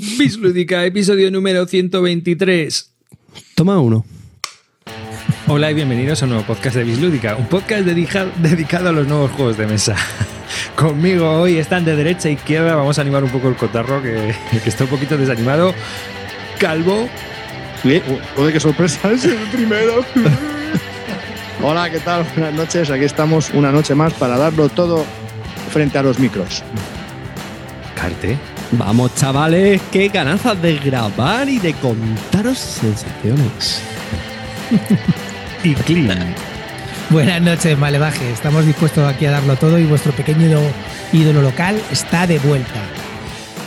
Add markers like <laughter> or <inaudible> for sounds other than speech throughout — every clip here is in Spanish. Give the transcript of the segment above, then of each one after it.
Bislúdica, episodio número 123. Toma uno. Hola y bienvenidos a un nuevo podcast de Bislúdica, un podcast dedicado, dedicado a los nuevos juegos de mesa. <laughs> Conmigo hoy están de derecha a izquierda, vamos a animar un poco el cotarro que, que está un poquito desanimado. Calvo, joder, qué sorpresa, es el <laughs> primero. Hola, ¿qué tal? Buenas noches. Aquí estamos una noche más para darlo todo frente a los micros. Carte, Vamos, chavales, qué ganazas de grabar y de contaros sensaciones. <laughs> y Clean. Buenas noches, Malevaje. Estamos dispuestos aquí a darlo todo y vuestro pequeño ídolo, ídolo local está de vuelta.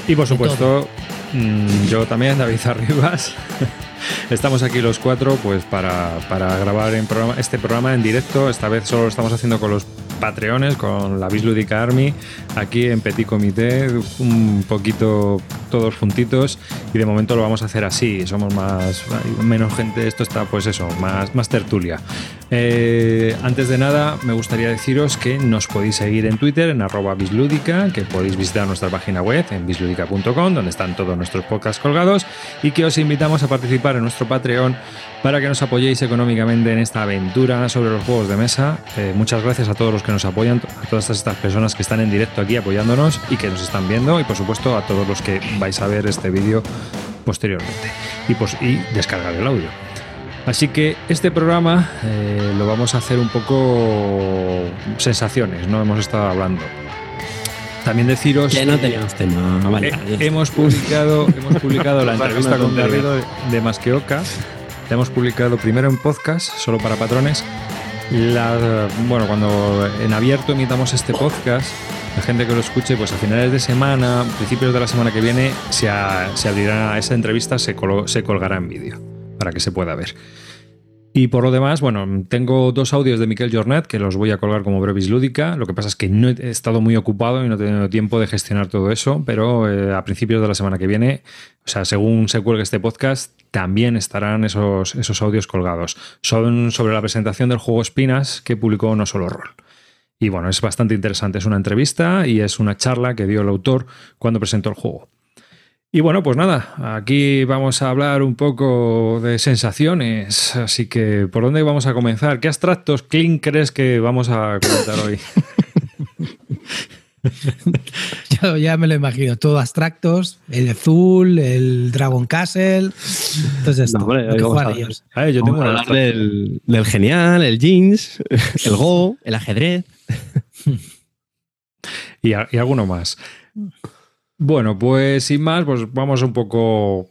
Y por supuesto, mm, yo también, David Arribas. <laughs> Estamos aquí los cuatro pues para, para grabar en programa, este programa en directo. Esta vez solo lo estamos haciendo con los Patreones, con la Bislúdica Army, aquí en Petit Comité, un poquito todos juntitos y de momento lo vamos a hacer así. Somos más, menos gente, esto está pues eso, más, más tertulia. Eh, antes de nada, me gustaría deciros que nos podéis seguir en Twitter, en arroba bislúdica, que podéis visitar nuestra página web en bislúdica.com, donde están todos nuestros podcasts colgados, y que os invitamos a participar en nuestro Patreon para que nos apoyéis económicamente en esta aventura sobre los juegos de mesa. Eh, muchas gracias a todos los que nos apoyan, a todas estas personas que están en directo aquí apoyándonos y que nos están viendo, y por supuesto a todos los que vais a ver este vídeo posteriormente y, pues, y descargar el audio. Así que este programa eh, lo vamos a hacer un poco sensaciones, ¿no? Hemos estado hablando. También deciros Que no teníamos tema. Vale, hemos publicado, hemos publicado <laughs> la entrevista con Garrido de, de Masqueoka. La hemos publicado primero en podcast, solo para patrones. La- bueno, cuando en abierto emitamos este podcast, la gente que lo escuche, pues a finales de semana, principios de la semana que viene, se, a- se abrirá esa entrevista, se, colo- se colgará en vídeo para que se pueda ver. Y por lo demás, bueno, tengo dos audios de Miquel Jornet que los voy a colgar como brevis lúdica. Lo que pasa es que no he estado muy ocupado y no he tenido tiempo de gestionar todo eso, pero eh, a principios de la semana que viene, o sea, según se cuelgue este podcast, también estarán esos, esos audios colgados. Son sobre la presentación del juego Espinas que publicó No Solo Roll. Y bueno, es bastante interesante. Es una entrevista y es una charla que dio el autor cuando presentó el juego. Y bueno, pues nada, aquí vamos a hablar un poco de sensaciones, así que ¿por dónde vamos a comenzar? ¿Qué abstractos, Clean, crees que vamos a comentar hoy? <laughs> Yo ya me lo imagino. Todo abstractos, el azul, el Dragon Castle. Entonces esto. No, a- ellos. A ver, yo tengo Vamos a una hablar del, del genial, el jeans, <laughs> el go, el ajedrez. y, a- y alguno más. Bueno, pues sin más, pues vamos un poco...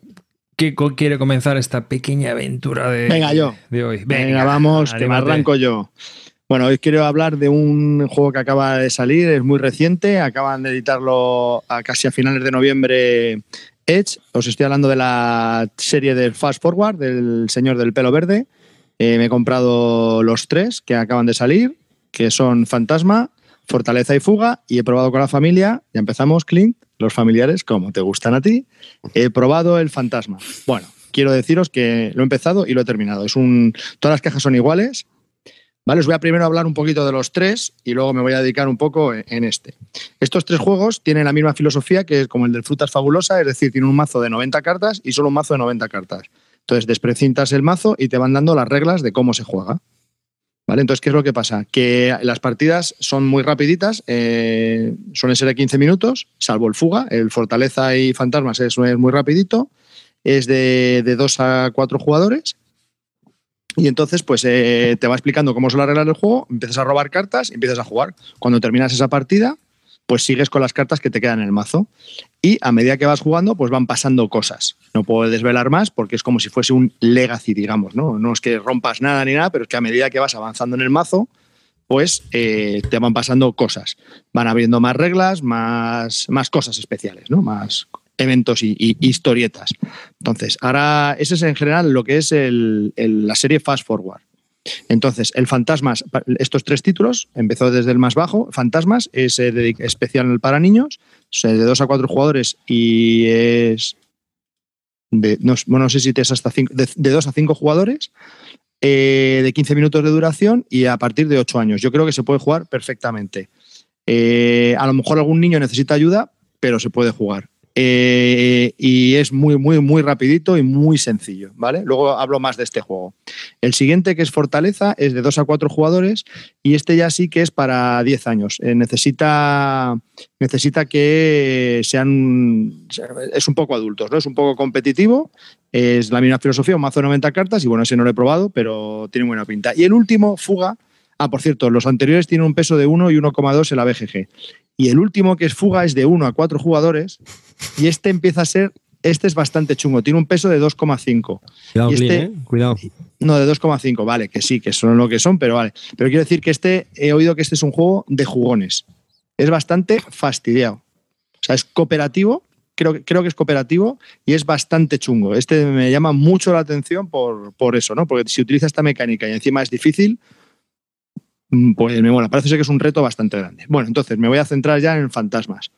¿Qué quiere comenzar esta pequeña aventura de, Venga, yo. de hoy? Venga, vamos, que me arranco yo. Bueno, hoy quiero hablar de un juego que acaba de salir, es muy reciente, acaban de editarlo a casi a finales de noviembre Edge. Os estoy hablando de la serie del Fast Forward, del señor del pelo verde. Eh, me he comprado los tres que acaban de salir, que son Fantasma, Fortaleza y Fuga, y he probado con la familia. Ya empezamos, Clint, los familiares, como te gustan a ti. He probado el Fantasma. Bueno, quiero deciros que lo he empezado y lo he terminado. Es un, todas las cajas son iguales. Vale, os voy a primero hablar un poquito de los tres y luego me voy a dedicar un poco en- este. Estos tres juegos tienen la misma filosofía que es como el del Frutas Fabulosa, es decir, tiene un mazo de 90 cartas y solo un mazo de 90 cartas. Entonces desprecintas el mazo y te van dando las reglas de cómo se juega. Entonces, ¿qué es lo que pasa? Que las partidas son muy rapiditas, eh, suelen ser de 15 minutos, salvo el fuga, el fortaleza y fantasmas es, es muy rapidito, es de, de 2 a 4 jugadores. Y entonces, pues eh, te va explicando cómo son las reglas del juego, empiezas a robar cartas y empiezas a jugar. Cuando terminas esa partida, pues sigues con las cartas que te quedan en el mazo. Y a medida que vas jugando, pues van pasando cosas. No puedo desvelar más porque es como si fuese un legacy, digamos, ¿no? No es que rompas nada ni nada, pero es que a medida que vas avanzando en el mazo, pues eh, te van pasando cosas. Van abriendo más reglas, más, más cosas especiales, ¿no? Más eventos y, historietas. Entonces, ahora, ese es en general lo que es la serie Fast Forward. Entonces, el Fantasmas, estos tres títulos, empezó desde el más bajo. Fantasmas es eh, especial para niños, de 2 a 4 jugadores y es. De, no, sé si es hasta cinco, de, 2 a 5 jugadores, eh, de 15 minutos de duración y a partir de 8 años. Yo creo que se puede jugar perfectamente. Eh, a lo mejor algún niño necesita ayuda, pero se puede jugar. Eh, y es muy, muy, muy rapidito y muy sencillo, ¿vale? Luego hablo más de este juego. El siguiente, que es Fortaleza, es de 2 a 4 jugadores y este ya sí que es para 10 años. Eh, necesita, necesita que sean... Es un poco adultos, ¿no? Es un poco competitivo, es la misma filosofía, un mazo de 90 cartas y bueno, ese no lo he probado, pero tiene buena pinta. Y el último, Fuga. Ah, por cierto, los anteriores tienen un peso de 1 y 1,2 en la BGG. Y el último, que es Fuga, es de 1 a 4 jugadores. Y este empieza a ser. Este es bastante chungo. Tiene un peso de 2,5. Cuidado, Y este- ¿eh? Cuidado. No, de 2,5. Vale, que sí, que son lo que son, pero vale. Pero quiero decir que este. He oído que este es un juego de jugones. Es bastante fastidiado. O sea, es cooperativo. Creo, que- creo que es cooperativo y es bastante chungo. Este me llama mucho la atención por, por eso, ¿no? Porque si utiliza esta mecánica y encima es difícil, pues me mola. Parece ser que es un reto bastante grande. Bueno, entonces me voy a centrar ya en fantasmas.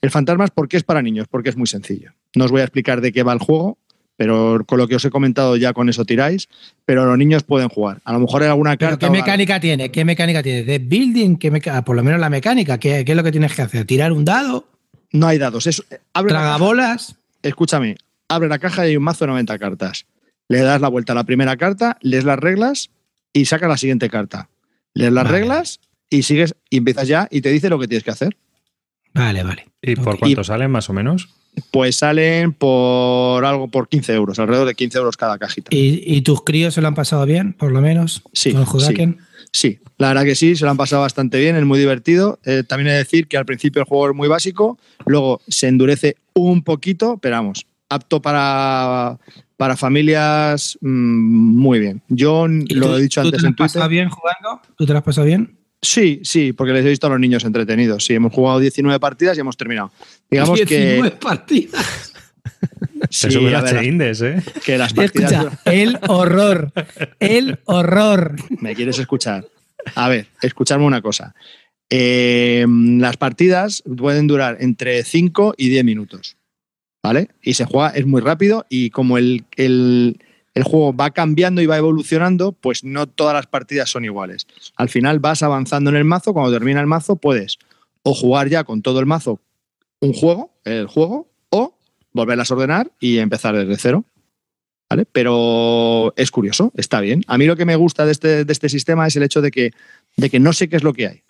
El fantasmas, ¿por qué es para niños? Porque es muy sencillo. No os voy a explicar de qué va el juego, pero con lo que os he comentado ya con eso tiráis, pero los niños pueden jugar. A lo mejor hay alguna ¿Pero carta. ¿Qué mecánica tiene? ¿Qué mecánica tiene? ¿De building? ¿Qué meca- ah, por lo menos la mecánica. ¿Qué, qué es lo que tienes que hacer? ¿Tirar un dado? No hay dados. Es, abre la caja- ¿Tragabolas? escúchame, abre la caja y hay un mazo de 90 cartas. Le das la vuelta a la primera carta, lees las reglas y sacas la siguiente carta. Lees las Vale. reglas y sigues y empiezas ya y te dice lo que tienes que hacer. Vale, vale. ¿Y por cuánto salen más o menos? Pues salen por algo por 15 euros, alrededor de 15 euros cada cajita. ¿Y, y tus críos se lo han pasado bien, por lo menos? Sí, ¿Con Judaken? Sí, la verdad que sí, se lo han pasado bastante bien, es muy divertido. Eh, también he de decir que al principio el juego es muy básico, luego se endurece un poquito, pero vamos, apto para, para familias mm, muy bien. Yo ¿Y lo tú- he dicho ¿Tú antes te lo en has pasado Twitter. bien jugando? ¿Tú te lo has pasado bien? Sí, sí, porque les he visto a los niños entretenidos. Sí, hemos jugado 19 partidas y hemos terminado. Digamos 19 que, partidas. <laughs> sí, Eso me a ver, Indes, ¿eh? que las partidas Escucha, el horror. El horror. ¿Me quieres escuchar? A ver, escuchadme una cosa. Eh, las partidas pueden durar entre 5 y 10 minutos. ¿Vale? Y se juega, es muy rápido y como el, el- el juego va cambiando y va evolucionando, pues no todas las partidas son iguales. Al final vas avanzando en el mazo, cuando termina el mazo puedes o jugar ya con todo el mazo un juego, el juego, o volverlas a ordenar y empezar desde cero. ¿Vale? Pero es curioso, está bien. A mí lo que me gusta de este, de este sistema es el hecho de que, de que no sé qué es lo que hay.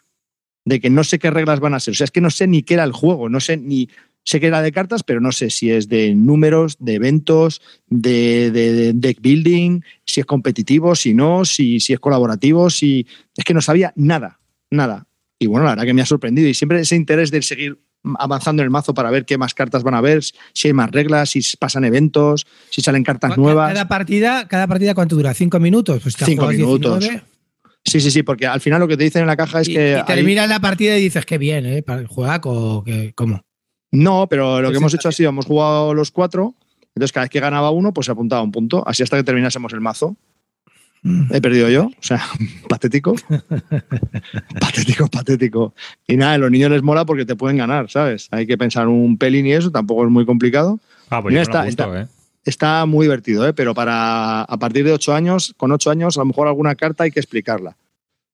De que no sé qué reglas van a ser. O sea, es que no sé ni qué era el juego. No sé ni. Sé que era de cartas, pero no sé si es de números, de eventos, de, de- de deck building, si es competitivo, si no, si, si es colaborativo, si. Es que no sabía nada, nada. Y bueno, la verdad que me ha sorprendido. Y siempre ese interés de seguir avanzando en el mazo para ver qué más cartas van a ver, si hay más reglas, si pasan eventos, si salen cartas nuevas. Cada partida, cada partida ¿cuánto dura? ¿Cinco minutos? Pues te Cinco minutos. 19 Sí, sí, sí, porque al final lo que te dicen en la caja es y, que. y hay- terminas la partida y dices que bien, ¿eh? Para el juego, que ¿cómo? No, pero lo que Qué hemos hecho ha sido, hemos jugado los cuatro, entonces cada vez que ganaba uno, pues se apuntaba un punto, así hasta que terminásemos el mazo. Mm. He perdido yo, o sea, <laughs> patético. <laughs> patético, patético. Y nada, a los niños les mola porque te pueden ganar, ¿sabes? Hay que pensar un pelín y eso, tampoco es muy complicado. Ah, pues Mira, está- apunto, ¿eh? Está muy divertido, ¿eh? pero para a partir de ocho años, con ocho años, a lo mejor alguna carta hay que explicarla.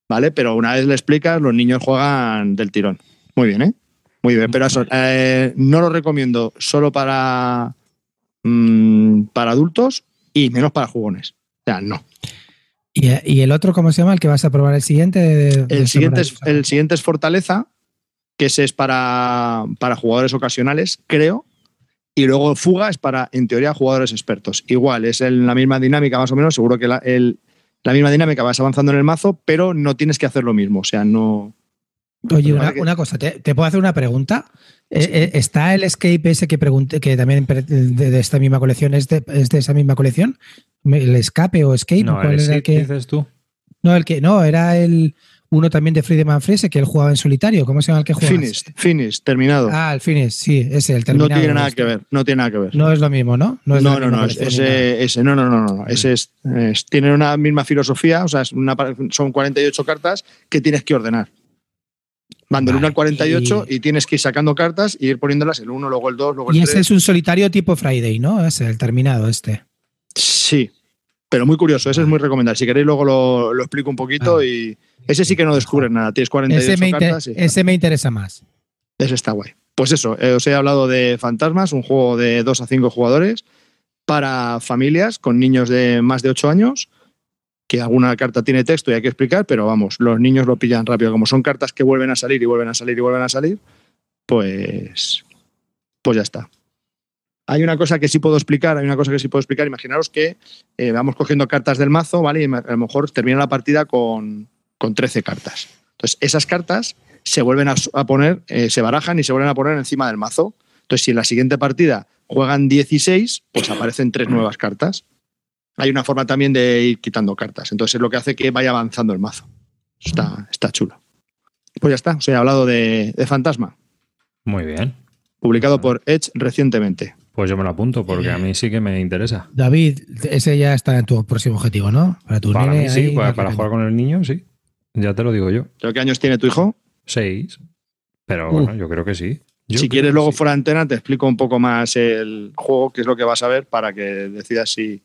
¿Vale? Pero una vez le explicas, los niños juegan del tirón. Muy bien, ¿eh? Muy bien. Pero eso, eh, no lo recomiendo solo para, mm, para adultos y menos para jugones. O sea, no. ¿Y, y el otro cómo se llama? ¿El que vas a probar el siguiente? De- de El siguiente, es, el siguiente es Fortaleza, que ese es para, para jugadores ocasionales, creo. Y luego Fuga es para, en teoría, jugadores expertos. Igual, es el- la misma dinámica más o menos. Seguro que la, el- la misma dinámica vas avanzando en el mazo, pero no tienes que hacer lo mismo. O sea, no. Oye, una, vale que- una cosa, ¿te, te puedo hacer una pregunta? Eh, Sí. eh, ¿Está el escape ese que pregunté, que también de, esta misma colección, ¿es de, es de esa misma colección? ¿El escape o escape? No, ¿Cuál el era el que.? dices tú. No, el que. No, era el uno también de Friedemann Frese, que él jugaba en solitario. ¿Cómo se llama el que jugaba? Finished, finished, terminado. Ah, el Finish, sí, ese, el no terminado. tiene nada este. que ver, no tiene nada que ver. No es lo mismo, ¿no? es No, no, no, ese, ese, no, no, no, no, no, ese es, es- tiene una misma filosofía, o sea, es una, son 48 cartas que tienes que ordenar. Van del Vale, 1 al 48 y- y... tienes que ir sacando cartas y ir poniéndolas el 1, luego el 2, luego el Y 3. ese es un solitario tipo Friday, ¿no? Ese, el terminado este. Sí, pero muy curioso, ese es muy recomendable. Si queréis luego lo, lo explico un poquito Vale. y ese sí que no descubres nada, tienes 48 Ese me, cartas y ese me interesa más. ese está guay. Pues eso, eh, os he hablado de Fantasmas, un juego de 2 a 5 jugadores para familias con niños de más de 8 años, que alguna carta tiene texto y hay que explicar, pero vamos, los niños lo pillan rápido. Como son cartas que vuelven a salir y vuelven a salir y vuelven a salir, pues, pues ya está. Hay una cosa que sí puedo explicar, hay una cosa que sí puedo explicar. Imaginaros que eh, vamos cogiendo cartas del mazo, ¿vale? Y a lo mejor termina la partida con, con 13 cartas. Entonces, esas cartas se vuelven a, poner, eh, se barajan y se vuelven a poner encima del mazo. Entonces, si en la siguiente partida juegan 16, pues aparecen tres nuevas cartas. Hay una forma también de ir quitando cartas. Entonces, es lo que hace que vaya avanzando el mazo. Está, está chulo. Pues ya está, os he hablado de, de Fantasma, Muy bien. publicado por Edge recientemente. Pues yo me lo apunto porque a mí sí que me interesa. David, ese ya está en tu próximo objetivo, ¿no? Para tu Para nene mí sí, ahí, para, jugar con el niño, sí. Ya te lo digo yo. ¿Pero qué años tiene tu hijo? Seis. Pero Uh. bueno, yo creo que sí. Yo si quieres luego sí. fuera antena, te explico un poco más el juego, qué es lo que vas a ver, para que decidas si.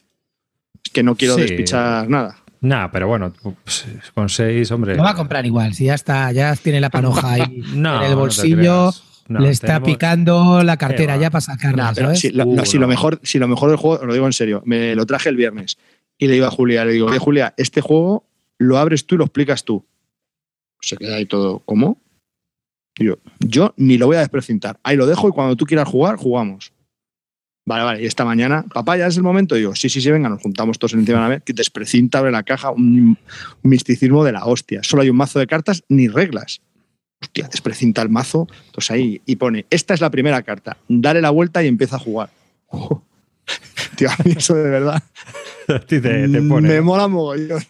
Es que no quiero Sí. despichar nada. Nah, pero bueno, pues, con seis, hombre. Lo va a comprar igual, si ya está, ya tiene la panoja ahí <laughs> No, en el bolsillo. No, le está tenemos- picando la cartera ya para sacarla, ¿sabes? si, lo, Uh, no, si lo mejor, si lo mejor del juego, os lo digo en serio, me lo traje el viernes y le digo a Julia, le digo, oye Julia, este juego lo abres tú y lo explicas tú. Se queda ahí todo, ¿cómo? Y yo, yo ni lo voy a desprecintar. Ahí lo dejo y cuando tú quieras jugar, jugamos. Vale, vale. Y esta mañana, papá, ya es el momento. Y digo, sí, sí, sí, venga, nos juntamos todos encima de la mesa. Que desprecinta, abre la caja, un, misticismo de la hostia. Solo hay un mazo de cartas ni reglas. Hostia, desprecinta el mazo. Entonces ahí, y pone, esta es la primera carta. Dale la vuelta y empieza a jugar. <laughs> Tío, a mí eso de verdad <laughs> te, te pone. me mola mogollón.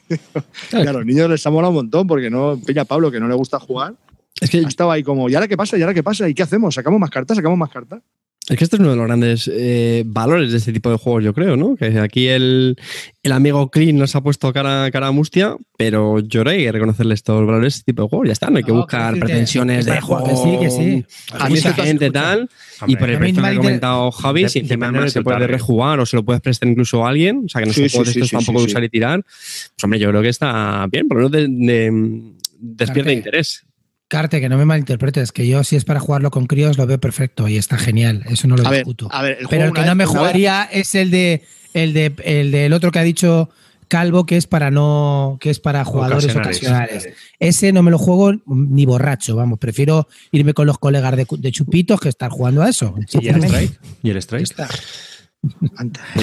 Y a los niños les ha molado un montón porque no, pilla Pablo que no le gusta jugar. Es que, Ha estado ahí como, ¿y ahora qué pasa? ¿Y ahora qué pasa? ¿Y qué hacemos? ¿Sacamos más cartas? ¿Sacamos más cartas? Es que esto es uno de los grandes eh, valores de este tipo de juegos, yo creo, ¿no? Que aquí el, el amigo Clean nos ha puesto cara, cara a mustia, pero yo creo que hay que reconocerle estos valores de este tipo de juegos. Ya está, no hay que No, buscar decirte, pretensiones que de juego. que sí, que sí. A mí gente tal. y Hombre, por el precio que me ha comentado Javi, si encima además de se puede rejugar o se lo puedes prestar incluso a alguien, o sea que no Sí, se puede sí, estos sí, tampoco sí, de sí. usar y tirar, pues hombre, yo creo que está bien, por lo menos de- de- despierta interés. Carte, que no me malinterpretes, que yo si es para jugarlo con críos lo veo perfecto y está genial, eso no lo A ver, discuto. a ver, el Pero el que no me vez- jugaría es el de el de el del otro que ha dicho Calvo, que es para no, que es para jugadores Ocasionales. ocasionales. Ese no me lo juego ni borracho, vamos, prefiero irme con los colegas de, de chupitos que estar jugando a eso. ¿Y el strike? ¿Y el strike? está.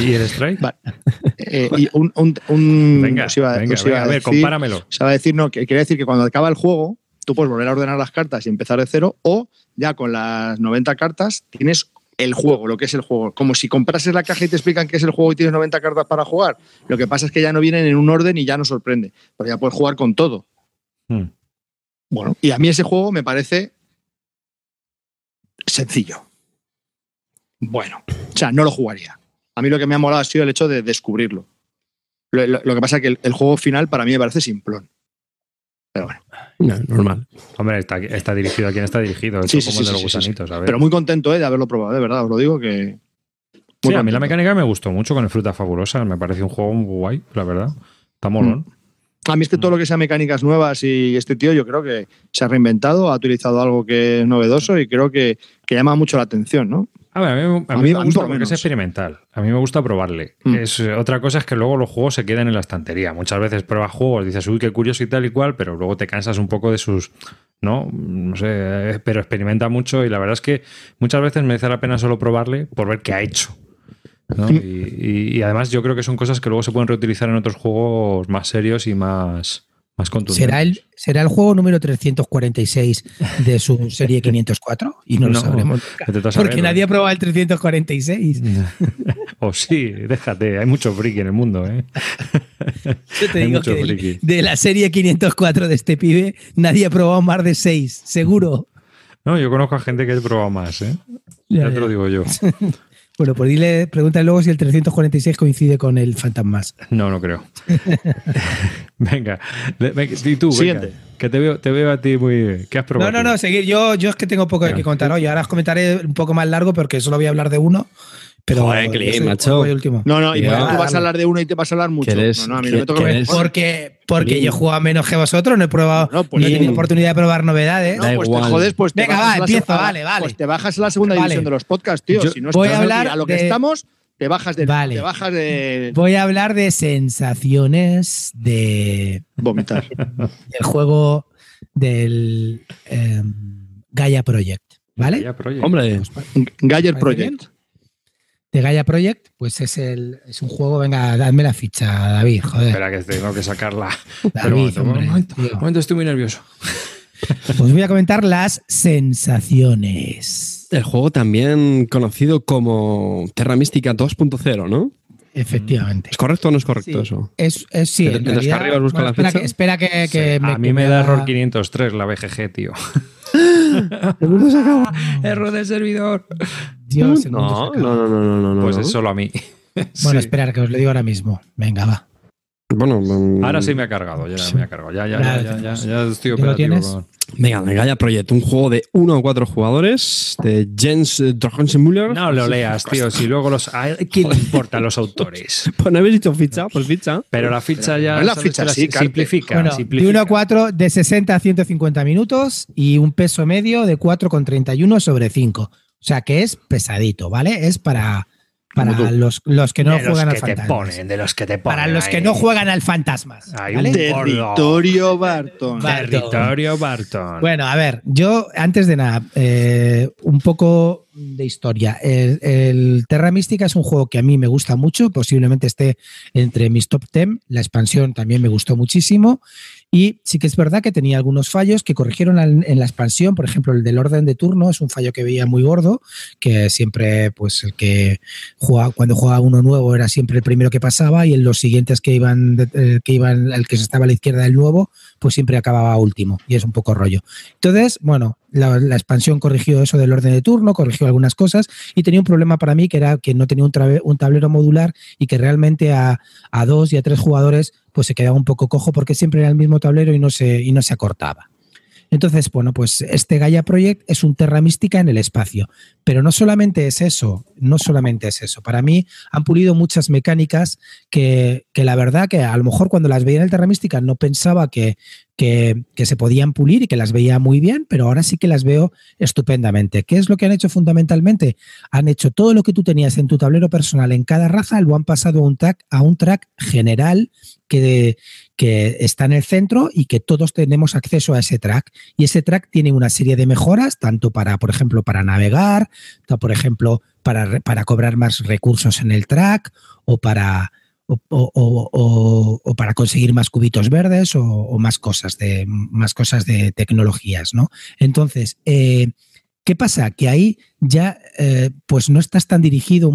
¿Y el strike? Vale. Eh, y un, un- un- Venga, os iba- venga, os iba venga, a ver, decir- compáramelo. Se va a decir, no, que quería decir que cuando acaba el juego, tú puedes volver a ordenar las cartas y empezar de cero, o ya con las 90 cartas tienes el juego, lo que es el juego. Como si comprases la caja y te explican qué es el juego y tienes 90 cartas para jugar. Lo que pasa es que ya no vienen en un orden y ya no sorprende. Pero ya puedes jugar con todo. Hmm. Bueno, y a mí ese juego me parece sencillo. Bueno, o sea, no lo jugaría. A mí lo que me ha molado ha sido el hecho de descubrirlo. Lo, lo- lo que pasa es que el, el juego final para mí me parece simplón. Pero bueno, No, normal. Hombre, está, está dirigido a quien está dirigido. Sí, sí, como sí, de los gusanitos, pero muy contento eh, de haberlo probado, de verdad, os lo digo que. Sí, a mí la mecánica me gustó mucho con el Fruta Fabulosa. Me parece un juego muy guay, la verdad. Está molón. A mí es que todo lo que sea mecánicas nuevas y este tío yo creo que se ha reinventado, ha utilizado algo que es novedoso y creo que, que llama mucho la atención, ¿no? A, ver, a mí, a A mí mí- me gusta porque es experimental. A mí me gusta probarle. Mm. Es, otra cosa es que luego los juegos se quedan en la estantería. Muchas veces pruebas juegos, dices, uy, qué curioso y tal y cual, pero luego te cansas un poco de sus. No, no sé, eh, pero experimenta mucho y la verdad es que muchas veces merece la pena solo probarle por ver qué ha hecho. ¿no? Mm. Y, y- y además yo creo que son cosas que luego se pueden reutilizar en otros juegos más serios y más, más. ¿Será el, ¿Será el juego número 346 de su <laughs> serie 504? Y no, lo sabremos. Porque saberlo. nadie ha probado el 346. <laughs> o sí, déjate, hay mucho friki en el mundo, ¿eh? <laughs> Yo te Hay digo que del- de la serie 504 de este pibe, nadie ha probado más de 6, seguro. No, yo conozco a gente que ha probado más, ¿eh? Ya, Ya te ya. lo digo yo. Bueno, pues dile, pregúntale luego si el 346 coincide con el Fantasmas. No, no creo. <laughs> venga, y tú, venga, Siguiente. que te veo, te veo a ti muy... ¿Qué has probado? No, no, tú? no, seguir. Yo, yo es que tengo poco Venga. que contar hoy. Ahora os comentaré un poco más largo porque solo voy a hablar de uno. Pero. Joder, macho. último. No, no, y tú vas a hablar de uno y te vas a hablar mucho. No, no, a mí no me ¿Qué- toca ver. Porque, porque yo he jugado menos que vosotros, no he probado, No, pues no he tenido oportunidad de probar novedades. No, pues igual. te jodes, pues te Venga, va, a la empiezo, se- a- vale, vale. Pues te bajas a la segunda Vale. división de los podcasts, tío. Yo si no voy a estás aquí hablar a lo que de- estamos, te bajas del, Vale. te bajas de Voy a hablar de sensaciones de vomitar. <laughs> del juego del eh, Gaia Project, ¿vale? Pero oye, Hombre, ¿Parece Project. De Gaia Project, pues es el es un juego, venga, dadme la ficha, David, joder. Espera que tengo que sacarla. <laughs> David, Pero un momento, hombre, un momento, tío. un momento, estoy muy nervioso. Os voy a comentar las sensaciones. el juego también conocido como Terra Mística 2.0, ¿no? Efectivamente. ¿Es correcto o no es correcto Sí. eso? Es, es sí, ¿Te- en realidad- descargas, busca la espera, fecha? que, espera que, que Sí, a mí me da error 503 la BGG, tío. <laughs> <laughs> error del servidor. Dios, no, no, no, no, no, no. Pues no. es solo a mí. Bueno, Sí. esperar que os lo digo ahora mismo. Venga, va. Bueno, mm, Ahora sí me ha cargado, ya me ha cargado. Ya, ya, ya, ya, ya, ya estoy ¿Ya lo operativo. tienes? con- Venga, de Gaia Project, un juego de 1 a 4 jugadores de Jens eh, Simulator. No lo leas, tío. Si luego los. ¿A quién le importa los autores? <laughs> Pues no habéis dicho ficha, pues ficha. Pero la ficha ya. No es la ficha, sí, simplifica. Bueno, de simplifica. 1 a 4, de 60 a 150 minutos y un peso medio de 4,31 sobre 5. O sea que es pesadito, ¿ale? Es para, para los, los que no de los juegan al que te fantasmas. ponen, de los que te ponen. para los que no juegan al fantasmas. Hay ¿vale? un Territorio Barton. Va- Territorio Barton. Bueno, a ver, yo antes de nada, eh, un poco de historia. El, el Terra Mística es un juego que a mí me gusta mucho, posiblemente esté entre mis top 10. La expansión también me gustó muchísimo. Y sí que es verdad que tenía algunos fallos que corrigieron en la expansión. Por ejemplo, el del orden de turno es un fallo que veía muy gordo, que siempre, pues el que cuando jugaba uno nuevo era siempre el primero que pasaba y en los siguientes que iban, eh, que iban, el que estaba a la izquierda del nuevo, pues siempre acababa último. Y es un poco rollo. Entonces, bueno, la, expansión corrigió eso del orden de turno, corrigió algunas cosas y tenía un problema para mí que era que no tenía un, un tablero modular y que realmente a, a dos y a tres jugadores pues se quedaba un poco cojo porque siempre era el mismo tablero y no se, y no se acortaba. Entonces, bueno, pues este Gaia Project es un Terra Mística en el espacio. Pero no solamente es eso, no solamente es eso. Para mí han pulido muchas mecánicas que, que la verdad que a lo mejor cuando las veía en el Terra Mística no pensaba que, que, que se podían pulir y que las veía muy bien, pero ahora sí que las veo estupendamente. ¿Qué es lo que han hecho fundamentalmente? Han hecho todo lo que tú tenías en tu tablero personal en cada raza, lo han pasado a un track, a un track general que, que está en el centro y que todos tenemos acceso a ese track. Y ese track tiene una serie de mejoras, tanto para, por ejemplo, para navegar, por ejemplo, para, para cobrar más recursos en el track o para, o, o- para conseguir más cubitos verdes o, o más cosas de más cosas de tecnologías, ¿no? Entonces, eh, ¿qué pasa? Que ahí ya eh, pues no estás tan dirigido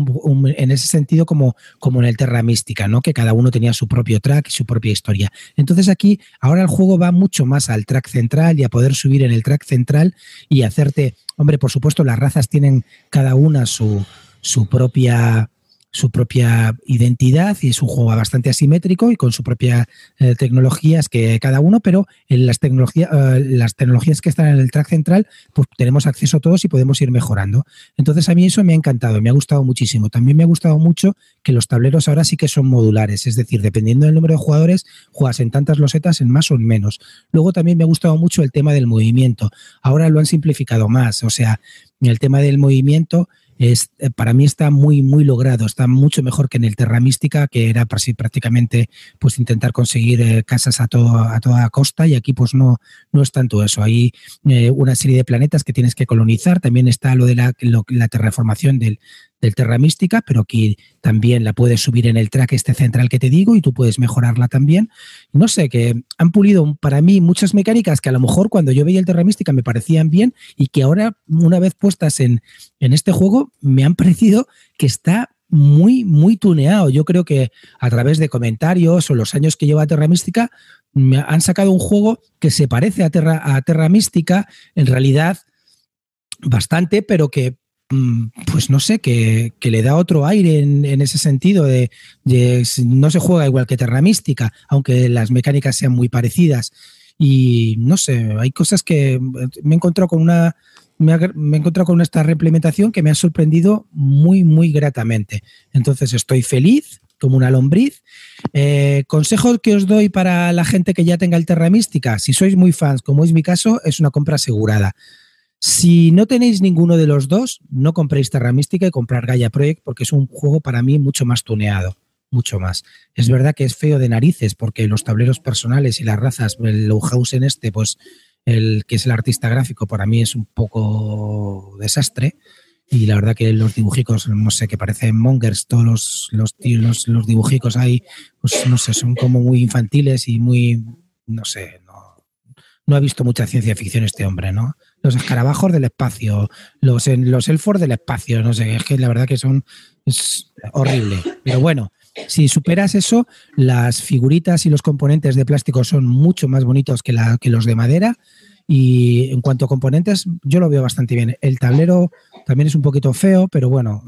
en ese sentido como, como en el Terra Mística, ¿no? Que cada uno tenía su propio track y su propia historia. Entonces aquí ahora el juego va mucho más al track central y a poder subir en el track central y hacerte, hombre, por supuesto las razas tienen cada una su, su propia su propia identidad y es un juego bastante asimétrico y con su propia eh, tecnologías que cada uno, pero en las tecnologías las tecnologías que están en el track central, pues tenemos acceso a todos y podemos ir mejorando. Entonces a mí eso me ha encantado, me ha gustado muchísimo. También me ha gustado mucho que los tableros ahora sí que son modulares, es decir, dependiendo del número de jugadores, juegas en tantas losetas, en más o en menos. Luego también me ha gustado mucho el tema del movimiento. Ahora lo han simplificado más, o sea, el tema del movimiento es, eh, para mí está muy, muy logrado, está mucho mejor que en el Terra Mística, que era prácticamente pues intentar conseguir eh, casas a, todo, a toda costa y aquí pues no, no es tanto eso. Hay eh, una serie de planetas que tienes que colonizar, también está lo de la, la terraformación del, del Terra Mística, pero que también la puedes subir en el track este central que te digo y tú puedes mejorarla también. No sé, que han pulido para mí muchas mecánicas que a lo mejor cuando yo veía el Terra Mística me parecían bien y que ahora, una vez puestas en, en este juego, me han parecido que está muy, muy tuneado. Yo creo que a través de comentarios o los años que lleva Terra Mística, me han sacado un juego que se parece a Terra, a Terra Mística, en realidad bastante, pero que pues no sé, que, que le da otro aire en, en ese sentido de, de no se juega igual que Terra Mística, aunque las mecánicas sean muy parecidas. Y no sé, hay cosas que me he encontrado con una me, he encontrado con esta reimplementación que me ha sorprendido muy, muy gratamente. Entonces estoy feliz como una lombriz. Eh, consejo que os doy para la gente que ya tenga el Terra Mística, si sois muy fans, como es mi caso, es una compra asegurada. Si no tenéis ninguno de los dos, no compréis Terra Mística y comprar Gaia Project porque es un juego para mí mucho más tuneado, mucho más. Es verdad que es feo de narices porque los tableros personales y las razas, el en este, pues el que es el artista gráfico, para mí es un poco desastre. Y la verdad que los dibujicos, no sé, que parecen mongers, todos los, los, los, dibujicos ahí, pues no sé, son como muy infantiles y muy, no sé, no ha visto mucha ciencia ficción este hombre, ¿no? Los escarabajos del espacio, los, los elfos del espacio, no sé, es que la verdad que son, es horrible. Pero bueno, si superas eso, las figuritas y los componentes de plástico son mucho más bonitos que, la, que los de madera y en cuanto a componentes, yo lo veo bastante bien. El tablero también es un poquito feo, pero bueno,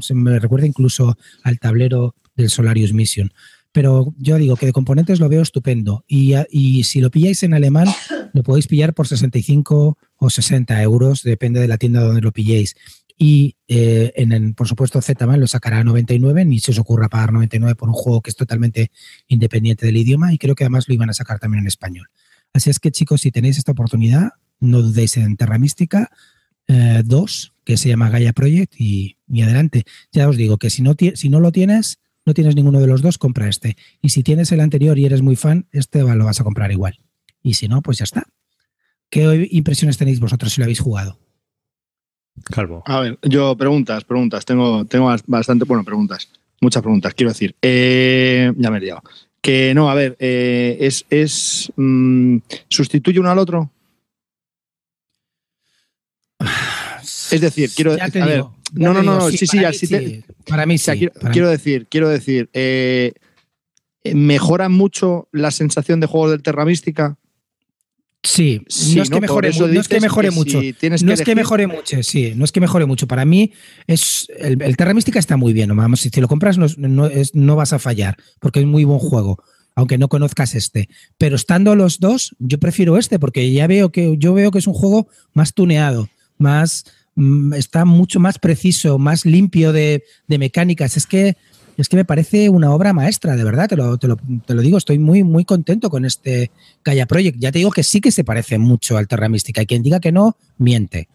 se me recuerda incluso al tablero del Solarius Mission. Pero yo digo que de componentes lo veo estupendo. Y, y si lo pilláis en alemán, lo podéis pillar por 65 o 60 euros, depende de la tienda donde lo pilléis. Y eh, en, por supuesto, Zman lo sacará a 99, ni se os ocurra pagar 99 por un juego que es totalmente independiente del idioma y creo que además lo iban a sacar también en español. Así es que chicos, si tenéis esta oportunidad, no dudéis en Terra Mística 2, eh, que se llama Gaia Project, y, adelante. Ya os digo que si no, si no lo tienes, no tienes ninguno de los dos, compra este. Y si tienes el anterior y eres muy fan, este lo vas a comprar igual. Y si no, pues ya está. ¿Qué impresiones tenéis vosotros si lo habéis jugado? Calvo. A ver, yo preguntas, preguntas. Tengo, tengo bastante, bueno, preguntas. Muchas preguntas, quiero decir. Eh, ya me he liado. Que no, a ver, eh, es, es mm, ¿sustituye uno al otro? Es decir, quiero decir, a ver, no, no, no, sí, sí, sí, para mí sí. quiero, decir, quiero decir, eh, ¿mejora mucho la sensación de juego del Terra Mística? Sí, no, es que mejore, no es que mejore mucho. no es que mejore mucho, sí, no es que mejore mucho. Para mí, es el, Terra Mística está muy bien. Vamos, si te lo compras, no, no, vas a fallar, porque es muy buen juego, aunque no conozcas este. Pero estando los dos, yo prefiero este, porque ya veo que yo veo que es un juego más tuneado, más está mucho más preciso, más limpio de, de mecánicas. Es que es que me parece una obra maestra, de verdad, te lo, te lo, digo, estoy muy, muy contento con este Gaia Project. Ya te digo que sí que se parece mucho al Terra Mística y quien diga que no, miente,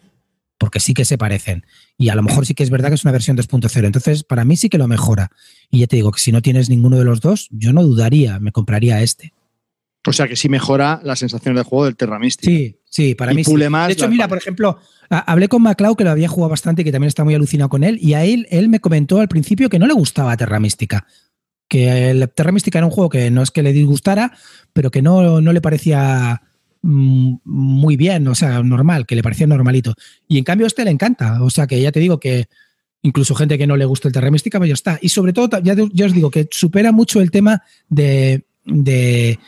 porque sí que se parecen. Y a lo mejor sí que es verdad que es una versión 2.0, entonces para mí sí que lo mejora. Y ya te digo que si no tienes ninguno de los dos, yo no dudaría, me compraría este. O sea que sí mejora la sensación del juego del Terra Mística. Sí, sí, para mí sí. de hecho, mira, por ejemplo, hablé con MacLeod, que lo había jugado bastante y que también está muy alucinado con él, y a él, él me comentó al principio que no le gustaba Terra Mística. Que el Terra Mística era un juego que no es que le disgustara, pero que no, no le parecía mm, muy bien, o sea, normal, que le parecía normalito. Y en cambio a este le encanta, o sea que ya te digo que incluso gente que no le gusta el Terra Mística, pues ya está. Y sobre todo, ya, ya os digo que supera mucho el tema de, de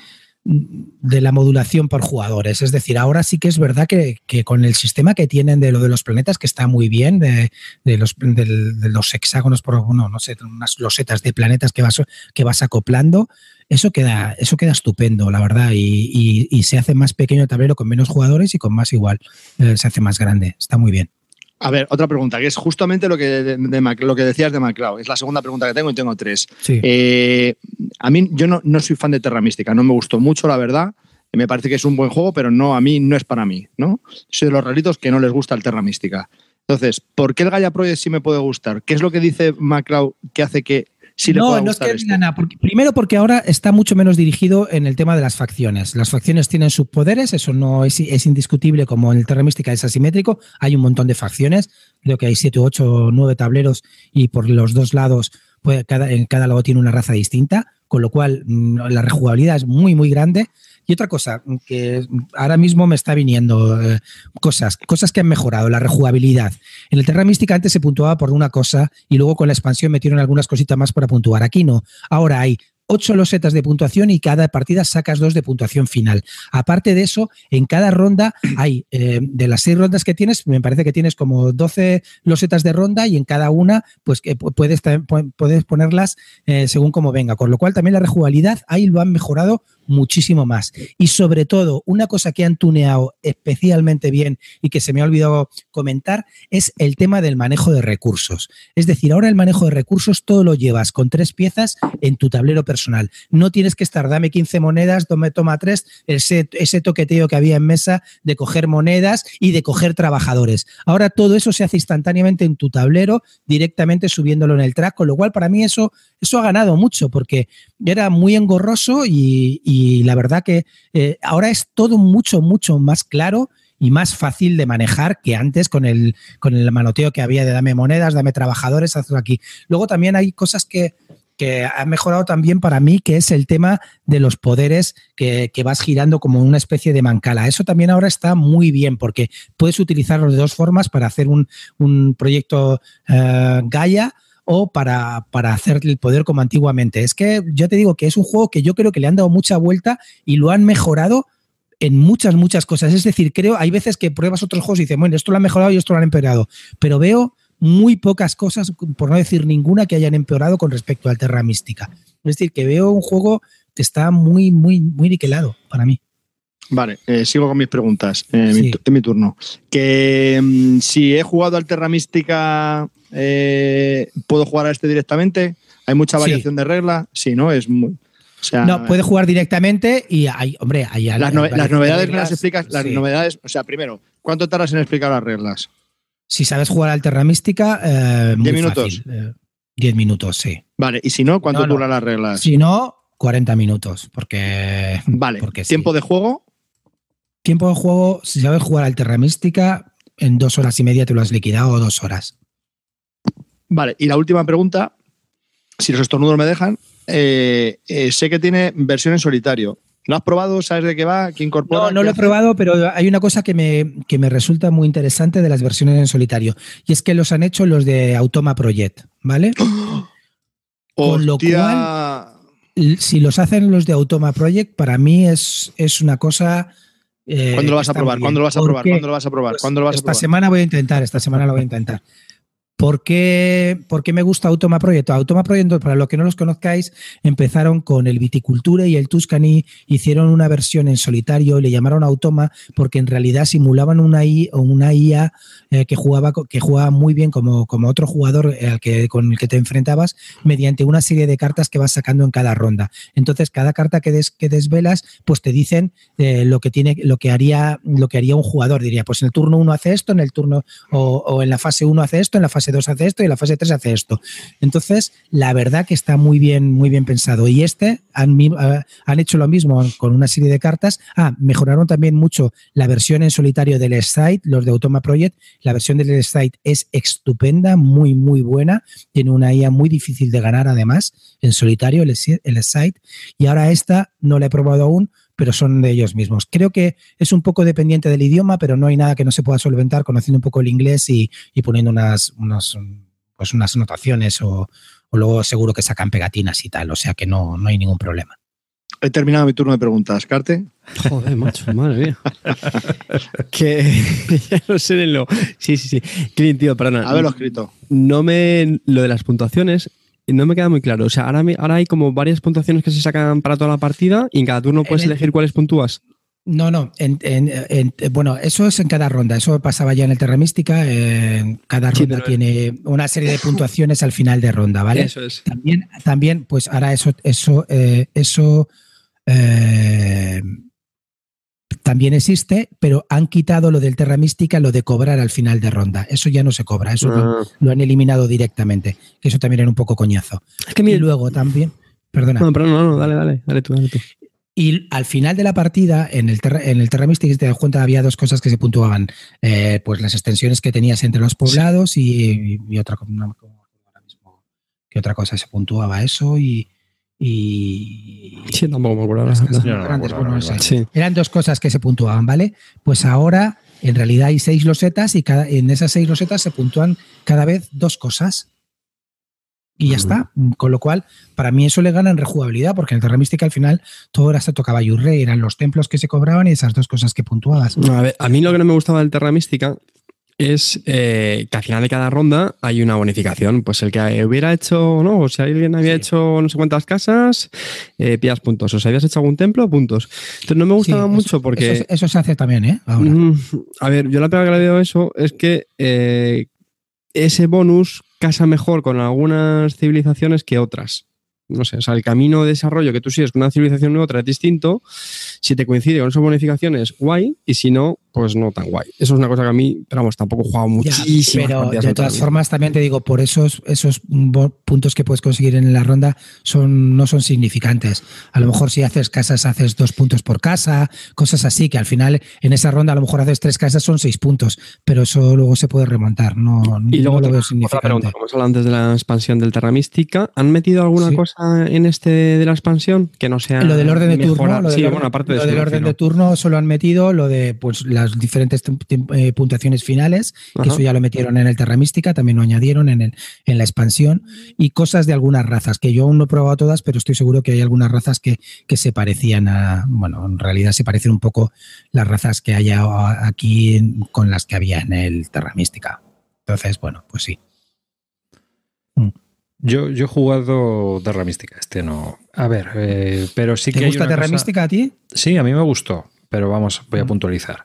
de la modulación por jugadores. Es decir, ahora sí que es verdad que, con el sistema que tienen de lo de los planetas, que está muy bien, de, los, los, hexágonos por, bueno, no sé, unas losetas de planetas que vas, que vas acoplando, eso queda, eso queda estupendo, la verdad, y, se hace más pequeño el tablero con menos jugadores y con más igual, eh, se hace más grande, está muy bien. A ver, otra pregunta, que es justamente lo que, de, lo que decías de MacLeod. Es la segunda pregunta que tengo y tengo tres. Eh, a mí, yo no, no, soy fan de Terra Mística, no me gustó mucho, la verdad. Me parece que es un buen juego, pero no, a mí no es para mí, ¿no? Soy de los raritos que no les gusta el Terra Mística. Entonces, ¿por qué el Gaia Project sí me puede gustar? ¿Qué es lo que dice MacLeod que hace que no, no es que primero porque ahora está mucho menos dirigido en el tema de las facciones. Las facciones tienen sus poderes, eso no es, indiscutible como en el Terra Mística es asimétrico. Hay un montón de facciones, creo que hay 7, 8 o 9 tableros y por los dos lados, pues cada, en cada lado tiene una raza distinta, con lo cual mm, la rejugabilidad es muy, muy grande. Y otra cosa que ahora mismo me está viniendo, eh, cosas, cosas que han mejorado, la rejugabilidad. En el Terra Mística antes se puntuaba por una cosa y luego con la expansión metieron algunas cositas más para puntuar. Aquí no. Ahora hay ocho losetas de puntuación y cada partida sacas dos de puntuación final. Aparte de eso, en cada ronda hay, eh, de las seis rondas que tienes, me parece que tienes como 12 losetas de ronda y en cada una, pues que puedes, puedes ponerlas eh, según como venga. Con lo cual también la rejugabilidad ahí lo han mejorado muchísimo más. Y sobre todo, una cosa que han tuneado especialmente bien y que se me ha olvidado comentar es el tema del manejo de recursos. Es decir, ahora el manejo de recursos todo lo llevas con tres piezas en tu tablero personal. No tienes que estar, dame 15 monedas, tome, toma tres, ese, ese toqueteo que había en mesa de coger monedas y de coger trabajadores. Ahora todo eso se hace instantáneamente en tu tablero, directamente subiéndolo en el track, con lo cual para mí eso, eso ha ganado mucho porque era muy engorroso y, y la verdad que eh, ahora es todo mucho, mucho más claro y más fácil de manejar que antes con el, con el manoteo que había de dame monedas, dame trabajadores, hazlo aquí. Luego también hay cosas que, que han mejorado también para mí, que es el tema de los poderes que, que, vas girando como una especie de mancala. Eso también ahora está muy bien porque puedes utilizarlo de dos formas para hacer un, un proyecto uh, Gaia o para, para, hacer el poder como antiguamente. Es que yo te digo que es un juego que yo creo que le han dado mucha vuelta y lo han mejorado en muchas, muchas cosas. Es decir, creo, hay veces que pruebas otros juegos y dices, bueno, esto lo han mejorado y esto lo han empeorado, pero veo muy pocas cosas, por no decir ninguna, que hayan empeorado con respecto al Terra Mística. Es decir, que veo un juego que está muy, muy, muy niquelado para mí. Vale, eh, sigo con mis preguntas. Eh, sí. mi, en mi turno. Que mm, si he jugado al Terra Mística, eh, ¿puedo jugar a este directamente? ¿Hay mucha variación sí. de regla? Sí, ¿no? Es muy. O sea, no, puede jugar directamente y hay, hombre, hay las, no, las novedades me las explicas. Las sí. novedades, o sea, primero, ¿cuánto tardas en explicar las reglas? Si sabes jugar al Terra Mística, eh, ¿10 minutos? 10 eh, minutos, sí. Vale, y si no, ¿cuánto no, duran las reglas? Si no, 40 minutos, porque. Vale, porque ¿tiempo de juego? Tiempo de juego, si sabes jugar al Terra Mística, en dos horas y media te lo has liquidado o dos horas. Vale, y la última pregunta, si los estornudos me dejan, eh, eh, sé que tiene versión en solitario. ¿Lo has probado? ¿Sabes de qué va? ¿Qué incorpora? No, no lo he probado, pero hay una cosa que me, que me resulta muy interesante de las versiones en solitario. Y es que los han hecho los de Automa Project, ¿vale? <gasps> Con lo cual, si los hacen los de Automa Project, para mí es, es una cosa. Eh, ¿Cuándo lo vas a probar? ¿Cuándo lo vas a probar? ¿Cuándo lo vas a probar? ¿Cuándo lo vas esta a probar? semana voy a intentar, esta semana lo voy a intentar. ¿Por qué, ¿Por qué, me gusta Automa Project? Automa Project, para los que no los conozcáis, empezaron con el Viticulture y el Tuscany, hicieron una versión en solitario, le llamaron Automa porque en realidad simulaban una, I, una IA eh, que, jugaba, que jugaba muy bien como, otro jugador eh, que, con el que te enfrentabas mediante una serie de cartas que vas sacando en cada ronda. Entonces, cada carta que, des, que desvelas, pues te dicen eh, lo, que tiene, lo, que haría, lo que haría un jugador. Diría, pues en el turno 1 hace esto, en el turno o, o en la fase 1 hace esto, en la fase 2 hace esto y la fase 3 hace esto. Entonces, la verdad que está muy bien, muy bien pensado. Y este han, han hecho lo mismo con una serie de cartas. Ah, mejoraron también mucho la versión en solitario del site, los de Automa Project. La versión del site es estupenda, muy, muy buena. Tiene una IA muy difícil de ganar, además, en solitario, el, el site. Y ahora esta no la he probado aún, pero son de ellos mismos. Creo que es un poco dependiente del idioma, pero no hay nada que no se pueda solventar conociendo un poco el inglés y, y poniendo unas, unos, pues unas notaciones o, o, luego seguro que sacan pegatinas y tal, o sea que no, no hay ningún problema. He terminado mi turno de preguntas. ¿Carte? Joder, macho, madre mía. <laughs> que <laughs> ya no sé de lo. Sí, sí, sí. Clint, tío, perdona. Haberlo escrito. No me. Lo de las puntuaciones, no me queda muy claro. O sea, ahora, me, ahora hay como varias puntuaciones que se sacan para toda la partida y en cada turno puedes el, elegir cuáles puntúas. No, no. En, en, en, bueno, eso es en cada ronda. Eso pasaba ya en el Terra Mística. Eh, cada ronda sí, tiene una serie de puntuaciones al final de ronda, ¿vale? Eso es. También, también pues ahora eso, eso, eh, eso eh, también existe, pero han quitado lo del Terra Mística, lo de cobrar al final de ronda. Eso ya no se cobra, eso ah. lo, lo, han eliminado directamente, que eso también era un poco coñazo. Es que y luego también, perdona. No, pero no, no, dale, dale, dale tú, dale tú. Y al final de la partida, en el, terra, en el Terra Mystic, te das cuenta, había dos cosas que se puntuaban. Eh, pues las extensiones que tenías entre los poblados sí. y, y, otra, no, ¿qué otra cosa se puntuaba eso y, y sí, tampoco me acuerdo. bueno, sí. Eran dos cosas que se puntuaban, ¿vale? Pues ahora en realidad hay seis losetas y cada, en esas seis losetas se puntúan cada vez dos cosas. Y ya uh -huh. está. Con lo cual, para mí eso le gana en rejugabilidad, porque en el Terra Mística al final todo era se tocaba Yurre, eran los templos que se cobraban y esas dos cosas que puntuabas. A, ver, a mí lo que no me gustaba del Terra Mística es eh, que al final de cada ronda hay una bonificación. Pues el que hubiera hecho, ¿no? O si alguien había hecho no sé cuántas casas, eh, pillas puntos. O si habías hecho algún templo, puntos. Entonces no me gustaba mucho porque. Eso, se hace también, ¿eh? a ver, yo la pega que le veo eso es que eh, ese bonus casa mejor con algunas civilizaciones que otras no sé, o sea, el camino de desarrollo que tú sigues con una civilización u otra es distinto. Si te coincide con esas bonificaciones, guay, y si no, pues no tan guay. Eso es una cosa que a mí, pero vamos, tampoco he jugado muchísimo. Pero de todas formas, también te digo, por esos, esos puntos que puedes conseguir en la ronda son, no son significantes. A lo mejor si haces casas, haces dos puntos por casa, cosas así, que al final en esa ronda a lo mejor haces tres casas, son seis puntos, pero eso luego se puede remontar. No, y luego lo veo significante. Pregunta, como antes de la expansión del Terra Mística, ¿han metido alguna cosa? En este de la expansión que no sea. Lo del orden de turno. Lo, del, bueno, aparte lo del orden de turno solo han metido lo de pues las diferentes eh, puntuaciones finales, que eso ya lo metieron en el Terra Mística, también lo añadieron en, el, en la expansión, y cosas de algunas razas, que yo aún no he probado todas, pero estoy seguro que hay algunas razas que, que se parecían a. Bueno, en realidad se parecen un poco las razas que hay aquí con las que había en el Terra Mística. Entonces, bueno, pues sí. Yo, yo he jugado Terra Mística, este no. A ver, eh, pero sí que. ¿Te gusta Terra Mística a ti? Sí, a mí me gustó, pero vamos, voy a mm. puntualizar.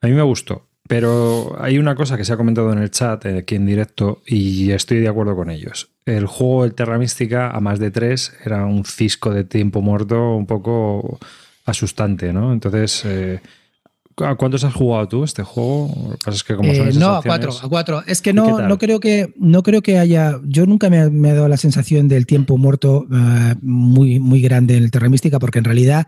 A mí me gustó, pero hay una cosa que se ha comentado en el chat eh, aquí en directo y estoy de acuerdo con ellos. El juego del Terra Mística a más de tres era un cisco de tiempo muerto un poco asustante, ¿no? Entonces. Eh, ¿A cuántos has jugado tú este juego? es que como eh, no, a cuatro, a cuatro. Es que no, no creo que no creo que haya. Yo nunca me, he dado la sensación del tiempo muerto eh, muy, muy grande en el Terra Mística, porque en realidad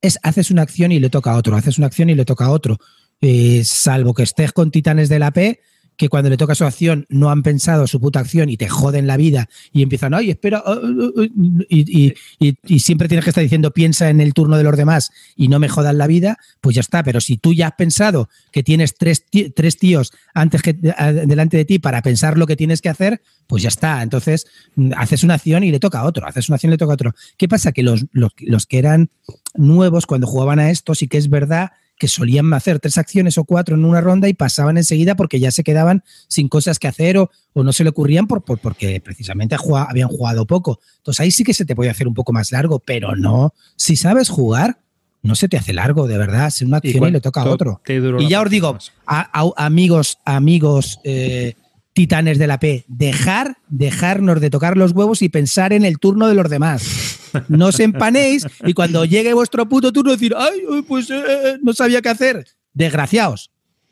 es haces una acción y le toca a otro, haces una acción y le toca a otro. Eh, salvo que estés con titanes de la P, que cuando le toca su acción no han pensado su puta acción y te joden la vida y empiezan, ay, espera, uh, uh, uh", y, siempre tienes que estar diciendo, piensa en el turno de los demás y no me jodan la vida, pues ya está. Pero si tú ya has pensado que tienes tres, tres tíos antes que delante de ti para pensar lo que tienes que hacer, pues ya está. Entonces mm, haces una acción y le toca a otro, haces una acción y le toca a otro. ¿Qué pasa? Que los, los, los que eran nuevos cuando jugaban a esto, sí que es verdad que solían hacer tres acciones o cuatro en una ronda y pasaban enseguida porque ya se quedaban sin cosas que hacer o, no se le ocurrían por, porque precisamente habían jugado poco. Entonces ahí sí que se te puede hacer un poco más largo, pero no. Si sabes jugar, no se te hace largo, de verdad. Si una acción y, le toca a otro. Y ya os digo, amigos, amigos eh, titanes de la P, dejar, dejarnos de tocar los huevos y pensar en el turno de los demás. No os empanéis y cuando llegue vuestro puto turno decir, ay, pues eh, eh, no sabía qué hacer. Desgraciaos.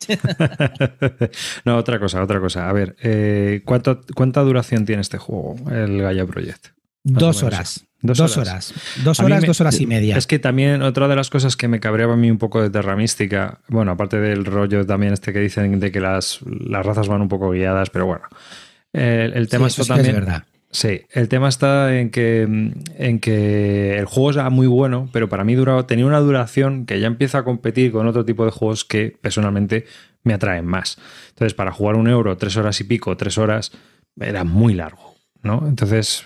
<laughs> no, otra cosa, otra cosa. A ver, eh, ¿cuánta duración tiene este juego, el Gaia Project? Dos horas. Dos, horas. Dos horas, dos horas y media. Es que también otra de las cosas que me cabreaba a mí un poco de Terra Mística, bueno, aparte del rollo también este que dicen de que las, las razas van un poco guiadas, pero bueno, el, tema es también... verdad. Sí, el tema está en que, en que el juego es muy bueno, pero para mí durado, tenía una duración que ya empieza a competir con otro tipo de juegos que personalmente me atraen más. Entonces, para jugar un euro, tres horas y pico, tres horas, era muy largo. ¿no? Entonces,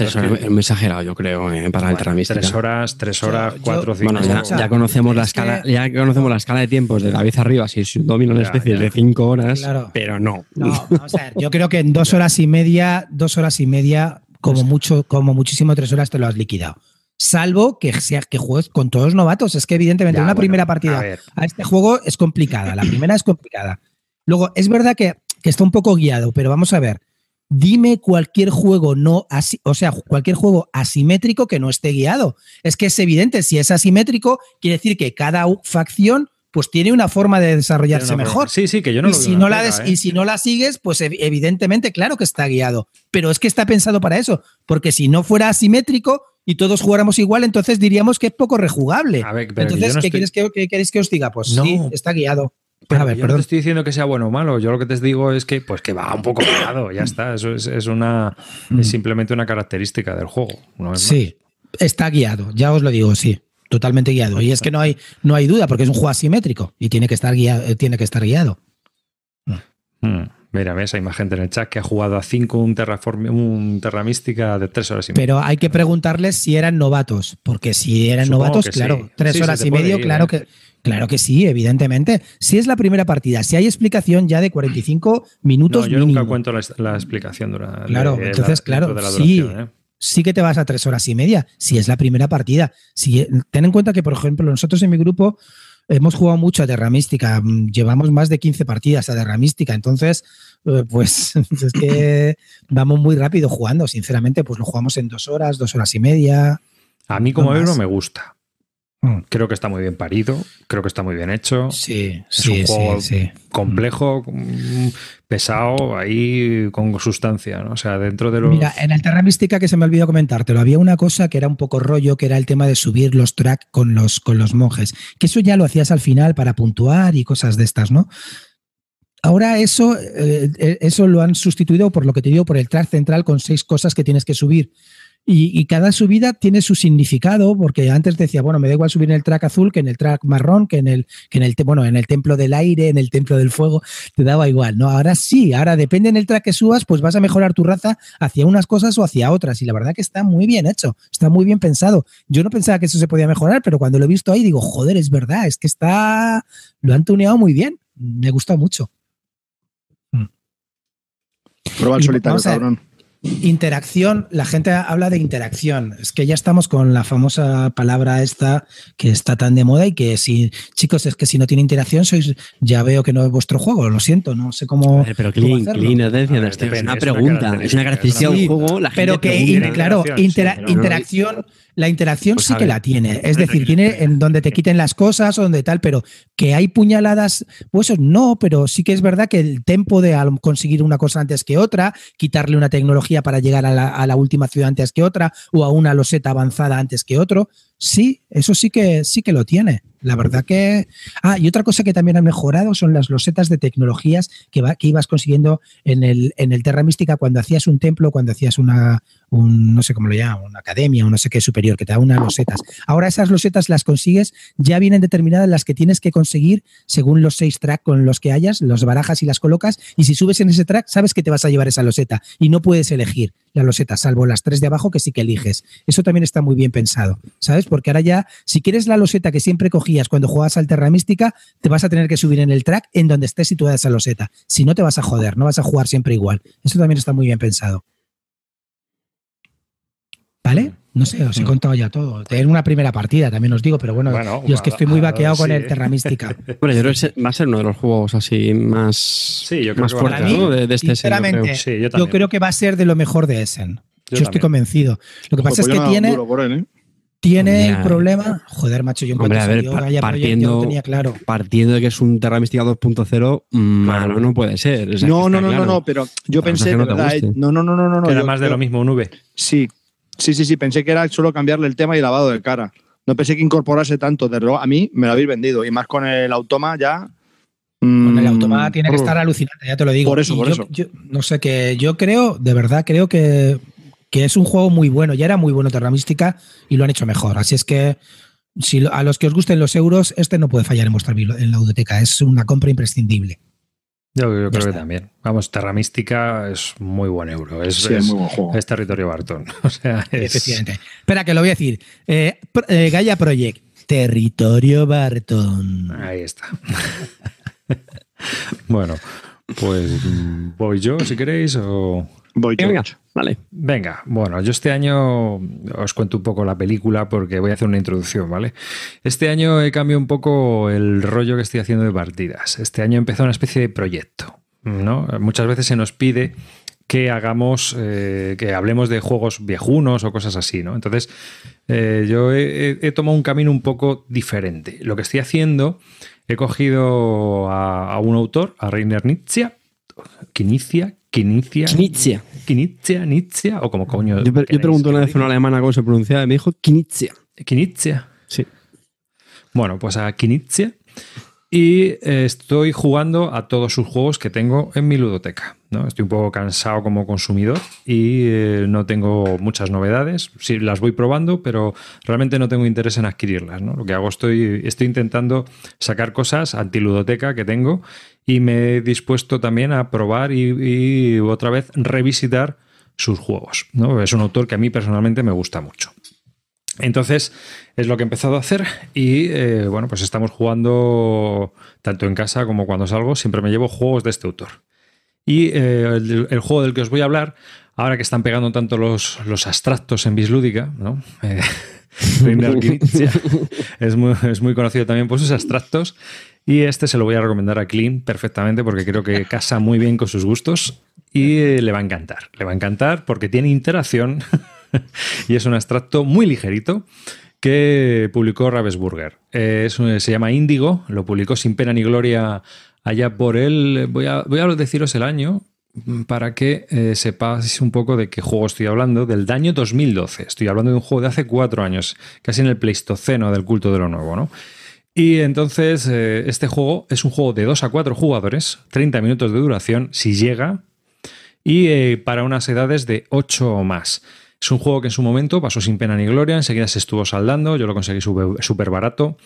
es muy exagerado, yo creo, eh, para el Terra Tres horas, tres horas, cuatro, cinco. Bueno, ya, conocemos la escala, ya conocemos la escala de tiempos de David arriba, si es un domino en especie de cinco horas, pero no. No, vamos a ver, yo creo que en dos horas y media, dos horas y media, como mucho, como muchísimo tres horas te lo has liquidado. Salvo que sea que juegues con todos novatos. Es que evidentemente una primera partida a, este juego es complicada. La primera es complicada. Luego, es verdad que, que está un poco guiado, pero vamos a ver dime cualquier juego no así, o sea, cualquier juego asimétrico que no esté guiado. Es que es evidente, si es asimétrico, quiere decir que cada facción pues tiene una forma de desarrollarse mejor. Sí, sí, que yo no y si no la ¿eh? Y si no la sigues, pues evidentemente, claro que está guiado. Pero es que está pensado para eso. Porque si no fuera asimétrico y todos jugáramos igual, entonces diríamos que es poco rejugable. entonces, ¿qué, quieres que, queréis que os diga? Pues sí, está guiado. Pero a ver, yo no te estoy diciendo que sea bueno o malo, yo lo que te digo es que, pues que va un poco pegado, ya está. Eso es, una mm. simplemente una característica del juego. sí, está guiado, ya os lo digo, sí. Totalmente guiado. Y es que no hay, no hay duda, porque es un juego asimétrico y tiene que estar guiado. Tiene que estar guiado. Mm. Mira, esa imagen en el chat que ha jugado a 5 un, Terraform, un Terra Mística de 3 horas y media. Pero hay que preguntarles si eran novatos, porque si eran Supongo novatos, claro, sí. tres Sí, se horas y medio, ir, claro ¿eh? que. Claro que sí, evidentemente. Si es la primera partida, si hay explicación ya de 45 minutos No, yo mínimo, nunca cuento la, la explicación durante Claro, de la- entonces, claro, de la sí. duración, ¿eh? sí que te vas a tres horas y media, si es la primera partida. Si, ten en cuenta que, por ejemplo, nosotros en mi grupo hemos jugado mucho a Terra Mística, mm, llevamos más de 15 partidas a Terra Mística, entonces, eh, <laughs> pues es que vamos muy rápido jugando, sinceramente, pues lo jugamos en dos horas, dos horas y media. A mí como No euro me gusta. Mm. Creo que está muy bien parido, creo que está muy bien hecho. Sí, Es un sí, juego sí, sí. complejo, mm, pesado, ahí con sustancia, ¿no? O sea, dentro de los... Mira, en el Terra Mística que se me olvidó comentártelo, había una cosa que era un poco rollo, que era el tema de subir los tracks con los, con los monjes. Que eso ya lo hacías al final para puntuar y cosas de estas, ¿no? Ahora eso, eh, eh, eso lo han sustituido por lo que te digo, por el track central con seis cosas que tienes que subir. Y, y cada subida tiene su significado, porque antes decía, bueno, me da igual subir en el track azul que en el track marrón, que en el, que en el, bueno, en el templo del aire, en el templo del fuego, te daba igual, ¿no? Ahora sí, ahora depende en el track que subas, pues vas a mejorar tu raza hacia unas cosas o hacia otras. Y la verdad que está muy bien hecho, está muy bien pensado. Yo no pensaba que eso se podía mejorar, pero cuando lo he visto ahí digo, joder, es verdad, es que está, lo han tuneado muy bien. Me gusta mucho. Prueba el solitario, cabrón. Interacción, la gente habla de interacción. Es que ya estamos con la famosa palabra esta que está tan de moda y que si, chicos, es que si no tiene interacción, sois, ya veo que no es vuestro juego, lo siento, no sé cómo. A ver, pero cómo clean, clean, es decir, A ver, esto es una es una pregunta, es una característica de un juego, la gente Pero que, pregunta. claro, Interacción, intera- sí, pero no- interacción, la interacción Pues sí que la tiene. Es decir, tiene en donde te quiten las cosas o donde tal, pero que hay puñaladas, pues no, pero sí que es verdad que el tempo de conseguir una cosa antes que otra, quitarle una tecnología para llegar a la, a la última ciudad antes que otra, o a una loseta avanzada antes que otro, sí, eso sí que sí que lo tiene. La verdad que. Ah, y otra cosa que también han mejorado son las losetas de tecnologías que, va, que ibas consiguiendo en el, en el Terra Mística cuando hacías un templo, cuando hacías una, un, no sé cómo lo llaman, una academia o no sé qué superior, que te da unas losetas. Ahora esas losetas las consigues, ya vienen determinadas las que tienes que conseguir según los seis tracks con los que hayas, los barajas y las colocas, y si subes en ese track, sabes que te vas a llevar esa loseta y no puedes elegir la loseta, salvo las tres de abajo que sí que eliges. Eso también está muy bien pensado, ¿sabes? Porque ahora ya, si quieres la loseta que siempre cogías cuando jugabas al Terra Mística, te vas a tener que subir en el track en donde esté situada esa loseta. Si no, te vas a joder, no vas a jugar siempre igual. Eso también está muy bien pensado. ¿Vale? No sé, os he contado ya todo. Tener una primera partida, también os digo, pero bueno, Bueno, yo es que estoy muy vaqueado con el Terra Mística. <laughs> Bueno, yo creo que va a ser uno de los juegos así más, Sí, yo creo más que fuertes. ¿no? de, de este Essen, yo creo. Sinceramente, Sí, yo creo que va a ser de lo mejor de Essen. Yo, estoy convencido. Lo que pasa Pues es yo que no tiene, él, ¿eh? tiene Hombre, el problema. Joder, macho, yo en Hombre, cuanto a ver, salió pa- Gaia Project, yo partiendo- tenía claro. Partiendo de que es un Terra Mística 2.0, malo no puede ser. o sea, No, no, no, no, claro. no, pero yo pensé, no verdad, eh, no, no, no, no, no. Que era yo- más de yo- lo mismo un V. Sí, sí, sí, sí, pensé que era solo cambiarle el tema y lavado de cara. No pensé que incorporase tanto, de luego a mí me lo habéis vendido y más con el automa ya. Con el mm, automata tiene que brr. estar alucinante, ya te lo digo. Por eso, Y por yo, eso. yo no sé que yo creo, de verdad, creo que, que es un juego muy bueno. Ya era muy bueno Terra Mística y lo han hecho mejor. Así es que si a los que os gusten los euros, este no puede fallar en vuestra en la biblioteca. Es una compra imprescindible. Yo, yo creo que también. Vamos, Terra Mística es muy buen euro. Es, Sí, es muy buen juego. es territorio Barton. <laughs> O sea, es, Efectivamente. Espera, que lo voy a decir. Eh, eh, Gaia Project, Territorio Barton. Ahí está. <laughs> bueno, pues mm, voy yo, si queréis, o... Voy yo. Venga, vale. Venga, bueno, yo este año os cuento un poco la película porque voy a hacer una introducción, ¿vale? Este año he cambiado un poco el rollo que estoy haciendo de partidas. Este año empezó una especie de proyecto, ¿no? Muchas veces se nos pide que hagamos, eh, que hablemos de juegos viejunos o cosas así, ¿no? Entonces, eh, yo he, tomado un camino un poco diferente. Lo que estoy haciendo, he cogido a, a un autor, a Reiner Nietzsche, Kinicia, Kinicia, Knizia. Kinitzia, Nietzsche, o como coño. Yo, pre- yo pregunté una vez a una alemana cómo se pronunciaba y me dijo Knizia. Kinitzia. Sí. Bueno, pues a Kinitzia y eh, estoy jugando a todos sus juegos que tengo en mi ludoteca. ¿no? Estoy un poco cansado como consumidor y eh, no tengo muchas novedades. Sí, las voy probando, pero realmente no tengo interés en adquirirlas. Lo que hago estoy, estoy intentando sacar cosas anti-ludoteca que tengo y me he dispuesto también a probar y, y otra vez revisitar sus juegos. ¿no? Es un autor que a mí personalmente me gusta mucho. Entonces, es lo que he empezado a hacer y eh, bueno, pues estamos jugando tanto en casa como cuando salgo, siempre me llevo juegos de este autor. Y eh, el, el, juego del que os voy a hablar, ahora que están pegando tanto los, los abstractos en Bislúdica, ¿no? Eh, <laughs> <laughs> es, muy, es muy conocido también por sus abstractos y este se lo voy a recomendar a Clean perfectamente porque creo que casa muy bien con sus gustos y le va a encantar. Le va a encantar porque tiene interacción <laughs> <laughs> y es un abstracto muy ligerito que publicó Ravensburger. se llama Índigo, lo publicó sin pena ni gloria allá por él. Voy a, deciros el año para que eh, sepáis un poco de qué juego estoy hablando, del año 2012. Estoy hablando de un juego de hace cuatro años, casi en el Pleistoceno del culto de lo nuevo, ¿no? Y entonces eh, este juego es un juego de 2 a 4 jugadores, 30 minutos de duración, si llega, y eh, para unas edades de 8 o más. Es un juego que en su momento pasó sin pena ni gloria, enseguida se estuvo saldando, yo lo conseguí súper barato.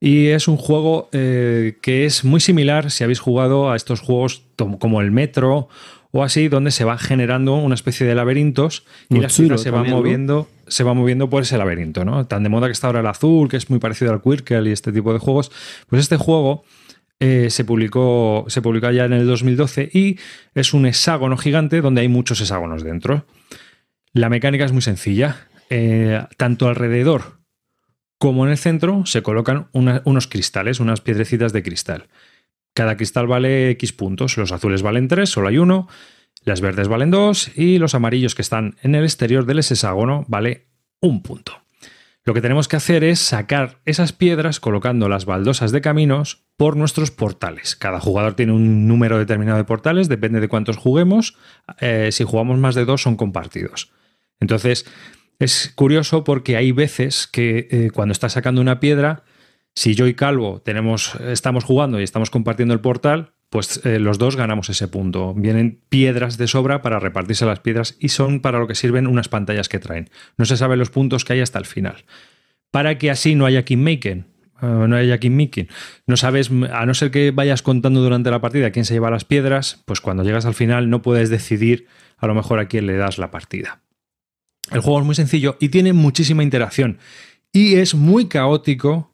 Y es un juego eh, que es muy similar si habéis jugado a estos juegos como el Metro o así, donde se va generando una especie de laberintos y la ciudad se va moviendo, se va moviendo por ese laberinto, ¿no? Tan de moda que está ahora el azul, que es muy parecido al Quirkel y este tipo de juegos. Pues este juego eh, se, publicó, se publicó ya en el 2012 y es un hexágono gigante donde hay muchos hexágonos dentro. La mecánica es muy sencilla. Eh, tanto alrededor como en el centro se colocan unos cristales, unas piedrecitas de cristal. Cada cristal vale X puntos. Los azules valen 3, solo hay uno. Las verdes valen 2 y los amarillos que están en el exterior del hexágono vale un punto. Lo que tenemos que hacer es sacar esas piedras colocando las baldosas de caminos por nuestros portales. Cada jugador tiene un número determinado de portales, depende de cuántos juguemos. Eh, si jugamos más de dos son compartidos. Entonces, es curioso porque hay veces que eh, cuando estás sacando una piedra, si yo y Calvo tenemos, estamos jugando y estamos compartiendo el portal, pues eh, los dos ganamos ese punto. Vienen piedras de sobra para repartirse las piedras y son para lo que sirven unas pantallas que traen. No se saben los puntos que hay hasta el final. Para que así no haya kingmaking. Eh, no haya kingmaking. No sabes, a no ser que vayas contando durante la partida quién se lleva las piedras, pues cuando llegas al final no puedes decidir a lo mejor a quién le das la partida. El juego es muy sencillo y tiene muchísima interacción. Y es muy caótico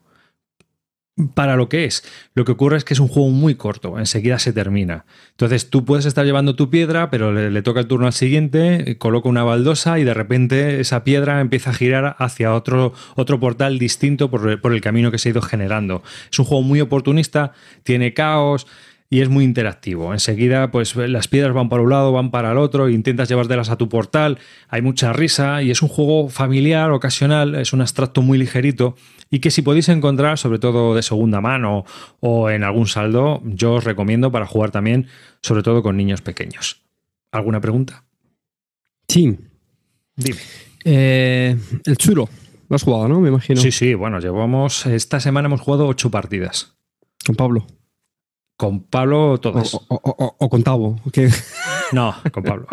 para lo que es. Lo que ocurre es que es un juego muy corto, enseguida se termina. Entonces tú puedes estar llevando tu piedra, pero le, toca el turno al siguiente, coloca una baldosa y de repente esa piedra empieza a girar hacia otro, otro portal distinto por, por el camino que se ha ido generando. Es un juego muy oportunista, tiene caos, y es muy interactivo. Enseguida, pues las piedras van para un lado, van para el otro, intentas llevártelas a tu portal, hay mucha risa y es un juego familiar, ocasional, es un abstracto muy ligerito y que si podéis encontrar, sobre todo de segunda mano o en algún saldo, yo os recomiendo para jugar también, sobre todo con niños pequeños. ¿Alguna pregunta? Sí. Dime. Eh, el chulo. Lo has jugado, ¿no? Me imagino. Sí, sí, bueno, llevamos. Esta semana hemos jugado ocho partidas. Con Pablo. Con Pablo todas. O, o, o con Tavo. Que... <laughs> No, con Pablo.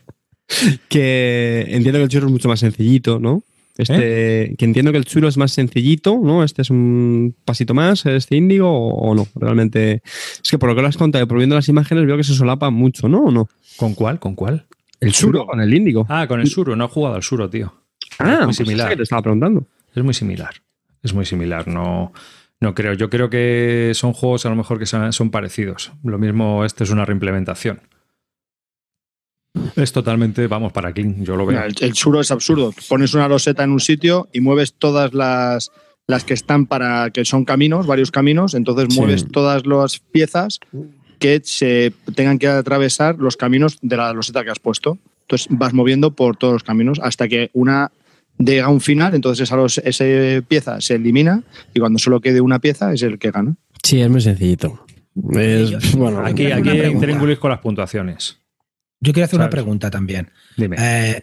<laughs> que entiendo que el chulo es mucho más sencillito, ¿no? Este, ¿Eh? Que entiendo que el chulo es más sencillito, ¿no? Este es un pasito más, este índigo, o, o no. Realmente. Es que por lo que lo has contado, por viendo las imágenes, veo que se solapa mucho, ¿no? ¿O no? ¿Con cuál? ¿Con cuál? El suro, con el índigo. Ah, con el suro. No he jugado al suro, tío. Ah, muy pues similar. es que te estaba preguntando. Es muy similar. Es muy similar. No, no creo. Yo creo que son juegos a lo mejor que son, parecidos. Lo mismo, este es una reimplementación. Es totalmente, vamos, para clean, yo lo veo. El, el es absurdo. Pones una loseta en un sitio y mueves todas las, las que están para que son caminos, varios caminos, entonces Sí. mueves todas las piezas que se tengan que atravesar los caminos de la loseta que has puesto. Entonces vas moviendo por todos los caminos hasta que una llega a un final, entonces esa, los- esa pieza se elimina y cuando solo quede una pieza es el que gana. Sí, es muy sencillito. Es, Yo- bueno, Aquí, Una aquí hay con las puntuaciones. Yo quiero hacer una pregunta también. Dime. Eh,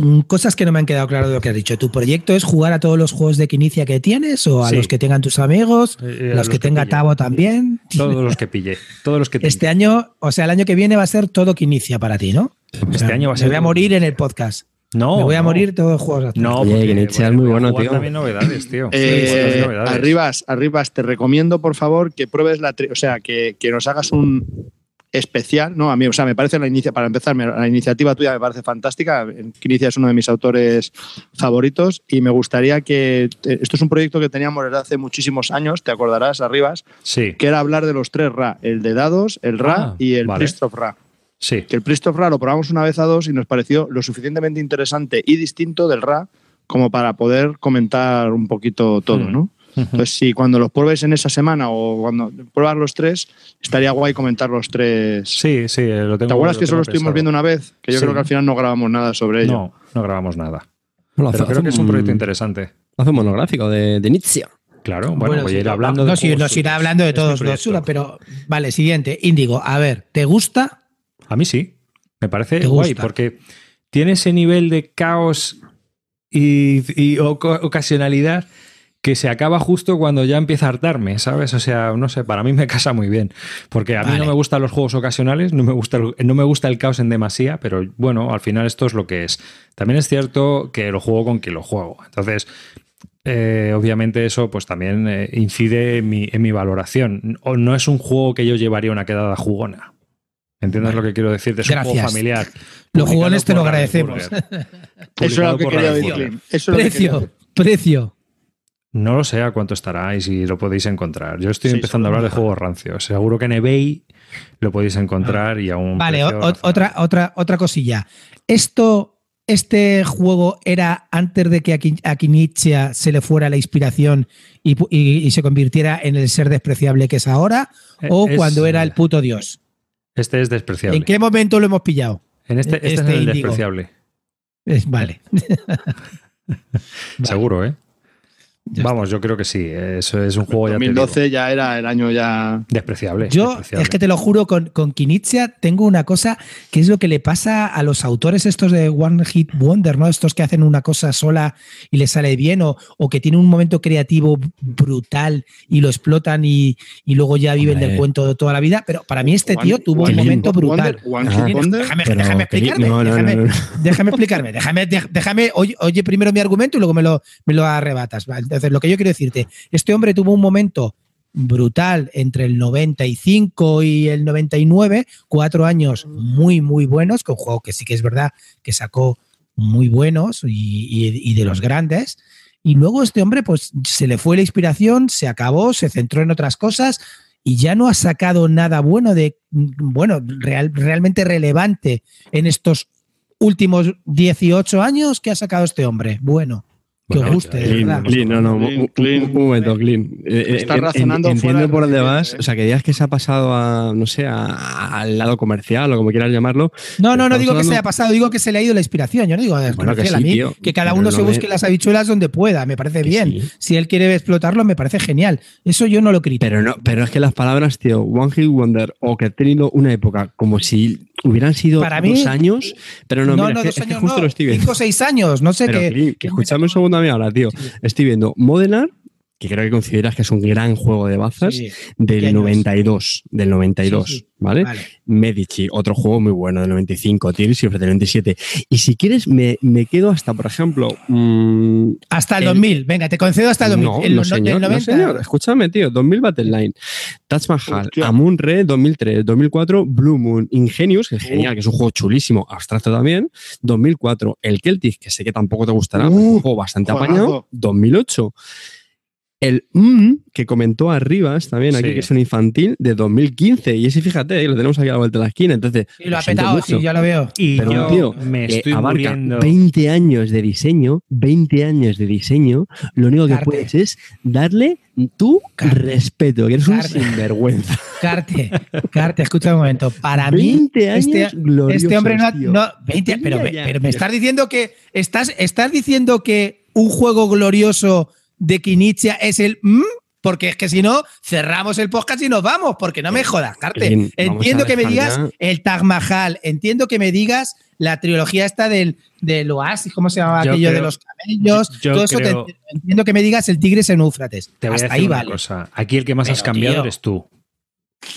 mm, cosas que no me han quedado claro de lo que has dicho. ¿Tu proyecto es jugar a todos los juegos de Quinicia que tienes o a Sí. los que tengan tus amigos, Eh, a los, que, tenga pille. Tavo también? Todos los que pille. Todos los que pille. Este año, o sea, el año que viene va a ser todo Quinicia para ti, ¿no? Este año va a ser- Me voy a morir en el podcast. No. me voy a no. morir todos los juegos. actuales. No, Oye, porque a muy bueno, tío. también novedades, tío. Eh, Sí, muchas novedades. Arribas, Arribas, te recomiendo por favor que pruebes la, tri- o sea, que, que nos hagas un especial, ¿no? A mí, o sea, me parece la inicia, para empezar, la iniciativa tuya me parece fantástica. Inicia es uno de mis autores favoritos y me gustaría que eh, esto es un proyecto que teníamos desde hace muchísimos años, te acordarás, Arribas, Sí, que era hablar de los tres Ra, el de dados, el Ra Ah, y el vale. Priest of Ra. Sí. Que el Priest of Ra lo probamos una vez a dos y nos pareció lo suficientemente interesante y distinto del Ra como para poder comentar un poquito todo, Mm. ¿no? Entonces, si cuando los pruebes en esa semana o cuando pruebas los tres, estaría guay comentar los tres. Sí, sí, eh, lo tengo. ¿Te acuerdas lo que solo tengo estuvimos pensado. viendo una vez? Que yo Sí. creo que al final no grabamos nada sobre ello. No, no grabamos nada. Bueno, Pero hace- creo que es un proyecto interesante. Hace un monográfico de, de Nietzsche. Claro, bueno, voy a ir hablando de. no, sí, juegos nos irá hablando de todos los pero vale, siguiente. Índigo, a ver, ¿te gusta? A mí sí. Me parece ¿Te guay gusta? porque tiene ese nivel de caos y, ocasionalidad que se acaba justo cuando ya empieza a hartarme, ¿sabes? O sea, no sé, para mí me casa muy bien. Porque a mí no me gustan los juegos ocasionales, no me, gusta el, no me gusta el caos en demasía, pero bueno, al final esto es lo que es. También es cierto que lo juego con quien lo juego. Entonces, eh, obviamente eso pues también eh, incide en mi, en mi valoración. O no es un juego que yo llevaría una quedada jugona. ¿Entiendes Vale. lo que quiero decir? Es un Gracias. juego familiar. Los jugones te lo agradecemos. Eso era lo que quería decir. Eso es que Precio, decir. precio. No lo sé a cuánto estará y si lo podéis encontrar. Yo estoy Sí, empezando a hablar de juegos rancios. Seguro que en eBay lo podéis encontrar y aún. Vale, o- o- otra, otra, otra cosilla. Esto, este juego era antes de que a Ki- a Kinichia se le fuera la inspiración y, pu- y- y se convirtiera en el ser despreciable que es ahora, o Es- cuando era el puto dios. Este es despreciable. ¿En qué momento lo hemos pillado? En este, este, es este el despreciable. Es- vale. <laughs> <laughs> Seguro, ¿eh? Ya Vamos, yo creo que sí. Eso es un juego ya te digo, 2012 ya era el año ya. despreciable. Yo, despreciable. es que te lo juro, con, con Kinichia tengo una cosa que es lo que le pasa a los autores estos de One Hit Wonder, ¿no? Estos que hacen una cosa sola y les sale bien, o, o que tienen un momento creativo brutal y lo explotan y, y luego ya viven Hombre. del cuento de toda la vida. Pero para mí este One- tío tuvo One un momento brutal. One Ah. Hit Wonder. Déjame, déjame explicarme. no, no, déjame, no, no. déjame explicarme. Déjame oye, oye primero mi argumento y luego me lo, me lo arrebatas. ¿vale? Lo que yo quiero decirte, este hombre tuvo un momento brutal entre el 95 y el 99, cuatro años muy, muy buenos, con juego que sí que es verdad que sacó muy buenos y de los grandes. Y luego este hombre, pues se le fue la inspiración, se acabó, se centró en otras cosas y ya no ha sacado nada bueno de, bueno, real- realmente relevante en estos últimos 18 años que ha sacado este hombre. Bueno, que Bueno, os guste, Clean, verdad. clean, no, no, Clean, un, clean. un- un momento, clean. Eh, Está eh, razonando en- fuera Entiendo por que vas, quiere, o sea, que digas que se ha pasado a, no sé, a- al lado comercial o como quieras llamarlo. No, no, no digo que se haya pasado, digo que se le ha ido la inspiración. Yo no digo Bueno, que sí, a mí, tío, que cada uno no se me- busque las habichuelas donde pueda, me parece Que bien. sí. Si él quiere explotarlo, me parece genial. Eso yo no lo critico. Pero no, pero es que las palabras, tío, One Hit Wonder o que ha tenido una época como si hubieran sido Para dos mí- años, pero no, no, mira, no, es que- dos es que años, justo no, lo estoy viendo. cinco o seis años, no sé Pero, qué. Que escúchame un segundo a mí ahora, tío. Estoy viendo Modelar, que creo que consideras que es un gran juego de bazas, Sí, ¿Qué del años? 92, del 92, Sí, sí. ¿vale? vale. Medici, otro juego muy bueno del 95, Tears of del 97. Y si quieres, me, me quedo hasta, por ejemplo. mm, Hasta el, El- 2000, venga, te concedo hasta el 2000. no, el, no, no- señor, el no, 90. señor. Escúchame, tío. 2000 Battle Line, Touch Mahal, Hostia. Amun Re 2003, 2004 Blue Moon, Ingenious, que es genial, que es un juego chulísimo, abstracto también. 2004 el Celtic, que sé que tampoco te gustará, es un Uh, juego bastante apañado. 2008 el mm, que comentó Arribas también aquí, Sí. que es un infantil de 2015. Y ese, fíjate, eh, lo tenemos aquí a la vuelta de la esquina. Entonces, Y lo ha petado, sí, ya lo veo. Y Pero, yo tío, me que estoy abarca muriendo. 20 años de diseño, 20 años de diseño, lo único que Carte. puedes es darle tu Carte. respeto, que eres un Carte. sinvergüenza. Carte, Carte, escucha un momento. Para mí, 20 años este, este hombre no, no 20, pero, Ya, ya. pero me estás diciendo que estás, estás diciendo que un juego glorioso de Kinichia es el mm? porque es que si no, cerramos el podcast y nos vamos, porque no me jodas, Carte. Entiendo que me digas el Taj Mahal, entiendo que me digas la trilogía esta del, del Oasis, ¿cómo se llamaba Yo aquello de los camellos? Todo eso te- entiendo que me digas el Tigres en Éufrates. Te voy Hasta a decir ahí una vale. cosa. Aquí el que más has cambiado tío. eres tú.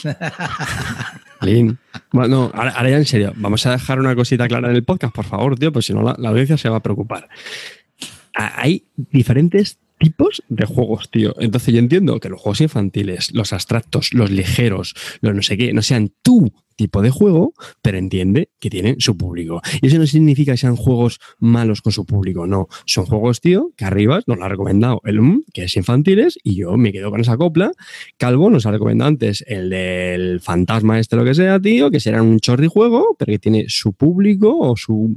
<laughs> Lin. Bueno, ahora, ahora ya en serio, vamos a dejar una cosita clara en el podcast, por favor, tío, pues si no la, la audiencia se va a preocupar. Hay diferentes tipos de juegos, tío. Entonces yo entiendo que los juegos infantiles, los abstractos, los ligeros, los no sé qué, no sean tu tipo de juego, pero entiende que tienen su público. Y eso no significa que sean juegos malos con su público, no. Son juegos, tío, que arriba nos lo ha recomendado el M, que es infantiles, y yo me quedo con esa copla. Calvo nos ha recomendado antes el del fantasma este, lo que sea, tío, que será un chorri juego, pero que tiene su público o su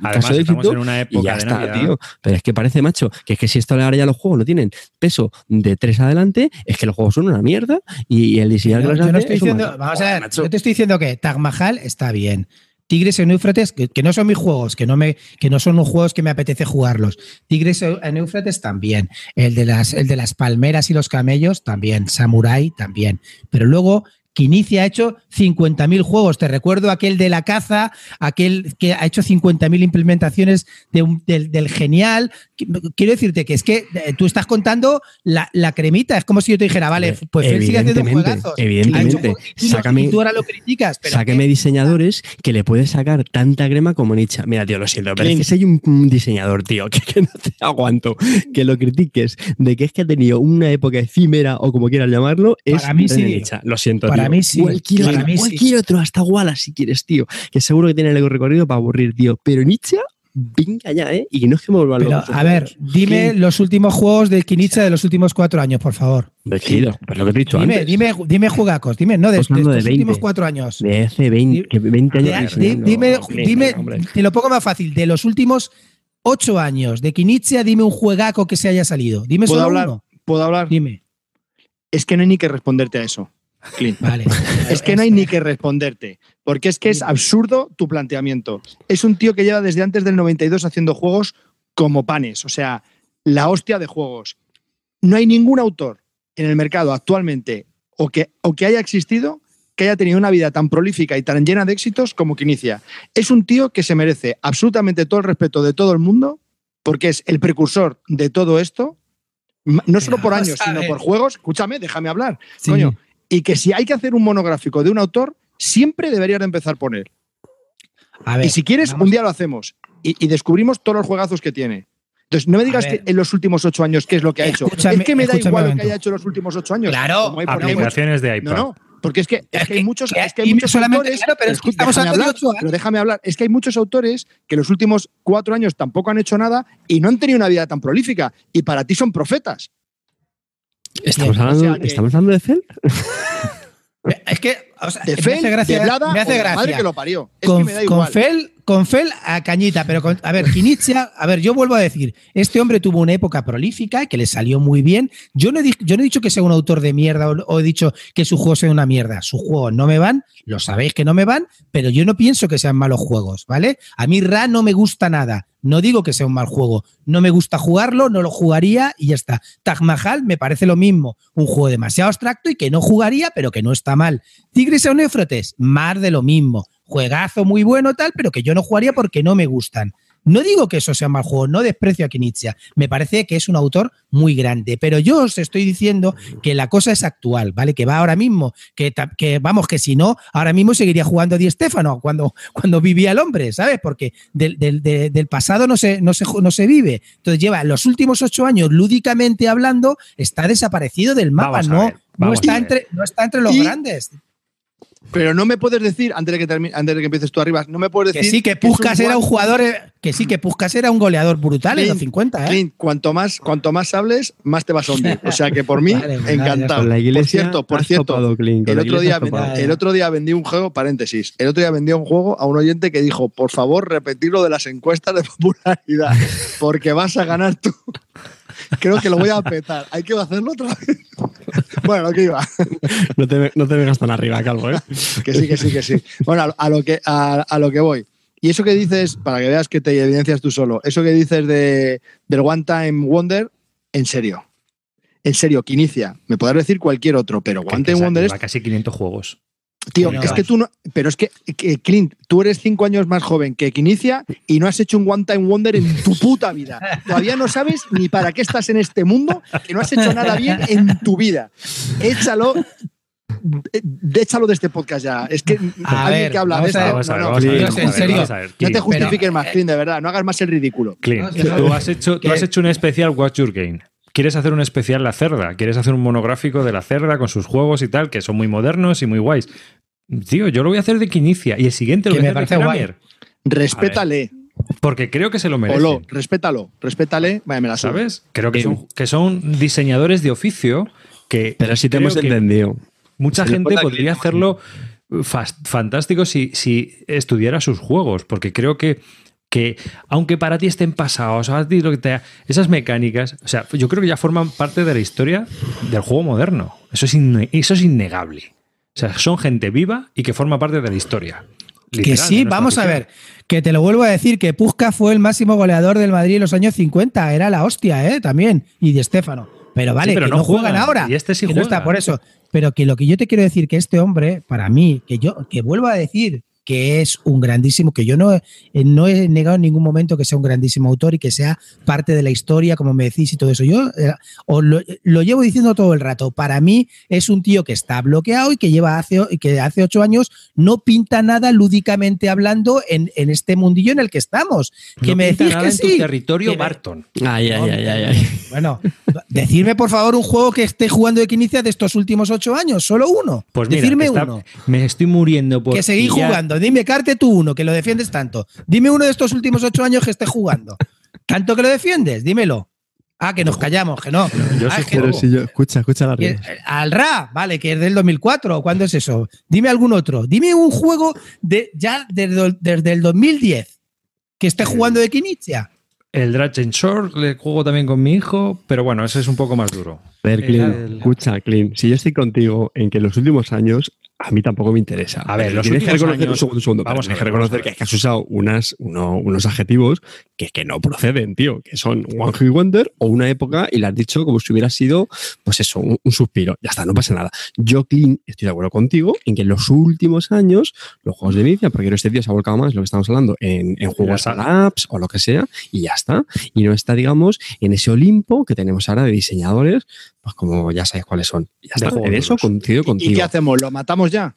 Además, caso de estamos éxito. en una Y época ya de está, Navidad. tío. Pero es que parece, macho, que es que si esto ahora ya los juegos no tienen peso de tres adelante, es que los juegos son una mierda y el diseñador Yo, que los yo no hace estoy diciendo, macho. vamos a ver, macho. yo te estoy diciendo que Taj Mahal está bien. Tigres en Éufrates, que, no son mis juegos, que no, me, que no son los juegos que me apetece jugarlos. Tigres en Éufrates también. El de, las, el de las palmeras y los camellos también. Samurai también. Pero luego Kinici ha hecho 50.000 juegos. Te recuerdo aquel de la caza, aquel que ha hecho 50.000 implementaciones de un- del, del genial. Quiero decirte que es que eh, tú estás contando la, la cremita. Es como si yo te dijera, vale, pues él sigue haciendo juegazos. evidentemente. Hecho y Sácame- y tú ahora lo criticas. Pero Sáqueme que- diseñadores que le puedes sacar tanta crema como Nietzsche. Mira, tío, lo siento, pero es que hay un, diseñador, tío, <laughs> que, que no te aguanto, que lo critiques de que es que ha tenido una época efímera o como quieras llamarlo, es Para mí sí. Nietzsche. Lo siento, Para tío. mí sí. Cualquier, Para otro, mí sí. cualquier otro, hasta Wallace si quieres, tío, que seguro que tiene el recorrido para aburrir, tío. Pero Nietzsche, venga ya, ¿eh? Y no es que me vuelvan Pero, loco a ver, dime ¿Qué? los últimos juegos de Kinicha de los últimos cuatro años, por favor. Decido, pero lo que te he dicho Dime, antes. dime, dime jugacos, dime, no, de, de de 20. últimos cuatro años. De hace 20, que 20 años. De- di- diseñando. dime, Hombre, dime, te lo pongo más fácil, de los últimos ocho años de Kinicha, dime un juegaco que se haya salido. Dime ¿Puedo solo hablar? uno. ¿Puedo hablar? Dime. Es que no hay ni que responderte a eso, Clint. Vale. <laughs> Es que no hay ni que responderte, porque es que es absurdo tu planteamiento. Es un tío que lleva desde antes del 92 haciendo juegos como panes, o sea, la hostia de juegos. No hay ningún autor en el mercado actualmente o que, o que haya existido que haya tenido una vida tan prolífica y tan llena de éxitos como que inicia. Es un tío que se merece absolutamente todo el respeto de todo el mundo porque es el precursor de todo esto, no solo por años, sino por juegos. Escúchame, déjame hablar. Sí. Coño, y que si hay que hacer un monográfico de un autor, siempre deberías de empezar por él. A ver, y si quieres, vamos- un día lo hacemos y, y descubrimos todos los juegazos que tiene. Entonces, no me digas que en los últimos ocho años qué es lo que ha hecho. Escúchame- Es que me da igual lo que haya hecho en los últimos ocho años. Claro, Aplicaciones de iPad. no, no, porque es que, es Es que hay muchos, que es que hay muchos solamente, autores. claro, pero es que estamos déjame de hablar, ocho años. pero déjame hablar. Es que hay muchos autores que los últimos cuatro años tampoco han hecho nada y no han tenido una vida tan prolífica. Y para ti son profetas. ¿Estamos, Bien, o hablando, sea que- ¿Estamos hablando de Feld? <laughs> Es que, o sea, De me Fel, hace gracia. de Blada me hace o gracia. madre que lo parió. Es con, que me da con igual. Fel, con Fel a cañita, pero con, a ver, Kinitzia, a ver, yo vuelvo a decir, este hombre tuvo una época prolífica que le salió muy bien. Yo no he, yo no he dicho que sea un autor de mierda o, he dicho que su juego sea una mierda. Sus juegos no me van, lo sabéis que no me van, pero yo no pienso que sean malos juegos, ¿vale? A mí Ra no me gusta nada. No digo que sea un mal juego. No me gusta jugarlo, no lo jugaría y ya está. Taj Mahal me parece lo mismo. Un juego demasiado abstracto y que no jugaría, pero que no está mal. Tigres o Néfrotes, más de lo mismo. Juegazo muy bueno, tal, pero que yo no jugaría porque no me gustan. No digo que eso sea mal juego, no desprecio a Kinitzia. Me parece que es un autor muy grande, pero yo os estoy diciendo que la cosa es actual, ¿vale? Que va ahora mismo, que, que vamos, que si no, ahora mismo seguiría jugando Di Stéfano cuando, cuando vivía el hombre, ¿sabes? Porque del, del- de- del pasado no se, no, se, ju- no se vive. Entonces lleva los últimos ocho años, lúdicamente hablando, está desaparecido del mapa, Vamos a no, ver, no, está a entre, no está entre los Y- grandes. Pero no me puedes decir, antes de que, termine, antes de que empieces tú arriba, no me puedes Que decir. sí, que Puskas era un jugador, eh, que sí, que Puskas era un goleador brutal en los Clint, 50, ¿eh? Clint, cuanto más, cuanto más hables, más te vas a hundir. O sea que por mí, <laughs> Vale, encantado. Con la iglesia por cierto, por cierto, topado, Clint, el otro, día, el otro día vendí un juego, paréntesis, el otro día vendí un juego a un oyente que dijo, por favor, repetir lo de las encuestas de popularidad, porque vas a ganar tú. Creo que lo voy a petar. Hay que hacerlo otra vez. <laughs> Bueno, lo que iba. No te, no te vengas tan arriba, Calvo, ¿eh? Que sí, que sí, que sí. Bueno, a, a lo que, a, a lo que voy. Y eso que dices, para que veas que te evidencias tú solo, eso que dices de, del One Time Wonder, en serio. En serio, que inicia. Me podrás decir cualquier otro, pero One que Time Wonder es casi 500 juegos. Tío, es que tú no. Pero es que, que, Clint, tú eres cinco años más joven que Inicia y no has hecho un One Time Wonder en tu puta vida. Todavía no sabes ni para qué estás en este mundo, que no has hecho nada bien en tu vida. Échalo. eh, Échalo de este podcast ya. Es que A alguien ver, que habla de esto. ver, no, no, ver, en serio. no te justifiques más, Clint, de verdad. No hagas más el ridículo. Clint, tú has hecho, tú has hecho un especial Watch Your Game. Quieres hacer un especial La Cerda, quieres hacer un monográfico de La Cerda con sus juegos y tal, que son muy modernos y muy guays. Tío, yo lo voy a hacer de Quinicia y el siguiente lo Que voy a me hacer de parece Kramer, Respétale. porque creo que se lo merece. Olo, respétalo. Respétale. Vaya, me la subo. ¿Sabes? Creo que son, que son diseñadores de oficio que. Pero si te hemos entendido. Mucha Se gente podría hacerlo fantástico si, si estudiara sus juegos, porque creo que, que aunque para ti estén pasados, a ti lo que te, esas mecánicas, o sea, yo creo que ya forman parte de la historia del juego moderno. Eso es, eso es innegable. O sea, son gente viva y que forma parte de la historia. Que sí, vamos a ver, que te lo vuelvo a decir, que Pusca fue el máximo goleador del Madrid en los años 50, era la hostia, ¿eh? También, y de Estefano. Pero vale, Sí, pero que no juegan juegan, ahora. y este sí que no juega. está por eso. Pero que lo que yo te quiero decir, que este hombre, para mí, que yo, que vuelvo a decir que es un grandísimo, que yo no, he- eh, no he negado en ningún momento que sea un grandísimo autor y que sea parte de la historia, como me decís y todo eso. Yo eh, os lo, lo llevo diciendo todo el rato. Para mí es un tío que está bloqueado y que lleva hace, que hace ocho años no pinta nada lúdicamente hablando en, en este mundillo en el que estamos. Que No me pinta decís nada que en tu territorio Que Barton. Ay, ay, ay, ay, ay. <laughs> Bueno, decirme por favor un juego que esté jugando de inicia de estos últimos ocho años, solo uno. Pues mira, Decirme está- uno. me estoy muriendo por Que seguís pillar- Dime, Carte tú uno, que lo defiendes tanto. Dime uno de estos últimos ocho años que esté jugando. ¿Tanto que lo defiendes? Dímelo. Ah, que nos callamos, que no. Yo Ah, sí es que- Pero juego. si yo, escucha, escucha la rima. al RA, vale, que es del 2004. ¿Cuándo es eso? Dime algún otro. Dime un juego de, ya desde, desde el 2010 que esté jugando de Kinichia. El Dragon Shore le juego también con mi hijo, pero bueno, ese es un poco más duro. A ver, Clint, El- escucha, Clint. Si yo estoy contigo en que en los últimos años a mí tampoco me interesa. A ver, los tienes que reconocer, años- un segundo, un segundo, Vamos a reconocer que has usado unas, uno- unos adjetivos que, que no proceden, tío, que son One Hit Wonder o una época y le has dicho como si hubiera sido, pues eso, un, un suspiro. Ya está, no pasa nada. Yo, Clint, estoy de acuerdo contigo en que en los últimos años los juegos de inicia, porque este tío se ha volcado más lo que estamos hablando en, en juegos apps o lo que sea, y ya está. Y no está, digamos, en ese Olimpo que tenemos ahora de diseñadores, pues como ya sabéis cuáles son. Y Ya está, en eso coincido ¿Y contigo. qué hacemos? ¿Lo matamos ya?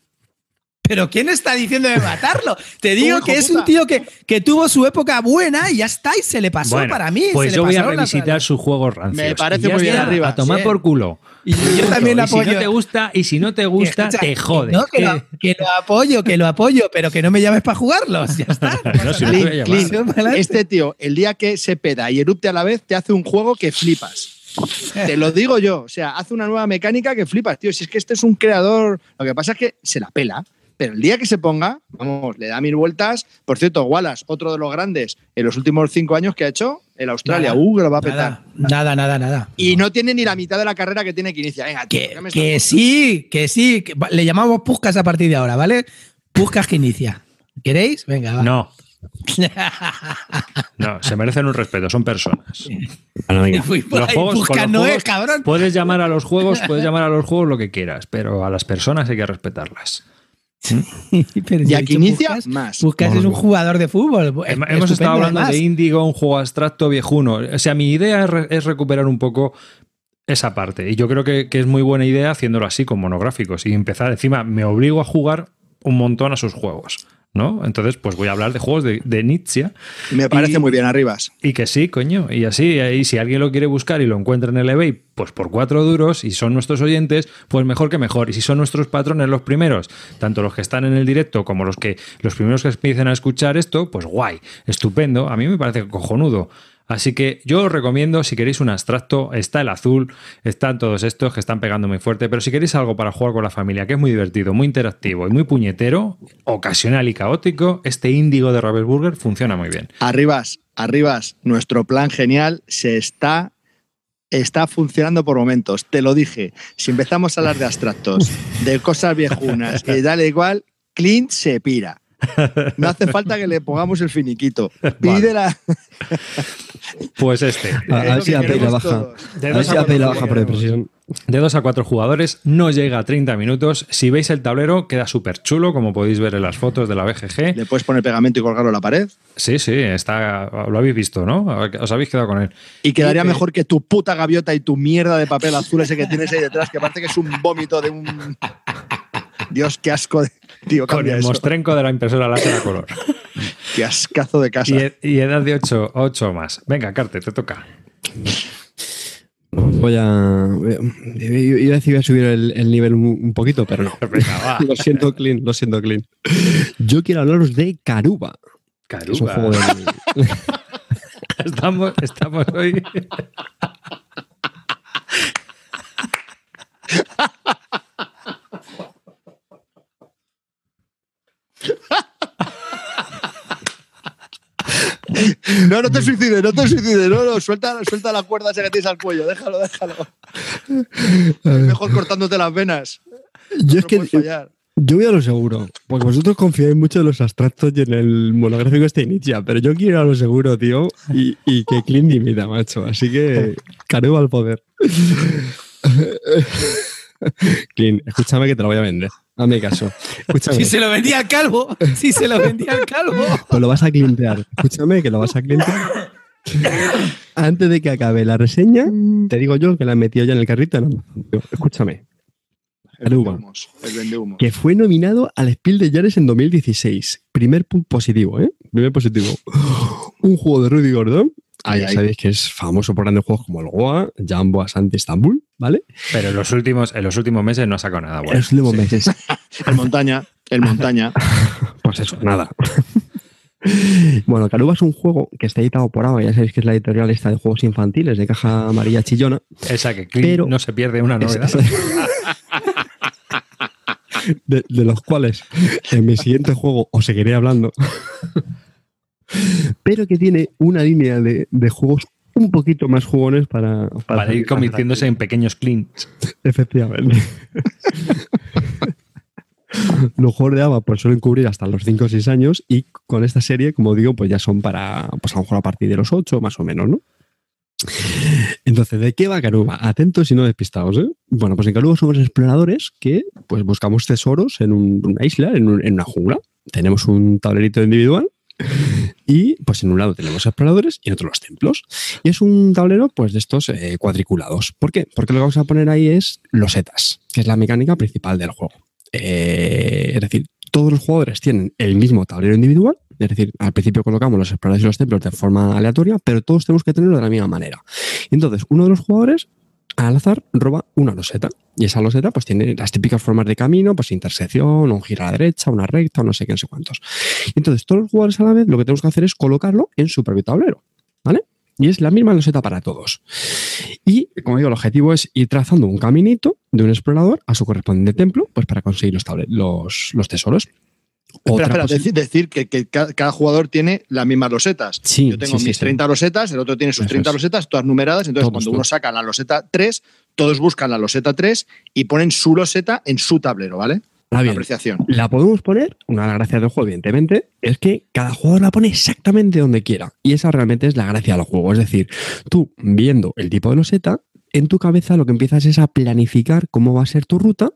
Pero ¿quién está diciendo de matarlo? Te digo que es puta. un tío que, que tuvo su época buena y ya está, y se le pasó Bueno, para mí. Pues se yo le voy a las- revisitar sus juegos rancios. Me parece Y muy bien está, arriba. A tomar Sí. por culo. Y yo también Y apoyo. si no te gusta, y si no te gusta, Escucha, te jode. No, que, lo, que lo apoyo, que lo apoyo, pero que no me llames para jugarlos. Ya está. <laughs> No, si. Clint. Este tío, el día que se peda y erupte a la vez, te hace un juego que flipas. Te lo digo yo. O sea, hace una nueva mecánica que flipas, tío. Si es que este es un creador. Lo que pasa es que se la pela. Pero el día que se ponga, vamos, le da mil vueltas. Por cierto, Wallace, otro de los grandes en los últimos cinco años que ha hecho, el Australia, Nada, uh, que lo va a petar. Nada, nada, nada. Y no tiene ni la mitad de la carrera que tiene que iniciar. Venga, tío, Que, ¿qué me que sí, que sí. que le llamamos Puscas a partir de ahora, ¿vale? Puscas que inicia. ¿Queréis? Venga, va. No. <laughs> No, se merecen un respeto, son personas. Bueno, Los juegos, con Puscas los no juegos, es, cabrón. Puedes llamar a los juegos, puedes llamar a los juegos lo que quieras, pero a las personas hay que respetarlas. <laughs> Pero Y aquí dicho inicia Puskás, más. Puscas es un jugador de fútbol. Hemos estado hablando además. de Indigo, un juego abstracto viejuno. O sea, mi idea es, re- es recuperar un poco esa parte. Y yo creo que, que es muy buena idea haciéndolo así, con monográficos. Y empezar, encima, me obligo a jugar un montón a sus juegos. ¿No? Entonces, pues voy a hablar de juegos de, de Nietzsche. Me parece Y- muy bien, Arribas. Y que sí, coño. Y así, y si alguien lo quiere buscar y lo encuentra en el eBay, pues por cuatro duros, y son nuestros oyentes, pues mejor que mejor. Y si son nuestros patrones los primeros, tanto los que están en el directo como los que los primeros que empiecen a escuchar esto, pues guay, estupendo. A mí me parece cojonudo. Así que yo os recomiendo, si queréis un abstracto, está el azul, están todos estos que están pegando muy fuerte, pero si queréis algo para jugar con la familia, que es muy divertido, muy interactivo y muy puñetero, ocasional y caótico, este índigo de Ravensburger funciona muy bien. Arribas, Arribas, nuestro plan genial se está, está funcionando por momentos. Te lo dije. Si empezamos a hablar de abstractos, de cosas viejunas y <laughs> dale igual, Clint se pira. <laughs> No hace falta que le pongamos el finiquito. Vale. Pide la. <laughs> Pues este. <laughs> A, ver si la baja. A ver si la baja por depresión. De 2 a 4 jugadores, no llega a 30 minutos. Si veis el tablero, queda súper chulo, como podéis ver en las fotos de la BGG. Le puedes poner pegamento y colgarlo a la pared. Sí, sí, está, lo habéis visto, ¿no? Os habéis quedado con él. Y quedaría que- mejor que tu puta gaviota y tu mierda de papel azul ese que tienes ahí detrás, que parece que es un vómito de un. Dios, qué asco de. Tío, Con el eso. mostrenco de la impresora láser a color. <laughs> Qué ascazo de casa. Y, y edad de 8, 8 más. Venga, Carte, te toca. Voy a. Iba a decir voy a subir el, el nivel un, un poquito, pero no. <laughs> Venga, va. <laughs> Lo siento, Clean, lo siento, Clean. Yo quiero hablaros de Caruba. que Es un juego Caruba. de. Estamos, estamos hoy. <laughs> No, no te suicides, no te suicides. No, no, suelta, suelta la cuerda esa que tienes al cuello. Déjalo, déjalo. Es mejor cortándote las venas. Yo es que fallar. yo voy a lo seguro. Porque vosotros confiáis mucho en los abstractos y en el monográfico este inicia, pero yo quiero ir a lo seguro, tío, y, y que Clean dimita, macho. Así que Caruba al poder. <laughs> Clean, escúchame que te lo voy a vender. Hazme caso. Escúchame. <laughs> Si se lo vendía al calvo, si se lo vendía al calvo. <laughs> Pues lo vas a clientear. Escúchame que lo vas a clientear. Antes de que acabe la reseña, te digo yo que la he metido ya en el carrito. No, escúchame. Caruba, Vendehumos, El vendehumo. que fue nominado al Spiel de Jahres en 2016. Primer punto positivo, ¿eh? Primer positivo. <gasps> Un juego de Rudy Gordon. Ah, Ay, ya ay. sabéis que es famoso por grandes juegos como el Goa, Jambo Asante Istanbul, ¿vale? Pero en los últimos, en los últimos meses no ha sacado nada En bueno. los últimos meses. <laughs> El montaña, el montaña. <laughs> Pues eso, nada. <laughs> Bueno, Caruba es un juego que está editado por ABA, ya sabéis que es la editorial esta de juegos infantiles de caja amarilla chillona. Esa que Pero- no se pierde una novedad. de, de los cuales en mi siguiente juego os seguiré hablando. Pero que tiene una línea de, de juegos un poquito más jugones para, para, Para ir convirtiéndose en pequeños clints. Efectivamente. <laughs> Los juegos de ABA pues suelen cubrir hasta los 5 o 6 años y con esta serie, como digo, pues ya son para, pues a lo mejor a partir de los 8 más o menos, ¿no? Entonces, ¿de qué va Caruba? Atentos y no despistados, ¿eh? Bueno, pues en Caruba somos exploradores que pues buscamos tesoros en un- una isla, en, un- en una jungla. Tenemos un tablerito individual <laughs> y pues en un lado tenemos exploradores y en otro los templos. Y es un tablero pues de estos eh, cuadriculados. ¿Por qué? Porque lo que vamos a poner ahí es losetas, que es la mecánica principal del juego. Eh, es decir, todos los jugadores tienen el mismo tablero individual, es decir, al principio colocamos los exploradores y los templos de forma aleatoria, pero todos tenemos que tenerlo de la misma manera. Entonces, uno de los jugadores al azar roba una loseta y esa loseta pues tiene las típicas formas de camino, pues intersección, un giro a la derecha, una recta, no sé qué, no sé cuántos. Entonces, todos los jugadores a la vez lo que tenemos que hacer es colocarlo en su propio tablero, ¿vale? Y es la misma loseta para todos. Y, como digo, el objetivo es ir trazando un caminito de un explorador a su correspondiente templo, pues para conseguir los tesoros. Espera, Otra espera, posi- decir, decir que, que ca- cada jugador tiene las mismas losetas. Sí, Yo tengo sí, mis sí. 30 losetas, el otro tiene sus Eso 30 es. losetas, todas numeradas. Entonces, Todos, cuando todos. uno saca la loseta 3, todos buscan la loseta 3 y ponen su loseta en su tablero, ¿vale? Ahora bien, Apreciación. La podemos poner, una de las gracias del juego, evidentemente, es que cada jugador la pone exactamente donde quiera. Y esa realmente es la gracia del juego. Es decir, tú viendo el tipo de loseta, en tu cabeza lo que empiezas es a planificar cómo va a ser tu ruta,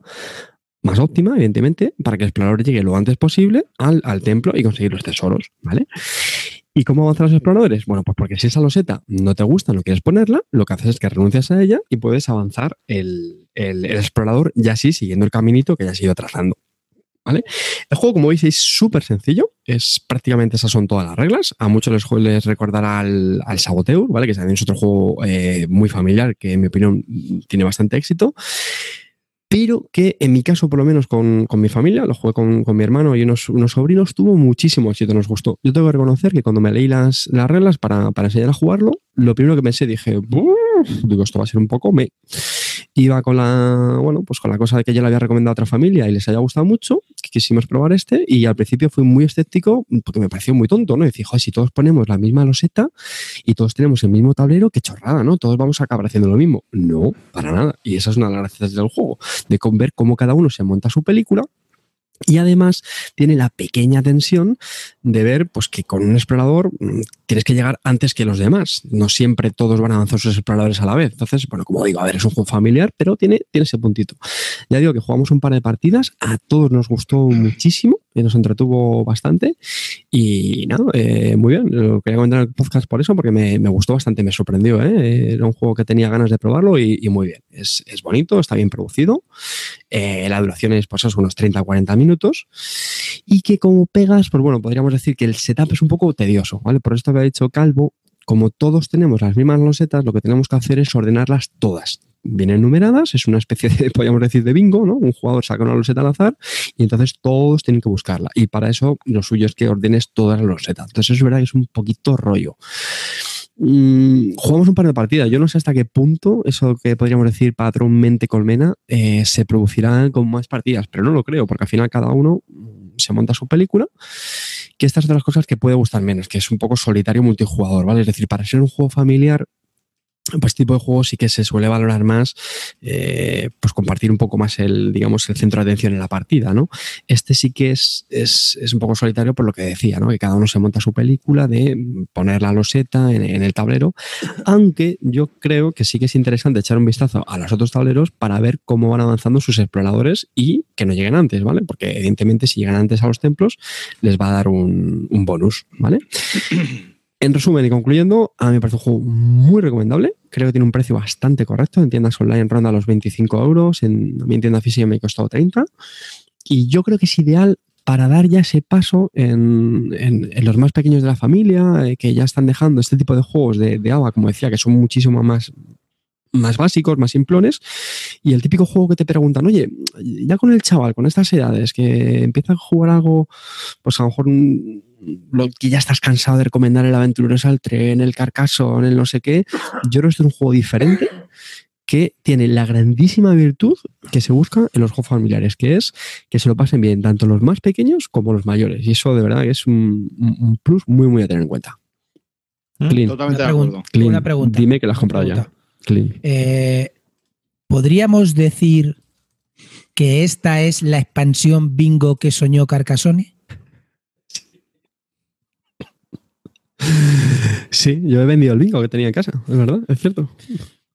más óptima, evidentemente, para que el explorador llegue lo antes posible al, al templo y conseguir los tesoros, ¿vale? ¿Y cómo avanzan los exploradores? Bueno, pues porque si esa loseta no te gusta, no quieres ponerla, lo que haces es que renuncias a ella y puedes avanzar el, el- explorador ya así siguiendo el caminito que ya has ido trazando. ¿Vale? El juego, como veis, es súper sencillo. Es prácticamente esas son todas las reglas. A muchos les, les recordará al, al Saboteur, ¿vale? Que también es otro juego eh, muy familiar que, en mi opinión, tiene bastante éxito. Pero que en mi caso, por lo menos con, con mi familia, lo jugué con, con mi hermano y unos, unos sobrinos, tuvo muchísimo éxito, nos gustó. Yo tengo que reconocer que cuando me leí las, las reglas para, para enseñar a jugarlo, lo primero que pensé, dije, digo, esto va a ser un poco me. Iba con la, bueno, pues con la cosa que yo le había recomendado a otra familia y les haya gustado mucho, que quisimos probar este y al principio fui muy escéptico porque me pareció muy tonto, ¿no? Y dije, si todos ponemos la misma loseta y todos tenemos el mismo tablero, qué chorrada, ¿no? Todos vamos a acabar haciendo lo mismo. No, para nada. Y esa es una de las gracias del juego, de ver cómo cada uno se monta su película Y además tiene la pequeña tensión de ver pues, que con un explorador mm, tienes que llegar antes que los demás. No siempre todos van a avanzar sus exploradores a la vez. Entonces, bueno, como digo, a ver, es un juego familiar, pero tiene, tiene ese puntito. Ya digo que jugamos un par de partidas, a todos nos gustó muchísimo y nos entretuvo bastante. Y nada, eh, muy bien. Lo quería comentar en el podcast por eso, porque me, me gustó bastante, me sorprendió. ¿eh? Era un juego que tenía ganas de probarlo y, y muy bien. Es, es, bonito, está bien producido. Eh, la duración es pues, unos 30-40 minutos. Y que como pegas, pues bueno, podríamos decir que el setup es un poco tedioso, ¿vale? Por esto había dicho Calvo, como todos tenemos las mismas losetas, lo que tenemos que hacer es ordenarlas todas. Vienen numeradas, es una especie de, <laughs> podríamos decir, de bingo, ¿no? Un jugador saca una loseta al azar y entonces todos tienen que buscarla. Y para eso lo suyo es que ordenes todas las losetas. Entonces es verdad que es un poquito rollo. Mm, jugamos un par de partidas. Yo no sé hasta qué punto eso que podríamos decir patrón mente colmena eh, se producirá con más partidas, pero no lo creo, porque al final cada uno se monta su película. Que estas son las cosas que puede gustar menos, que es un poco solitario multijugador, ¿vale? Es decir, para ser un juego familiar, pues tipo de juego sí que se suele valorar más eh, pues compartir un poco más el digamos el centro de atención en la partida no este sí que es, es, es un poco solitario por lo que decía no que cada uno se monta su película de poner la loseta en, en, el tablero aunque yo creo que sí que es interesante echar un vistazo a los otros tableros para ver cómo van avanzando sus exploradores y que no lleguen antes vale porque evidentemente si llegan antes a los templos les va a dar un, un bonus vale en resumen y concluyendo, a mí me parece un juego muy recomendable. Creo que tiene un precio bastante correcto. En tiendas online ronda los 25 euros. En mi tienda física me costado 30. Y yo creo que es ideal para dar ya ese paso en, los más pequeños de la familia, eh, que ya están dejando este tipo de juegos de, de agua, como decía, que son muchísimo más más básicos, más simplones, y el típico juego que te preguntan, oye, ya con el chaval, con estas edades, que empieza a jugar algo, pues a lo mejor un, lo que ya estás cansado de recomendar el Aventureros al Tren, el Carcassonne, el no sé qué, yo creo que es un juego diferente que tiene la grandísima virtud que se busca en los juegos familiares, que es que se lo pasen bien tanto los más pequeños como los mayores. Y eso de verdad que es un, un plus muy, muy a tener en cuenta. Clean. Totalmente de acuerdo. Clean. Una pregunta. Dime que la has comprado ya. Clean. Eh, ¿Podríamos decir que esta es la expansión bingo que soñó Carcassonne? Sí, yo he vendido el bingo que tenía en casa, es verdad, es cierto.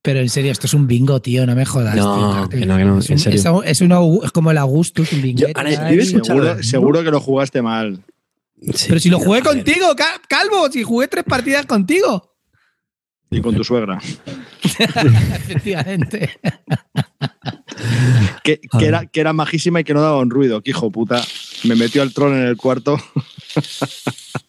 Pero en serio, esto es un bingo, tío, no me jodas. No, tío. que no, que no, es, en un, serio. es, un, es como el Augustus, un bingo. Seguro, seguro que lo jugaste mal. Sí, Pero si lo jugué contigo, Cal- Calvo, si jugué tres partidas contigo. Y con tu suegra. <laughs> <laughs> Efectivamente. Que, era, que era majísima y que no daba un ruido. Que hijo puta. Me metió al troll en el cuarto. <laughs>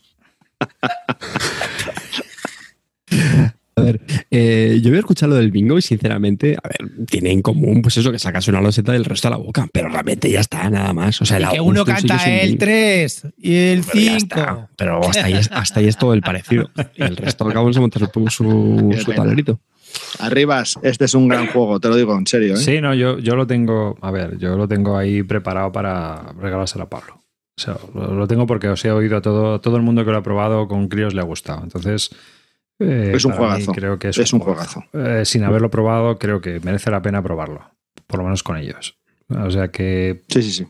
A ver, eh, yo voy a escuchar lo del bingo y sinceramente, a ver, tiene en común pues eso, que sacas una loseta del resto a la boca, pero realmente ya está, nada más. O sea, que uno sí canta el bingo. 3 y el Pero ya 5. está. Pero hasta ahí, es, hasta ahí es todo el parecido. El resto al cabo se monta su, su, su pena. tablerito. Arribas, este es un gran juego, te lo digo en serio. ¿eh? Sí, no, yo, yo lo tengo, a ver, yo lo tengo ahí preparado para regalárselo a Pablo. O sea, lo, lo tengo porque os he oído a todo, todo el mundo que lo ha probado con críos le ha gustado. Entonces, eh, Es un juegazo. Creo que es, Es un juegazo. Eh, sin haberlo probado, creo que merece la pena probarlo. Por lo menos con ellos. O sea que Sí, sí, sí.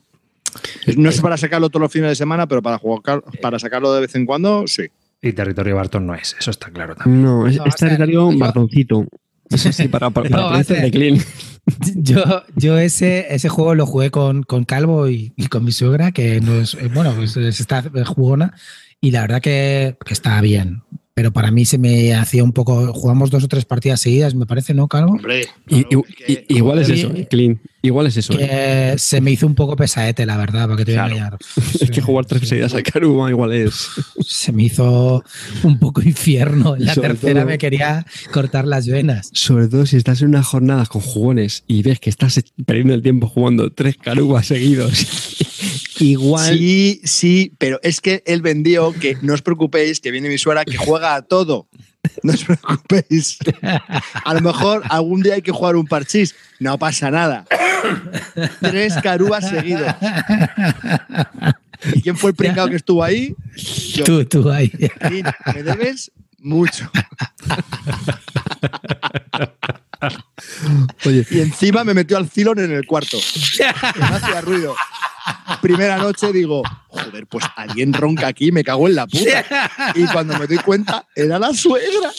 No es para sacarlo todos los fines de semana, pero para jugar, para sacarlo de vez en cuando, sí. y territorio Barton no es, eso está claro también. No, es, No, territorio martoncito. Eso sí, para, para, <laughs> para No, de clean. <laughs> Yo, yo ese, ese juego lo jugué con, con Calvo y, y con mi suegra, que no es, eh, bueno, pues es esta jugona, y la verdad que, que está bien. Pero para mí se me hacía un poco. Jugamos dos o tres partidas seguidas, me parece, ¿no, Calvo? Hombre, Y- claro, y- es que- y- igual es eso, eh, clean. Igual es eso. eh. Que se me hizo un poco pesaete, la verdad, para que te voy a Claro. <laughs> Es que jugar tres seguidas al Karuma igual es. Se me hizo un poco infierno. En la Sobre tercera todo- me quería cortar las venas. Sobre todo si estás en unas jornadas con jugones y ves que estás perdiendo el tiempo jugando tres carugas seguidos. <laughs> igual. Sí, sí, pero es que él vendió que no os preocupéis, que viene mi suegra que juega a todo. <laughs> No os preocupéis. A lo mejor algún día hay que jugar un parchís. No pasa nada. Tres carúas seguidos. ¿Y quién fue el pringado que estuvo ahí? Yo. Tú, tú ahí. Me debes mucho. Oye, Y encima me metió al Cilon en el cuarto. No hacía ruido. primera noche digo, joder, pues alguien ronca aquí, me cago en la puta. Y cuando me doy cuenta, era la suegra.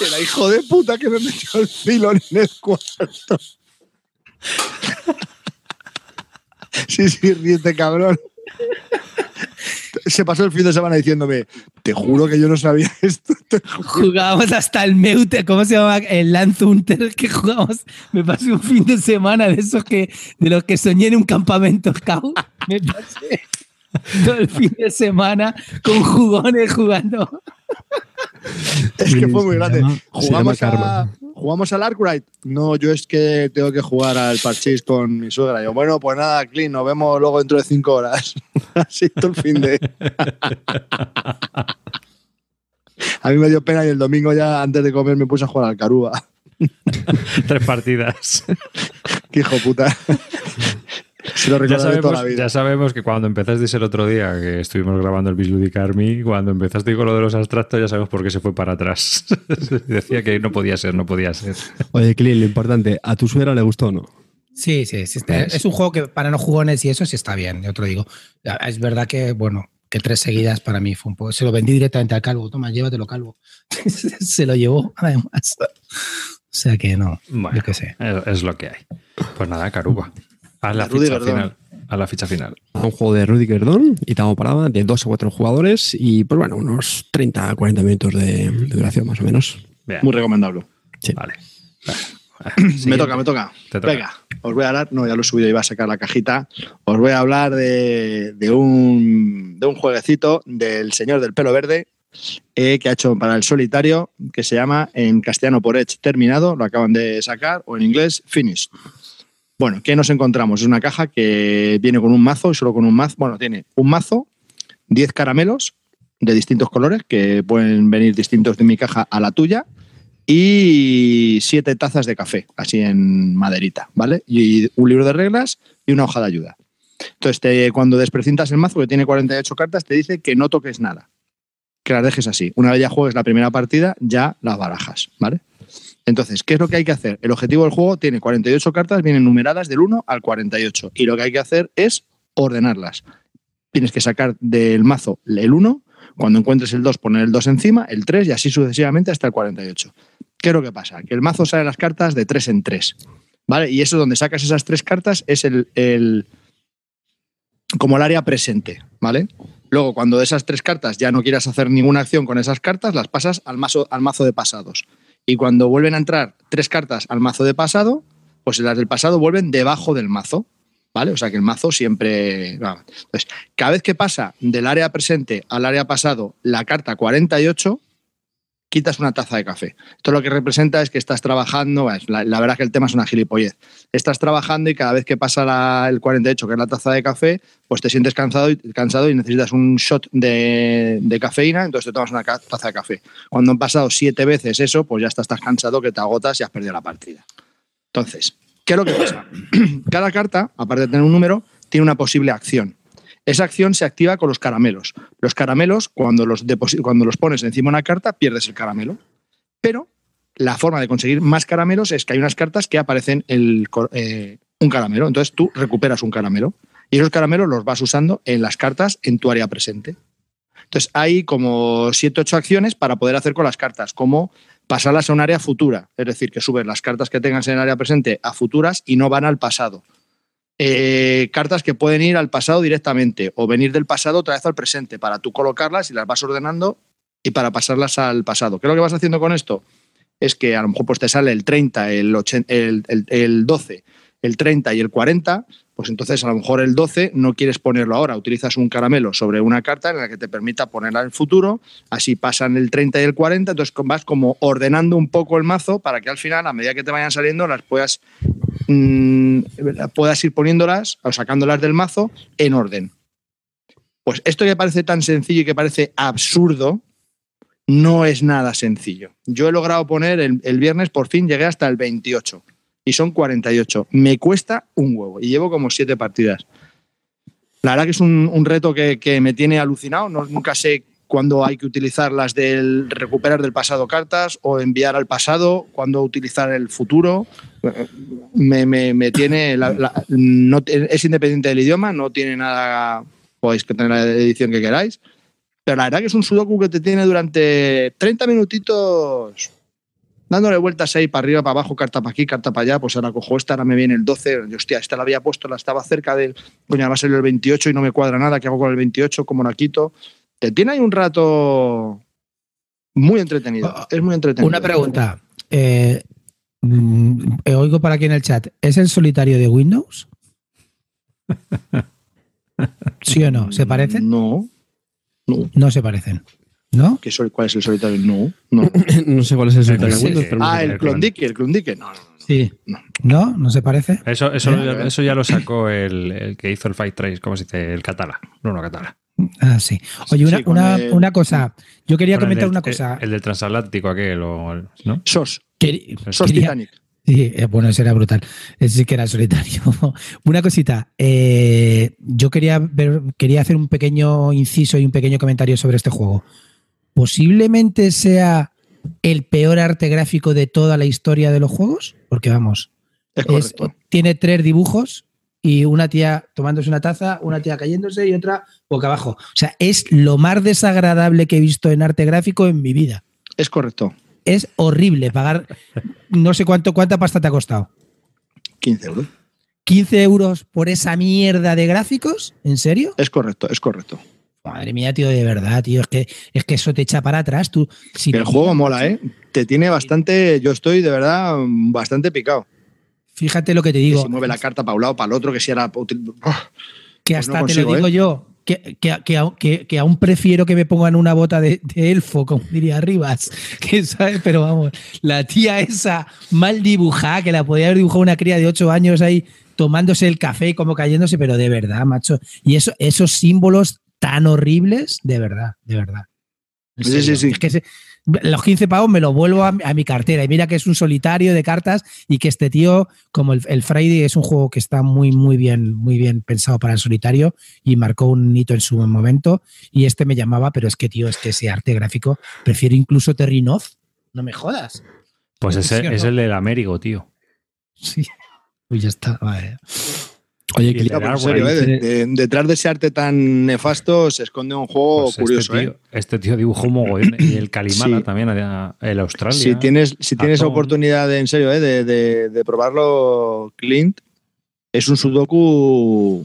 Era hijo de puta que me metió el filón en el cuarto. Sí, sí, ríete, cabrón. Se pasó el fin de semana diciéndome, te juro que yo no sabía <laughs> esto. te juro". Jugábamos hasta el Meute, ¿cómo se llama? El Lance Hunter <laughs> que jugamos. Me pasé un fin de semana de esos que, de los que soñé en un campamento <laughs> scout. Me pasé todo el fin de semana con jugones jugando. Es que fue muy grande. Jugamos, a, karma. Jugamos al Arkwright. No, yo es que tengo que jugar al parchís con mi suegra. Yo, bueno, pues nada, Clean, nos vemos luego dentro de cinco horas. <laughs> Así todo el fin de. <laughs> A mí me dio pena y el domingo ya antes de comer me puse a jugar al Caruba. <laughs> Tres partidas. Qué hijo puta. <laughs> Se lo Ya recordaré toda la sabemos, vida. ya sabemos que cuando empezasteis el otro día, que estuvimos grabando el Bisludic Army, cuando empezaste con lo de los abstractos, ya sabemos por qué se fue para atrás. <laughs> Decía que no podía ser, no podía ser. Oye, Clint, lo importante, ¿a tu suegra le gustó o no? Sí, sí, sí, está- es un juego que para no jugones y eso sí está bien, yo te lo digo. Es verdad que, bueno, que tres seguidas para mí fue un poco. Se lo vendí directamente al calvo. Toma, llévatelo, calvo. <laughs> se lo llevó, además. O sea que no, Bueno, yo qué sé. es, es lo que hay. Pues nada, Caruba. Haz la Rudy ficha Gerdón. final. A la ficha final. Un juego de Rudy Gerdón y Tamo Parada, de dos a cuatro jugadores y, pues bueno, unos 30 a 40 minutos de, de duración más o menos. Bien, Muy recomendable. vale. Me toca, me toca. Venga, os voy a hablar, no, ya lo he subido, iba a sacar la cajita. Os voy a hablar de, de un, de un jueguecito del señor del pelo verde eh, que ha hecho para el solitario, que se llama en castellano por Edge terminado, lo acaban de sacar, o en inglés finished. Bueno, ¿qué nos encontramos? Es una caja que viene con un mazo y solo con un mazo. Bueno, tiene un mazo, 10 caramelos de distintos colores, que pueden venir distintos de mi caja a la tuya, y siete tazas de café, así en maderita, ¿vale? Y un libro de reglas y una hoja de ayuda. Entonces, cuando desprecintas el mazo, que tiene 48 cartas, te dice que no toques nada, que las dejes así. Una vez ya juegues la primera partida, ya las barajas, ¿vale? Entonces, ¿qué es lo que hay que hacer? El objetivo del juego tiene 48 cartas, vienen numeradas del 1 al 48, y lo que hay que hacer es ordenarlas. Tienes que sacar del mazo el 1, cuando encuentres el 2, poner el 2 encima, el 3 y así sucesivamente hasta el 48. ¿Qué es lo que pasa? Que el mazo sale las cartas de 3 en 3. ¿Vale? Y eso donde sacas esas tres cartas es el, el- como el área presente, ¿vale? Luego, cuando de esas tres cartas ya no quieras hacer ninguna acción con esas cartas, las pasas al mazo, al mazo de pasados. Y cuando vuelven a entrar tres cartas al mazo de pasado, pues las del pasado vuelven debajo del mazo, ¿vale? O sea que el mazo siempre... Entonces, cada vez que pasa del área presente al área pasado la carta 48, quitas una taza de café. Esto lo que representa es que estás trabajando, la, verdad es que el tema es una gilipollez. Estás trabajando y cada vez que pasa la- el 48, que es la taza de café, pues te sientes cansado y, cansado y necesitas un shot de, cafeína, entonces te tomas una taza de café. Cuando han pasado siete veces eso, pues ya estás cansado que te agotas y has perdido la partida. Entonces, ¿qué es lo que pasa? <clears throat> Cada carta, aparte de tener un número, tiene una posible acción. Esa acción se activa con los caramelos. Los caramelos, cuando los, cuando los pones encima de una carta, pierdes el caramelo. Pero la forma de conseguir más caramelos es que hay unas cartas que aparecen el, eh, un caramelo. Entonces tú recuperas un caramelo. Y esos caramelos los vas usando en las cartas en tu área presente. Entonces hay como 7 ocho acciones para poder hacer con las cartas, como pasarlas a un área futura. Es decir, que subes las cartas que tengas en el área presente a futuras y no van al pasado. Eh, cartas que pueden ir al pasado directamente o venir del pasado otra vez al presente para tú colocarlas y las vas ordenando y para pasarlas al pasado. ¿Qué es lo que vas haciendo con esto? Es que a lo mejor pues te sale el 30, el, 80 el, el- el 12, el 30 y el 40, pues entonces a lo mejor el 12 no quieres ponerlo ahora, utilizas un caramelo sobre una carta en la que te permita ponerla en el futuro, así pasan el 30 y el 40, entonces vas como ordenando un poco el mazo para que al final, a medida que te vayan saliendo, las puedas, mm, puedas ir poniéndolas o sacándolas del mazo en orden. Pues esto que parece tan sencillo y que parece absurdo, no es nada sencillo. Yo he logrado poner el, viernes, por fin llegué hasta el 28 y son 48. Me cuesta un huevo y llevo como siete partidas. La verdad que es un, reto que, me tiene alucinado. Nunca sé cuándo hay que utilizar las del recuperar del pasado cartas o enviar al pasado, cuándo utilizar el futuro. Me, me- me tiene. la- la- no, es independiente del idioma, no tiene nada. Podéis que tener la edición que queráis. Pero la verdad que es un sudoku que te tiene durante 30 minutitos dándole vueltas ahí para arriba, para abajo, carta para aquí, carta para allá. Pues ahora cojo esta, ahora me viene el 12. Y, hostia, esta la había puesto, la estaba cerca del. Coño, va a salir el 28 y no me cuadra nada. ¿Qué hago con el 28? ¿Cómo la quito? Te tiene ahí un rato muy entretenido. Ah, Es muy entretenido. Una pregunta. Eh, mm, eh, oigo por aquí en el chat. ¿Es el solitario de Windows? <laughs> ¿Sí o no? ¿Se parecen? No. No. No se parecen. ¿No? ¿Qué sol- ¿Cuál es el solitario? No. no. <laughs> no sé cuál es el solitario de Windows, pero ah, el. Klondike, el Klondike. No, no, no. Sí. No. ¿No? ¿No se parece? Eso, eso, Eh. eso ya lo sacó el, el que hizo el Fight Trace, ¿cómo se dice? El Catala. No, no, Catala. Ah, sí. Oye, una, Sí, con una, el- una cosa. Yo quería comentar del- una cosa. El, el del transatlántico aquel, o el- ¿no? SOS. SOS quería- Titanic. Sí, eh, bueno, ese era brutal. Ese sí que era solitario. <laughs> Una cosita. eh, yo quería ver, quería hacer un pequeño inciso y un pequeño comentario sobre este juego. Posiblemente sea el peor arte gráfico de toda la historia de los juegos, porque vamos, Es es- correcto. tiene tres dibujos y una tía tomándose una taza, una tía cayéndose y otra boca abajo. O sea, es lo más desagradable que he visto en arte gráfico en mi vida. Es correcto. Es horrible pagar, no sé cuánto, cuánta pasta te ha costado. 15 euros. 15 euros por esa mierda de gráficos, ¿en serio? Es correcto, es correcto. Madre mía, tío, de verdad, tío, es que, es que eso te echa para atrás. Tú, si el juego mola, ¿eh? Te tiene bastante. Yo estoy de verdad bastante picado. Fíjate lo que te Que digo, si mueve la carta para un lado, para el otro, que si era. ¡Buah! que pues hasta te lo digo ¿eh? yo, que, que, que, que- que aún prefiero que me pongan una bota de, de elfo, como diría Rivas, <laughs> que ¿sabes? pero vamos, la tía esa mal dibujada, que la podía haber dibujado una cría de 8 años ahí tomándose el café y como cayéndose, pero de verdad, macho. Y eso, esos símbolos tan horribles, de verdad, de verdad. Sí, sí, sí. Es que se- los 15 pavos me los vuelvo a, a mi cartera. Y mira que es un solitario de cartas y que este tío, como el, el Friday, es un juego que está muy, muy bien, muy bien pensado para el solitario y marcó un hito en su momento. Y este me llamaba, pero es que, tío, es que ese arte gráfico, prefiero incluso Terrinoz. No me jodas. Pues ¿Sí ese es el del Américo, tío. Sí. Uy, ya está. Vale. Oye, que en Artwork serio, ¿eh? De- de- detrás de ese arte tan nefasto se esconde un juego Pues curioso, este, ¿eh? tío, este tío dibujó mogollón. Y el Kalimala Sí. también, el Australia. Si tienes, si tienes oportunidad de, en serio, ¿eh? de, de- de probarlo, Clint, es un sudoku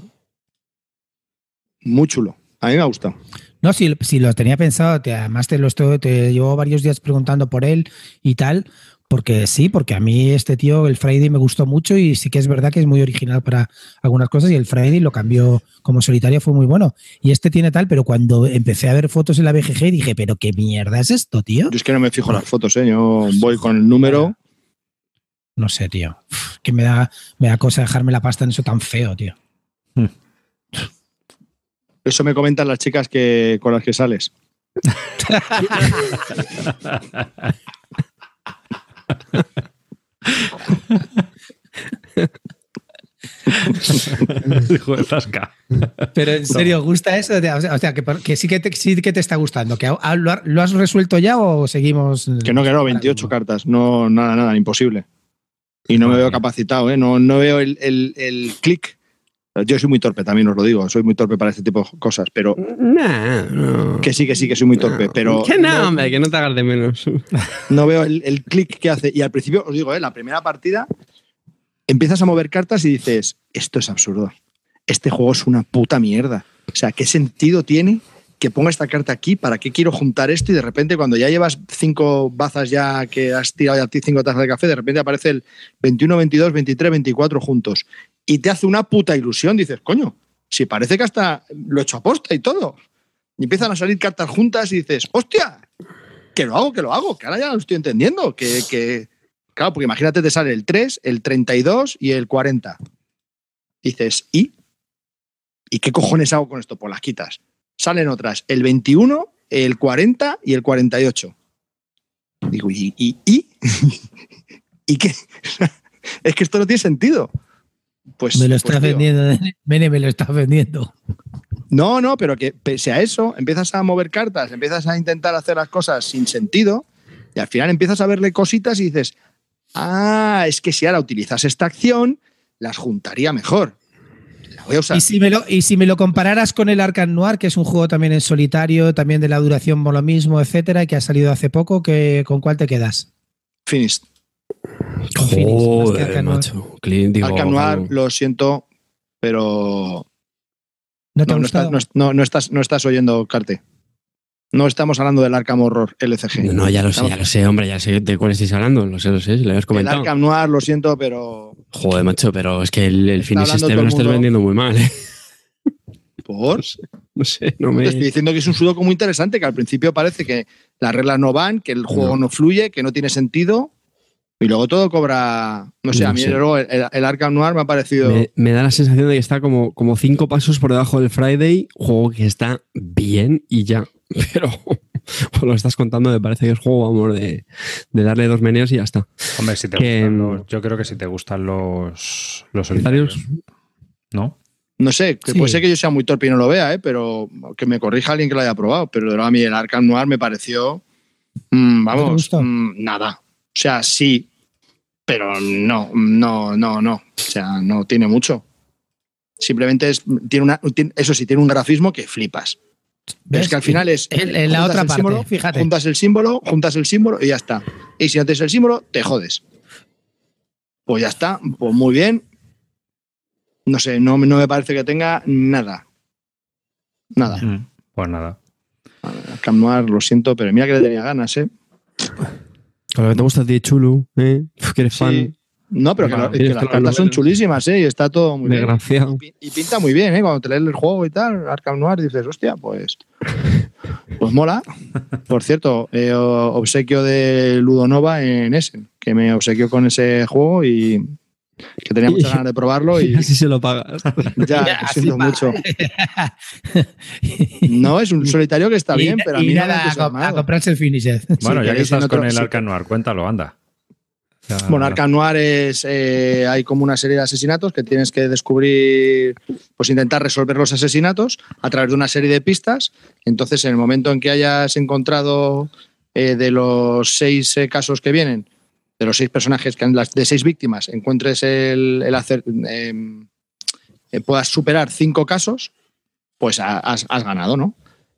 muy chulo. A mí me ha gustado. No, si, si lo tenía pensado, te- además te lo estoy, te llevo varios días preguntando por él y tal, porque sí, porque a mí este tío, el Friday, me gustó mucho y sí que es verdad que es muy original para algunas cosas y el Friday lo cambió como solitario, fue muy bueno. Y este tiene tal, pero cuando empecé a ver fotos en la BGG dije, pero qué mierda es esto, tío. Yo es que no me fijo en las fotos, ¿eh? Yo voy con el número. No sé, tío. Uf, Que me da, me da cosa dejarme la pasta en eso tan feo, tío. Eso me comentan las chicas que, con las que sales. <laughs> <laughs> Hijo de zasca. Pero en serio, ¿os gusta eso? O sea, que, que sí, que te, sí que te está gustando. ¿Que ¿Lo has resuelto ya o seguimos? Que no, que no, 28 cartas. No, nada, nada, imposible. Y no me veo capacitado, ¿eh? No, no veo el, el, el clic. Yo soy muy torpe, también os lo digo. Soy muy torpe para este tipo de cosas, pero Nah, no. que sí, que sí, que soy muy torpe. Pero Que no, no- hombre, que no te hagas de menos. <laughs> no veo el, el clic que hace. Y al principio, os digo, ¿eh? la primera partida, empiezas a mover cartas y dices, esto es absurdo. Este juego es una puta mierda. O sea, ¿qué sentido tiene que ponga esta carta aquí? ¿Para qué quiero juntar esto? Y de repente, cuando ya llevas cinco bazas ya que has tirado ya cinco tazas de café, de repente aparece el 21, 22, 23, 24 juntos. Y te hace una puta ilusión. Dices, coño, si parece que hasta lo he hecho a posta y todo. Y empiezan a salir cartas juntas y dices, hostia, que lo hago, que lo hago, que ahora ya lo estoy entendiendo. Que, que- claro, porque imagínate, te sale el 3, el 32 y el 40. Dices, ¿y? ¿Y qué cojones hago con esto? Pues las quitas. Salen otras, el 21, el 40 y el 48. Digo, ¿y? ¿Y? ¿Y, <laughs> ¿Y qué? <laughs> es que esto no tiene sentido. Pues, me lo pues, está vendiendo. <laughs> Mene, me lo está vendiendo. No, no, pero que pese a eso, empiezas a mover cartas, empiezas a intentar hacer las cosas sin sentido y al final empiezas a verle cositas y dices, ah, es que si ahora utilizas esta acción, las juntaría mejor. La voy a usar. Y si, me lo, y si me lo compararas con el Arkham Noir, que es un juego también en solitario, también de la duración por lo mismo, etcétera, y que ha salido hace poco, ¿con cuál te quedas? Finished. Con Phoenix, más que Joder, Arkham Noir. macho. Clint, digo, Arkham Noir, lo siento, pero ¿No te no, ha no estás, no, estás, no estás oyendo, Carte. No estamos hablando del Arkham Horror LCG. No, ya lo sé, ya lo sé, hombre, ya sé de cuál estáis hablando, lo sé, lo sé, si lo habías El comentado. Arkham Noir, lo siento, pero Joder, macho, pero es que el, el me el lo estás vendiendo muy mal, ¿eh? <laughs> por No sé, no Te me... estoy diciendo que es un sudoku muy interesante, que al principio parece que las reglas no van, que el juego no, fluye, que no tiene sentido. Y luego todo cobra. No sé, No a mí sé. luego el, el Arkham Noir me ha parecido. Me, me da la sensación de que está como, como cinco pasos por debajo del Friday, juego que está bien y ya. <laughs> Pero <laughs> lo estás contando, me parece que es juego, vamos, de, de darle dos meneos y ya está. Hombre, si te Que, gustan los- yo creo que si te gustan los, los Solitarios, ¿no? No sé, que Sí. puede ser que yo sea muy torpe y no lo vea, ¿eh? pero que me corrija alguien que lo haya probado. Pero de verdad, a mí el Arkham Noir me pareció. mm, ¿No te vamos, gustó? mm, nada. O sea, sí, pero no, no, no, no. O sea, no tiene mucho. Simplemente es, tiene una, tiene- eso sí, tiene un grafismo que flipas. Es que al final es. En- en la juntas otra el parte, símbolo, fíjate. Juntas el símbolo, juntas el símbolo y ya está. Y si no tienes el símbolo, te jodes. Pues ya está, pues muy bien. No sé, no, no me parece que tenga nada. Nada. Mm, Pues nada. Cam Noir, lo siento, pero mira que le tenía ganas, ¿eh? Con lo que te gusta a ti, Chulu, ¿eh? Que eres Sí. fan, No, pero que, que tienes las cartas son chulísimas, ¿eh? Y está todo muy bien. Y Y pinta muy bien, ¿eh? Cuando te lees el juego y tal, Arkham Noir, dices, hostia, pues. Pues mola. Por cierto, eh, obsequio de Ludonova en Essen, que me obsequió con ese juego y que tenía muchas ganas de probarlo y Y <laughs> así se lo pagas. <laughs> ya, siento mucho. <laughs> No, es un solitario que está Y- bien, pero a mí no me nada, ha a, comprarse el finisher. Bueno, ya que estás otro- con el sí. Arkham Noir, cuéntalo, anda. Ya- Bueno, Arkham Noir es. eh, hay como una serie de asesinatos que tienes que descubrir, pues intentar resolver los asesinatos a través de una serie de pistas. Entonces, en el momento en que hayas encontrado eh, de los seis eh, casos que vienen, de los seis personajes, que de seis víctimas, encuentres el, hacer. eh, eh, puedas superar cinco casos, pues ha- has, ganado, ¿no?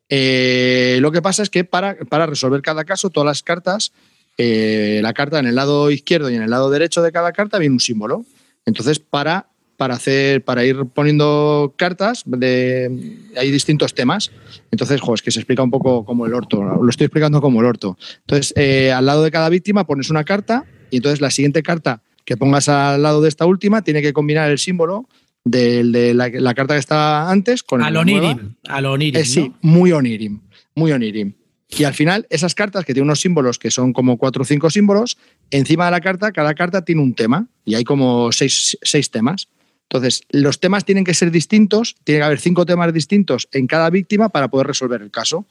Eh, lo que pasa es que para, para resolver cada caso, todas las cartas eh, la carta en el lado izquierdo y en el lado derecho de cada carta viene un símbolo. Entonces, para, para, hacer, para ir poniendo cartas, de, hay distintos temas. Entonces, jo, es que se explica un poco como el orto. Lo estoy explicando como el orto. Entonces, al lado de cada víctima pones una carta y entonces la siguiente carta que pongas al lado de esta última tiene que combinar el símbolo de, la, la carta que está antes con el Al. Onirim. Al Onirim. Eh, sí, ¿no? muy Onirim. Muy Onirim. Y al final, esas cartas que tienen unos símbolos que son como cuatro o cinco símbolos, encima de la carta, cada carta tiene un tema. Y hay como seis, seis temas. Entonces, los temas tienen que ser distintos, tiene que haber cinco temas distintos en cada víctima para poder resolver el caso.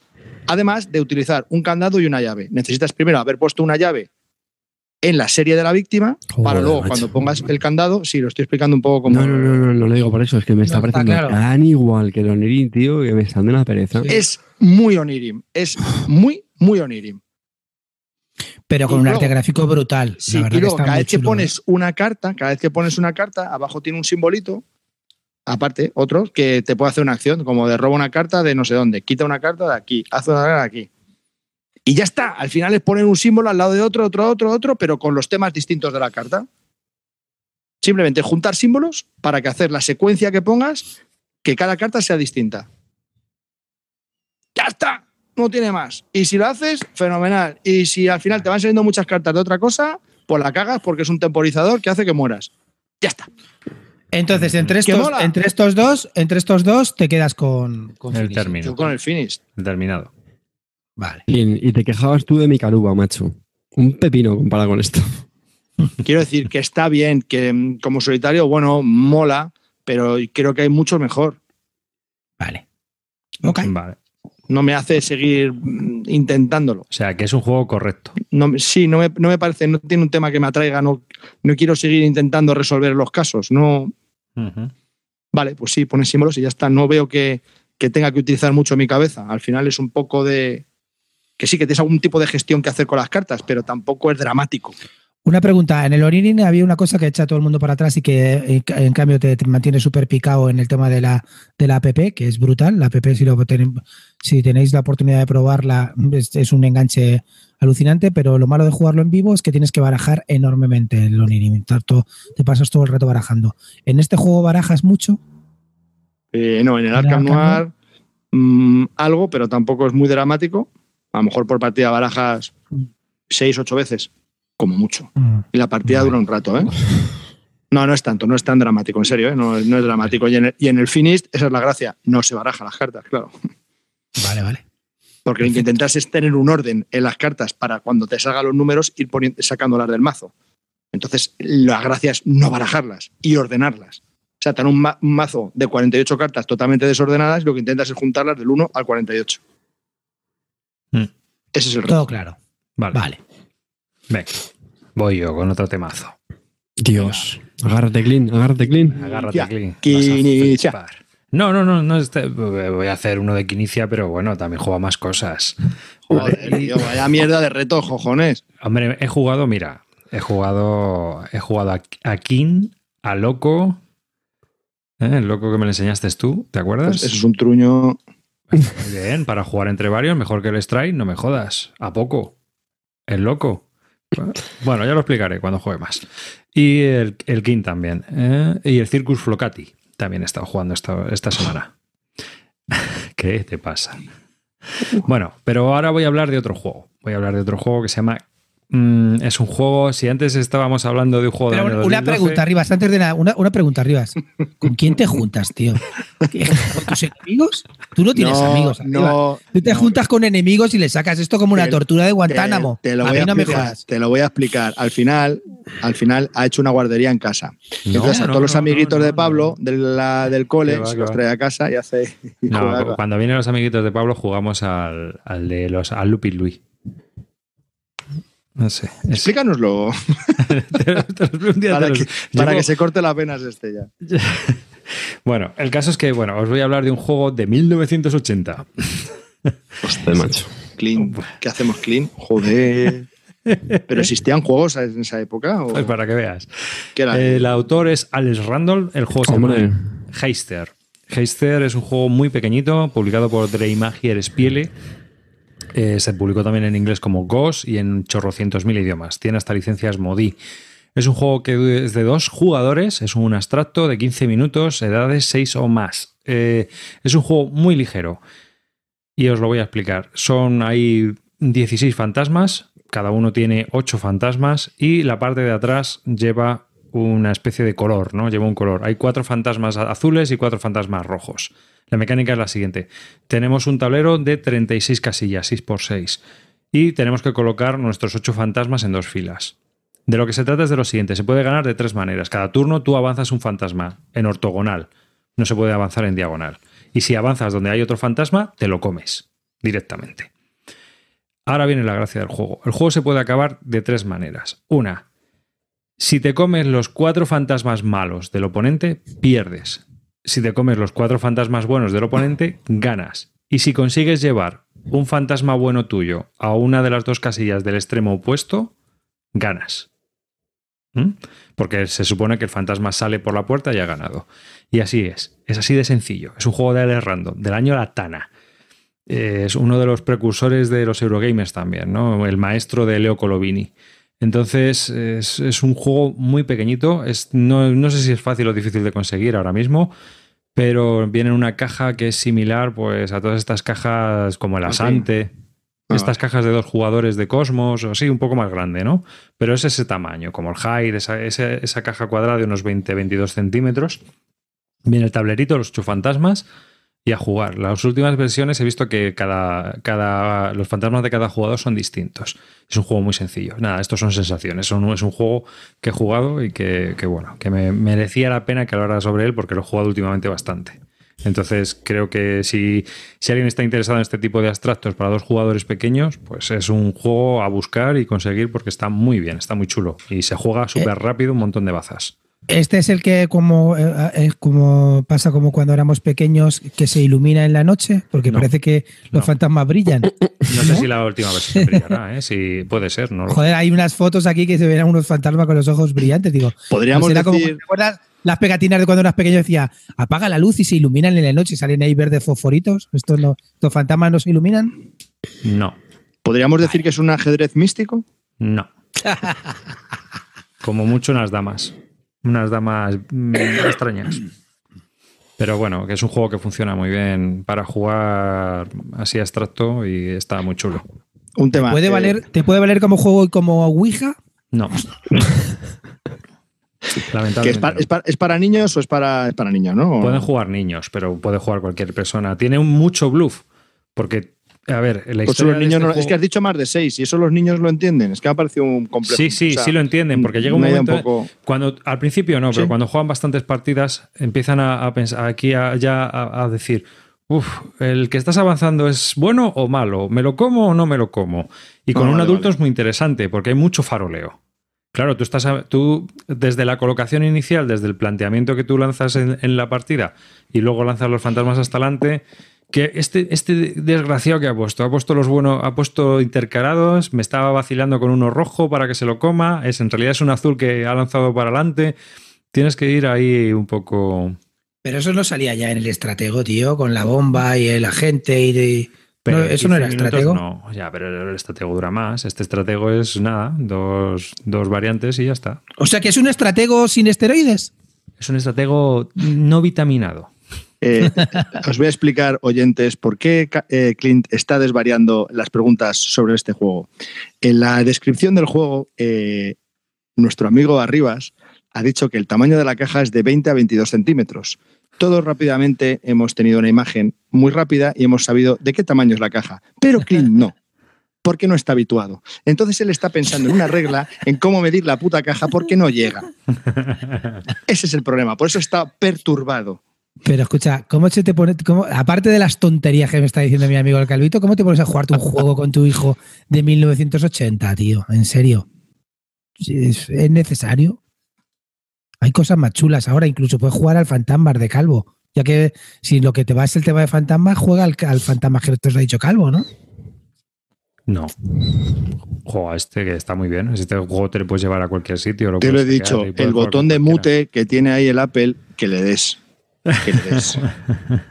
Además de utilizar un candado y una llave. Necesitas primero haber puesto una llave en la serie de la víctima, Joder, para luego, macho. cuando pongas el candado, sí, lo estoy explicando un poco como. No, no, no, no, no lo digo por eso, es que me está No, está pareciendo claro. tan igual que el Onirin, tío, que me está dando una pereza. Sí. Es muy Onirim. Es muy, muy Onirim. Pero con Y un luego- arte gráfico brutal. Sí, la verdad y luego que está cada vez que chulo, ¿eh? pones una carta, cada vez que pones una carta, abajo tiene un simbolito, aparte, otro, que te puede hacer una acción, como de roba una carta de no sé dónde, quita una carta de aquí, haz una carta de aquí. Y ya está, al final es poner un símbolo al lado de otro, otro, otro, otro, pero con los temas distintos de la carta. Simplemente juntar símbolos para que hacer la secuencia que pongas, que cada carta sea distinta. Ya está, no tiene más. Y si lo haces, fenomenal. Y si al final te van saliendo muchas cartas de otra cosa, pues la cagas porque es un temporizador que hace que mueras. Ya está. Entonces, entre ¡Que estos, entre estos dos, entre estos dos te quedas con, con El Finish. término. Yo con el finish. Terminado. Vale. Y, y te quejabas tú de mi caruba, macho. Un pepino comparado con esto. <laughs> Quiero decir que está bien, que mm, como solitario, bueno, mola, pero creo que hay mucho mejor. Vale. Ok. Vale. No me hace seguir mm, intentándolo. O sea, que es un juego correcto. No, sí, no me, no me parece, no tiene un tema que me atraiga, no, no quiero seguir intentando resolver los casos. No. Vale, pues sí, pones símbolos y ya está. No veo que, que tenga que utilizar mucho mi cabeza. Al final es un poco de. Que sí, que tienes algún tipo de gestión que hacer con las cartas, pero tampoco es dramático. Una pregunta, en el Orinin había una cosa que echa a todo el mundo para atrás y que eh, en cambio te, te mantiene súper picado en el tema de la, de la app, que es brutal. La app, si, lo ten- si tenéis la oportunidad de probarla, es, es un enganche alucinante, pero lo malo de jugarlo en vivo es que tienes que barajar enormemente el Orinin. Tanto- Te pasas todo el rato barajando. En este juego barajas mucho. Eh, no, en el ¿En Arkham Arkham Noir mm, algo, pero tampoco es muy dramático. A lo mejor por partida barajas seis, ocho veces, como mucho. Y la partida dura un rato, ¿eh? No, no es tanto, no es tan dramático, en serio, ¿eh? no, no es dramático. Y en, el, y en el Finished, esa es la gracia, no se barajan las cartas, claro. Vale, vale. Porque lo que intentas es tener un orden en las cartas para cuando te salgan los números ir sacándolas del mazo. Entonces, la gracia es no barajarlas y ordenarlas. O sea, tener un, ma- un mazo de 48 cartas totalmente desordenadas, lo que intentas es juntarlas del 1 al 48. Ese es el reto. Todo claro. Vale. Vale. Venga, voy yo con otro temazo. Dios. Agárrate, Clean, agárrate, Clean. Agárrate, Ya. Clint. Quinicia. No, no, no, no este- voy a hacer uno de Quinicia, pero bueno, también juego más cosas. Joder, tío, vaya mierda de reto, jojones. Hombre, he jugado, mira, he jugado, he jugado a, a King, a Loco, ¿eh? el Loco que me lo enseñaste tú, ¿te acuerdas? Pues eso es un truño. Bien, para jugar entre varios, mejor que el Strike, no me jodas. ¿A poco? El loco. Bueno, ya lo explicaré cuando juegue más. Y el, el King también. ¿eh? Y el Circus Flocati también he estado jugando esta, esta semana. <laughs> ¿Qué te pasa? Bueno, pero ahora voy a hablar de otro juego. Voy a hablar de otro juego que se llama. Mm, es un juego. Si antes estábamos hablando de un juego Pero del año una 2012, pregunta, Arribas, antes de nada, una, una pregunta, Arribas. ¿Con quién te juntas, tío? ¿Con tus enemigos? Tú no tienes No, amigos. No. Tú te no. juntas con enemigos y le sacas esto como una Te- tortura de Guantánamo. Te, te lo a voy mí a me explicar, jodas. te lo voy a explicar. Al final, al final ha hecho una guardería en casa. No, Entonces a no, todos los amiguitos no, de no, Pablo de la- del cole va, los trae a casa y hace. y cuando vienen los amiguitos de Pablo jugamos al, al de los al Lupin Louis. No sé. es- Explícanoslo <laughs> te lo- te lo- un día para, los- que, para Llevo- que se corte las venas este ya. <laughs> Bueno, el caso es que, bueno, os voy a hablar de un juego de 1980. Hostia, macho. Clean. ¿Qué hacemos, Clean? Joder. <laughs> ¿Pero existían juegos en esa época? ¿O Pues para que veas. qué era? El autor es Alex Randall, el juego se llama Heister. Heister es un juego muy pequeñito, publicado por Dreimagier Spiele. Eh, se publicó también en inglés como Ghost y en chorrocientos mil idiomas. Tiene hasta licencias Modi. Es un juego que es de dos jugadores, es un abstracto de 15 minutos, edades 6 o más. Eh, es un juego muy ligero y os lo voy a explicar. Son ahí 16 fantasmas, cada uno tiene 8 fantasmas y la parte de atrás lleva una especie de color, ¿no? Lleva un color. Hay cuatro fantasmas azules y cuatro fantasmas rojos. La mecánica es la siguiente. Tenemos un tablero de 36 casillas, 6 por 6 y tenemos que colocar nuestros 8 fantasmas en dos filas. De lo que se trata es de lo siguiente, se puede ganar de tres maneras. Cada turno tú avanzas un fantasma en ortogonal, no se puede avanzar en diagonal. Y si avanzas donde hay otro fantasma, te lo comes directamente. Ahora viene la gracia del juego. El juego se puede acabar de tres maneras. Una, si te comes los cuatro fantasmas malos del oponente, pierdes. Si te comes los cuatro fantasmas buenos del oponente, ganas. Y si consigues llevar un fantasma bueno tuyo a una de las dos casillas del extremo opuesto, ganas. ¿Mm? Porque se supone que el fantasma sale por la puerta y ha ganado. Y así es. Es así de sencillo. Es un juego de Alex Random, del año La Tana. Eh, es uno de los precursores de los Eurogamers también, ¿no? El maestro de Leo Colovini. Entonces, es, es un juego muy pequeñito. Es, no, no sé si es fácil o difícil de conseguir ahora mismo, pero viene en una caja que es similar pues, a todas estas cajas como el. Asante. Ah, Estas cajas de dos jugadores de Cosmos, o sí, un poco más grande, ¿no? Pero es ese tamaño, como el Hyde, esa, esa, esa caja cuadrada de unos 20-22 centímetros. Viene el tablerito, los ocho fantasmas y a jugar. Las últimas versiones he visto que cada, cada, los fantasmas de cada jugador son distintos. Es un juego muy sencillo. Nada, estos son sensaciones. Son, es un juego que he jugado y que, que, bueno, que me merecía la pena que hablara sobre él porque lo he jugado últimamente bastante. Entonces creo que si, si alguien está interesado en este tipo de abstractos para dos jugadores pequeños, pues es un juego a buscar y conseguir porque está muy bien, está muy chulo y se juega súper rápido un montón de bazas. Este es el que como, eh, eh, como pasa como cuando éramos pequeños que se ilumina en la noche, porque No. parece que los No. fantasmas brillan. No sé si la última versión brillará, ¿eh? Si puede ser, ¿no? Joder, hay unas fotos aquí que se ven a unos fantasmas con los ojos brillantes. Digo, Podríamos ¿no será como- decir, ¿te acuerdas las pegatinas de cuando eras pequeño decía apaga la luz y se iluminan en la noche y salen ahí verdes fosforitos? ¿Estos, no, ¿Estos fantasmas no se iluminan? No, podríamos decir que es un ajedrez místico. no. <laughs> Como mucho unas damas. Unas damas mm, <coughs> extrañas. Pero bueno, que es un juego que funciona muy bien para jugar así abstracto y está muy chulo. Un tema. ¿Puede eh, valer, ¿Te puede valer como juego y como Ouija? No. <laughs> Lamentablemente. es, para, no. es para- es para niños o es para, es para niños, ¿no? Pueden jugar niños, pero puede jugar cualquier persona. Tiene un mucho bluff. Porque, a ver, la Pues los de niños este no- es juego- que has dicho más de seis y eso los niños lo entienden. Es que me ha parecido un complejo. Sí, sí, O sea, sí lo entienden, porque llega un momento. poco- Cuando, al principio no, pero Sí. cuando juegan bastantes partidas, empiezan a, a pensar aquí a- ya a, a decir. Uf, el que estás avanzando es bueno o malo, me lo como o no me lo como. Y con Ah, un vale, adulto vale. es muy interesante porque hay mucho faroleo. Claro, tú estás tú desde la colocación inicial, desde el planteamiento que tú lanzas en, en la partida y luego lanzas los fantasmas hasta adelante, que este, este desgraciado que ha puesto, ha puesto los buenos, ha puesto intercalados, me estaba vacilando con uno rojo para que se lo coma, es en realidad es un azul que ha lanzado para adelante. Tienes que ir ahí un poco. Pero eso no salía ya en el estratego, tío, con la bomba y el agente y de... Pero No, eso no 15 era minutos estratego. No, ya, pero el estratego dura más. Este estratego es nada, dos, dos variantes y ya está. O sea que es un estratego sin esteroides. Es un estratego no vitaminado. Eh, <laughs> os voy a explicar, oyentes, por qué eh, Clint está desvariando las preguntas sobre este juego. En la descripción del juego, eh, nuestro amigo Arribas ha dicho que el tamaño de la caja es de 20 a 22 centímetros. Todos rápidamente hemos tenido una imagen muy rápida y hemos sabido de qué tamaño es la caja. Pero Clint no. Porque no está habituado. Entonces él está pensando en una regla en cómo medir la puta caja porque no llega. <laughs> Ese es el problema. Por eso está perturbado. Pero escucha, ¿cómo se te pone, cómo- aparte de las tonterías que me está diciendo mi amigo el Calvito, ¿cómo te pones a jugarte un juego con tu hijo de 1980, tío? En serio. ¿Es, es necesario? Hay cosas más chulas ahora, incluso puedes jugar al fantasma de Calvo. Ya que si lo que te va es el tema de fantasma, juega al, al fantasma que te os ha dicho Calvo, ¿no? No. Juega este que está muy bien. Este juego te lo puedes llevar a cualquier sitio. Lo Te lo he dicho, el botón de mute que tiene ahí el Apple, que le des. <laughs>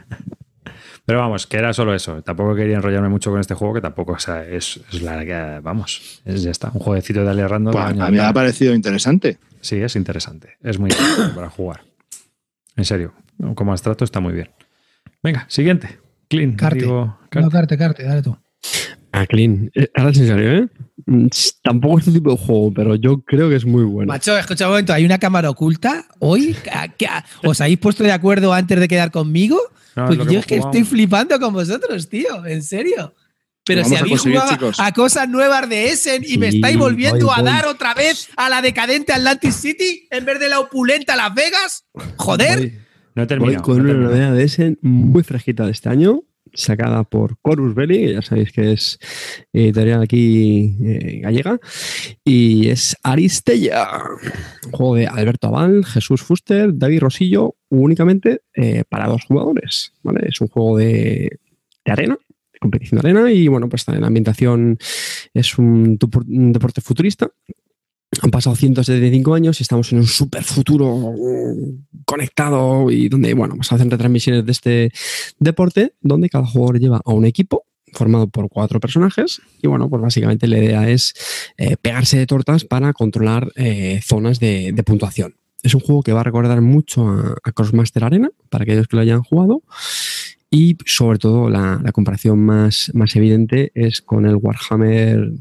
Pero vamos, que era solo eso. Tampoco quería enrollarme mucho con este juego, que tampoco o sea, es, es la que. Vamos, es, ya está. Un jueguecito de Ali Random. Pues me ha parecido interesante. Sí, es interesante. Es muy interesante para jugar. En serio, como abstracto está muy bien. Venga, siguiente. Clean. Carte. digo, No, Carte. carte, carte, dale tú. Ah, Clean. Eh, Ahora es en serio, ¿eh? Mm, Tampoco es tu tipo de juego, pero yo creo que es muy bueno. Macho, escucha un momento, ¿hay una cámara oculta hoy? ¿A- qué- a- ¿Os habéis puesto de acuerdo antes de quedar conmigo? No, es Porque que yo es que jugado. estoy flipando con vosotros, tío, en serio. Pero si a habéis jugado chicos. a cosas nuevas de Essen y me estáis volviendo voy, a voy. dar otra vez a la decadente Atlantic City en vez de la opulenta Las Vegas, joder. Voy- No he Voy terminado. con no he una novedad de ese muy fresquita de este año, sacada por Corus Belli, que ya sabéis que es editorial aquí eh, gallega, y es Aristella, un juego de Alberto Aval, Jesús Fuster, David Rosillo, únicamente eh, para dos jugadores. ¿vale? Es un juego de, de arena, competición de arena, y bueno, pues la ambientación es un deporte futurista. Han pasado 175 años y estamos en un super futuro mm, conectado y donde, bueno, pues hacen retransmisiones de este deporte donde cada jugador lleva a un equipo formado por cuatro personajes y bueno, pues básicamente la idea es eh, pegarse de tortas para controlar eh, zonas de, puntuación. Es un juego que va a recordar mucho a, Crossmaster Arena, para aquellos que lo hayan jugado, y sobre todo la, comparación más, más evidente es con el Warhammer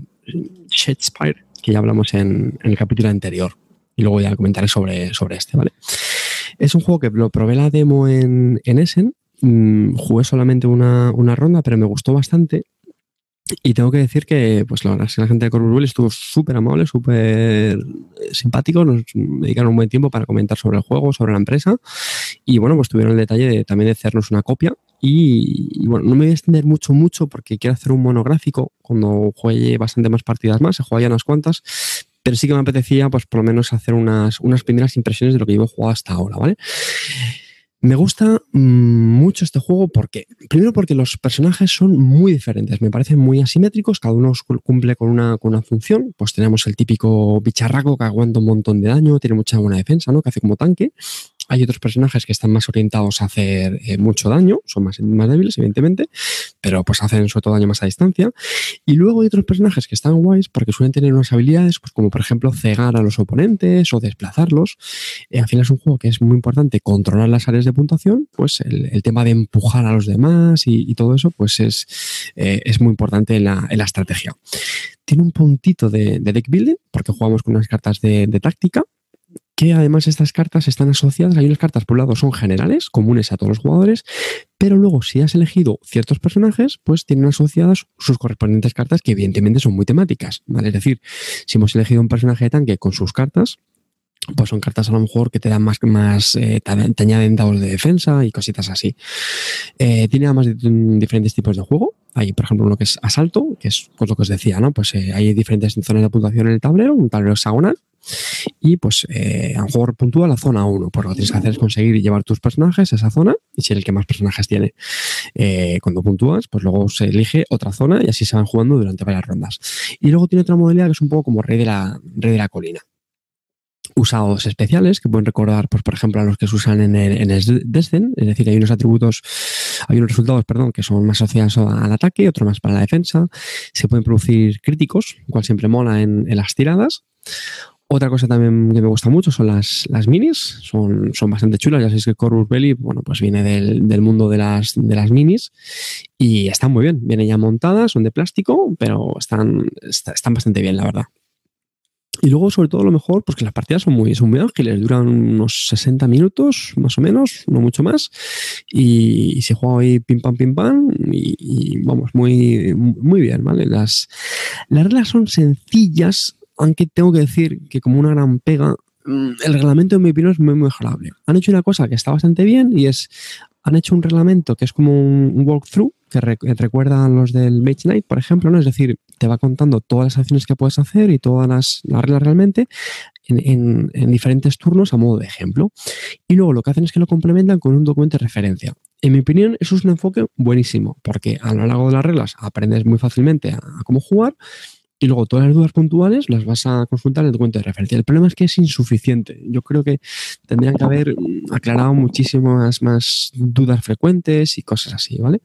Shadespire, que ya hablamos en, el capítulo anterior. Y luego ya comentaré sobre, sobre este, ¿vale? Es un juego que lo probé la demo en, en Essen. mm, jugué solamente una, una ronda, pero me gustó bastante. Y tengo que decir que, pues la la gente de Corvus Belli estuvo súper amable, súper simpático. Nos dedicaron un buen tiempo para comentar sobre el juego, sobre la empresa. Y bueno, pues tuvieron el detalle de, también de hacernos una copia. Y, bueno, no me voy a extender mucho, mucho porque quiero hacer un monográfico cuando juegue bastante más partidas más. Se juega ya unas cuantas. pero sí que me apetecía, pues por lo menos hacer unas, unas primeras impresiones de lo que llevo jugado hasta ahora, ¿vale? Me gusta mm, mucho este juego porque, primero porque los personajes son muy diferentes, me parecen muy asimétricos, cada uno cumple con una, con una función, pues tenemos el típico bicharraco que aguanta un montón de daño, tiene mucha buena defensa, ¿no? Que hace como tanque, hay otros personajes que están más orientados a hacer eh, mucho daño, son más, más débiles, evidentemente, pero pues hacen sobre todo daño más a distancia. Y luego hay otros personajes que están guays porque suelen tener unas habilidades, pues como por ejemplo cegar a los oponentes o desplazarlos. Eh, al final es un juego que es muy importante controlar las áreas de puntuación, pues el, tema de empujar a los demás y, todo eso, pues es, eh, es muy importante en la, estrategia. Tiene un puntito de, deck building, porque jugamos con unas cartas de táctica, además estas cartas están asociadas, hay unas cartas por un lado son generales, comunes a todos los jugadores, pero luego si has elegido ciertos personajes, pues tienen asociadas sus correspondientes cartas que evidentemente son muy temáticas, ¿vale? Es decir, si hemos elegido un personaje de tanque con sus cartas, pues son cartas a lo mejor que te dan más, más eh, te añaden dados de defensa y cositas así. Eh, tiene además diferentes tipos de juego. Hay, por ejemplo, uno que es asalto, que es lo que os decía, ¿no? Pues eh, hay diferentes zonas de puntuación en el tablero, un tablero hexagonal, y pues eh, a lo mejor puntúa la zona 1. Pues lo que tienes que hacer es conseguir llevar tus personajes a esa zona y ser el que más personajes tiene. Eh, cuando puntúas, pues luego se elige otra zona y así se van jugando durante varias rondas. Y luego tiene otra modalidad que es un poco como rey de la, rey de la colina usados especiales que pueden recordar, pues, por ejemplo, a los que se usan en el, en es decir, hay unos atributos, hay unos resultados, perdón, que son más asociados al ataque, otros más para la defensa. Se pueden producir críticos, cual siempre mola en las tiradas. Otra cosa también que me gusta mucho son las, las minis, son, son bastante chulas, ya sabéis que Corvus Belly, bueno, pues viene del, del, mundo de las, de las minis y están muy bien, vienen ya montadas, son de plástico, pero están, están bastante bien, la verdad. Y luego, sobre todo, lo mejor, pues que las partidas son muy, son muy ágiles, duran unos 60 minutos, más o menos, no mucho más. Y, se juega ahí pim pam, pim pam, y, y, vamos, muy, muy bien, ¿vale? Las, las reglas son sencillas, aunque tengo que decir que como una gran pega, mm, el reglamento en mi opinión es muy mejorable. Han hecho una cosa que está bastante bien y es, han hecho un reglamento que es como un walkthrough que recuerda a los del Mage Knight, por ejemplo, ¿no? Es decir, te va contando todas las acciones que puedes hacer y todas las, reglas realmente en, en, diferentes turnos a modo de ejemplo. Y luego lo que hacen es que lo complementan con un documento de referencia. En mi opinión, eso es un enfoque buenísimo, porque a lo largo de las reglas aprendes muy fácilmente a cómo jugar y luego todas las dudas puntuales las vas a consultar en el documento de referencia. El problema es que es insuficiente. Yo creo que tendrían que haber aclarado muchísimas más dudas frecuentes y cosas así, ¿vale?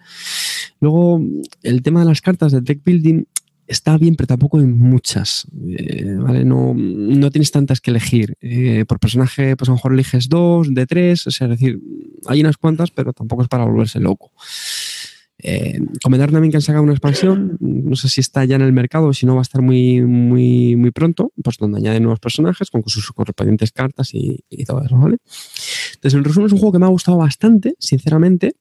Luego, el tema de las cartas de deck building está bien, pero tampoco hay muchas, eh, ¿vale? No, no, tienes tantas que elegir. Eh, por personaje, pues a lo mejor eliges dos, de tres, o sea, es decir, hay unas cuantas, pero tampoco es para volverse loco. Eh, también que han sacado una expansión, no sé si está ya en el mercado o si no va a estar muy, muy, muy pronto, pues donde añaden nuevos personajes con sus correspondientes cartas y, todo eso, ¿vale? Entonces, en resumen, es un juego que me ha gustado bastante, sinceramente.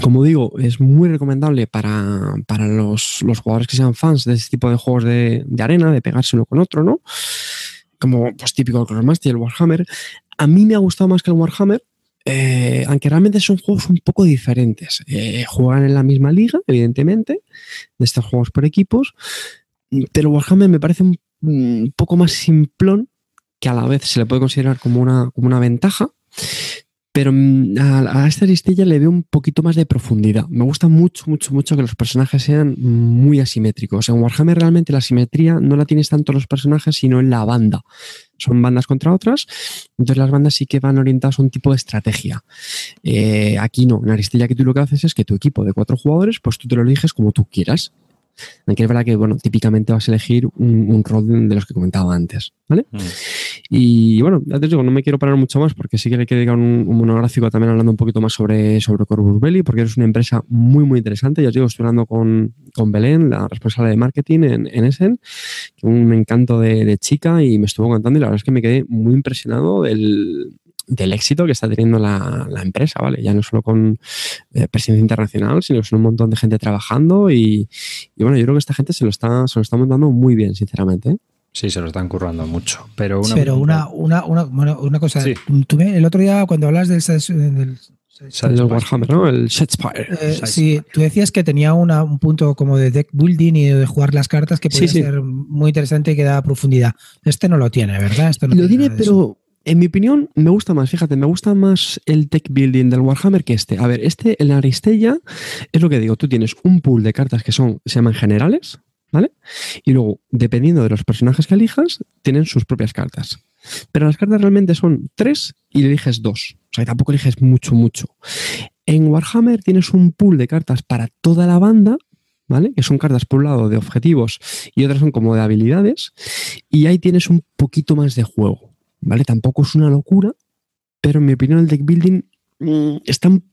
Como digo, es muy recomendable para, los, jugadores que sean fans de este tipo de juegos de, arena, de pegarse uno con otro, ¿no? Como pues típico el Master y el Warhammer. A mí me ha gustado más que el Warhammer, eh, aunque realmente son juegos un poco diferentes. Eh, juegan en la misma liga, evidentemente, de estos juegos por equipos, pero Warhammer me parece un, poco más simplón, que a la vez se le puede considerar como una, como una ventaja, pero mm, a, esta listilla le veo un poquito más de profundidad. Me gusta mucho, mucho, mucho que los personajes sean muy asimétricos. En Warhammer realmente la simetría no la tienes tanto los personajes, sino en la banda. Son bandas contra otras, entonces las bandas sí que van orientadas a un tipo de estrategia. Eh, aquí no, en Aristilla que tú lo que haces es que tu equipo de cuatro jugadores, pues tú te lo eliges como tú quieras. Aunque es verdad que, bueno, típicamente vas a elegir un, rol de los que comentaba antes, ¿vale? Mm. Y bueno, ya te digo, no me quiero parar mucho más porque sí que le quiero dedicar un, monográfico también hablando un poquito más sobre, sobre Corvus Belli, porque es una empresa muy, muy interesante. Ya os digo, estoy hablando con, con Belén, la responsable de marketing en, en Essen, un encanto de, chica y me estuvo contando y la verdad es que me quedé muy impresionado del, del éxito que está teniendo la, empresa, ¿vale? Ya no solo con eh, presencia internacional, sino con un montón de gente trabajando y, bueno, yo creo que esta gente se lo está, se lo está montando muy bien, sinceramente. ¿eh? Sí, se lo están currando mucho. Pero una, pero una, una, una, una cosa, el otro día cuando hablas del, El de Warhammer, ¿no? El Shadespire. Eh, sí, tú decías que tenía una- un punto como de deck building y de jugar las cartas que Sí, podía sí. ser muy interesante y que daba profundidad. Este no lo tiene, ¿verdad? Este no Lo tiene, eso. pero en mi opinión me gusta más, fíjate, me gusta más el deck building del Warhammer que este. A ver, este, el Aristella, es lo que digo, tú tienes un pool de cartas que son, se llaman generales, ¿vale? Y luego, dependiendo de los personajes que elijas, tienen sus propias cartas. Pero las cartas realmente son tres y eliges dos. O sea, tampoco eliges mucho, mucho. En Warhammer tienes un pool de cartas para toda la banda, ¿vale? Que son cartas por un lado de objetivos y otras son como de habilidades. Y ahí tienes un poquito más de juego, ¿vale? Tampoco es una locura, pero en mi opinión el deck building mm, está un-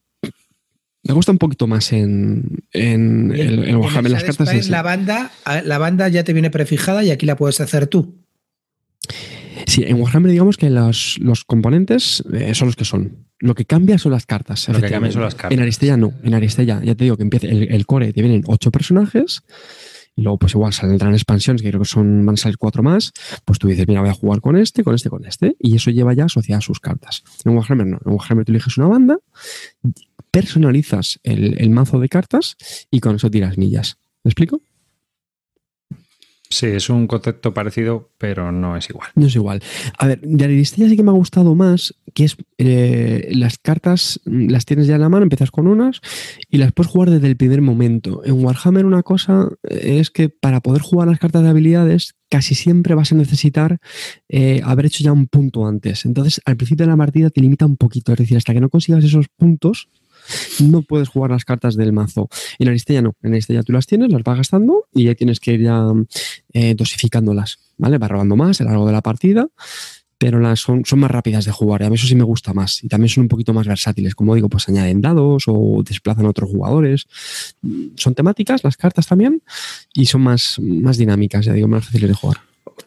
me gusta un poquito más en, en el, el Warhammer, en las cartas. en la banda, la banda ya te viene prefijada y aquí la puedes hacer tú. Sí, en Warhammer digamos que los, los componentes eh, son los que son. Lo que cambia son las cartas. Lo que cambia son las cartas. En Aristella no. En Aristella, ya te digo que empieza el, el core, te vienen ocho personajes. Y luego, pues igual saldrán expansiones, que creo que son, van a salir cuatro más. Pues tú dices, mira, voy a jugar con este, con este, con este. Y eso lleva ya asociadas sus cartas. En Warhammer no. En Warhammer tú eliges una banda, personalizas el, el mazo de cartas y con eso tiras millas. ¿Me explico? Sí, es un concepto parecido, pero no es igual. No es igual. A ver, de Aristella sí que me ha gustado más, que es eh, las cartas mm, las tienes ya en la mano, empiezas con unas y las puedes jugar desde el primer momento. En Warhammer una cosa eh, es que para poder jugar las cartas de habilidades casi siempre vas a necesitar eh, haber hecho ya un punto antes. Entonces al principio de la partida te limita un poquito, es decir, hasta que no consigas esos puntos no puedes jugar las cartas del mazo. En Aristella no, en Aristella tú las tienes, las vas gastando y ahí tienes que ir ya eh, dosificándolas, ¿vale? Vas robando más a lo largo de la partida, pero las son, más rápidas de jugar y a mí eso sí me gusta más. Y también son un poquito más versátiles, como digo, pues añaden dados o desplazan a otros jugadores. Son temáticas las cartas también y son más, más dinámicas, ya digo, más fáciles de jugar.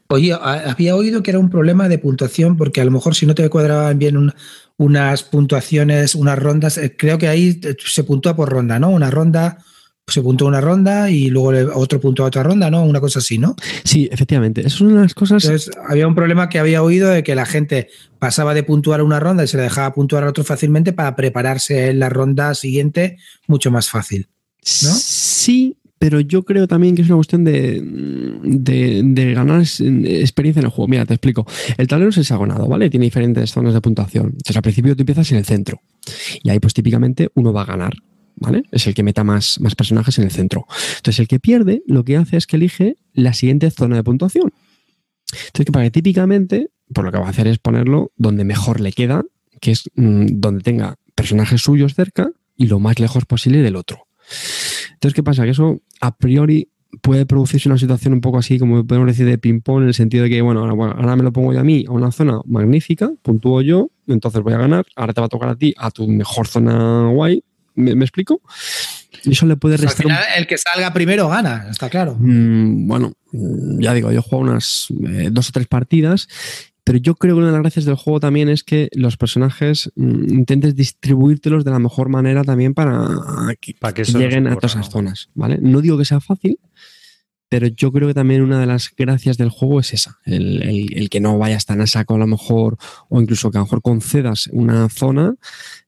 Oye, había oído que era un problema de puntuación porque a lo mejor si no te cuadraban bien un- unas puntuaciones, unas rondas, eh, creo que ahí eh, se puntúa por ronda, ¿no? Una ronda, se puntúa una ronda y luego otro puntúa otra ronda, ¿no? Una cosa así, ¿no? Sí, efectivamente. Es una de las cosas. Entonces, había un problema que había oído de que la gente pasaba de puntuar una ronda y se le dejaba puntuar a otro fácilmente para prepararse en la ronda siguiente mucho más fácil. ¿no? Sí, pero yo creo también que es una cuestión de, de, ganar experiencia en el juego. Mira, te explico. El tablero es hexagonado, ¿vale? Tiene diferentes zonas de puntuación. Entonces, al principio tú empiezas en el centro. Y ahí, pues típicamente, uno va a ganar. ¿Vale? Es el que meta más, más personajes en el centro. Entonces, el que pierde lo que hace es que elige la siguiente zona de puntuación. Entonces, que para que típicamente, por lo que va a hacer es ponerlo donde mejor le queda, que es mm, donde tenga personajes suyos cerca y lo más lejos posible del otro. Entonces, ¿qué pasa? Que eso a priori puede producirse una situación un poco así, como podemos decir, de ping-pong, en el sentido de que, bueno ahora, me lo pongo yo a mí, a una zona magnífica, puntúo yo, entonces voy a ganar, ahora te va a tocar a ti, a tu mejor zona guay, ¿me, me explico? Y eso le puede Pues al restar un final, el que salga primero gana, está claro. Mm, bueno, ya digo, yo jugado unas eh, dos o tres partidas, pero yo creo que una de las gracias del juego también es que los personajes mm, intentes distribuírtelos de la mejor manera también para que, Para que lleguen a todas esas zonas, ¿vale? No digo que sea fácil, pero yo creo que también una de las gracias del juego es esa, el, el- que no vayas tan a saco a lo mejor, o incluso que a lo mejor concedas una zona,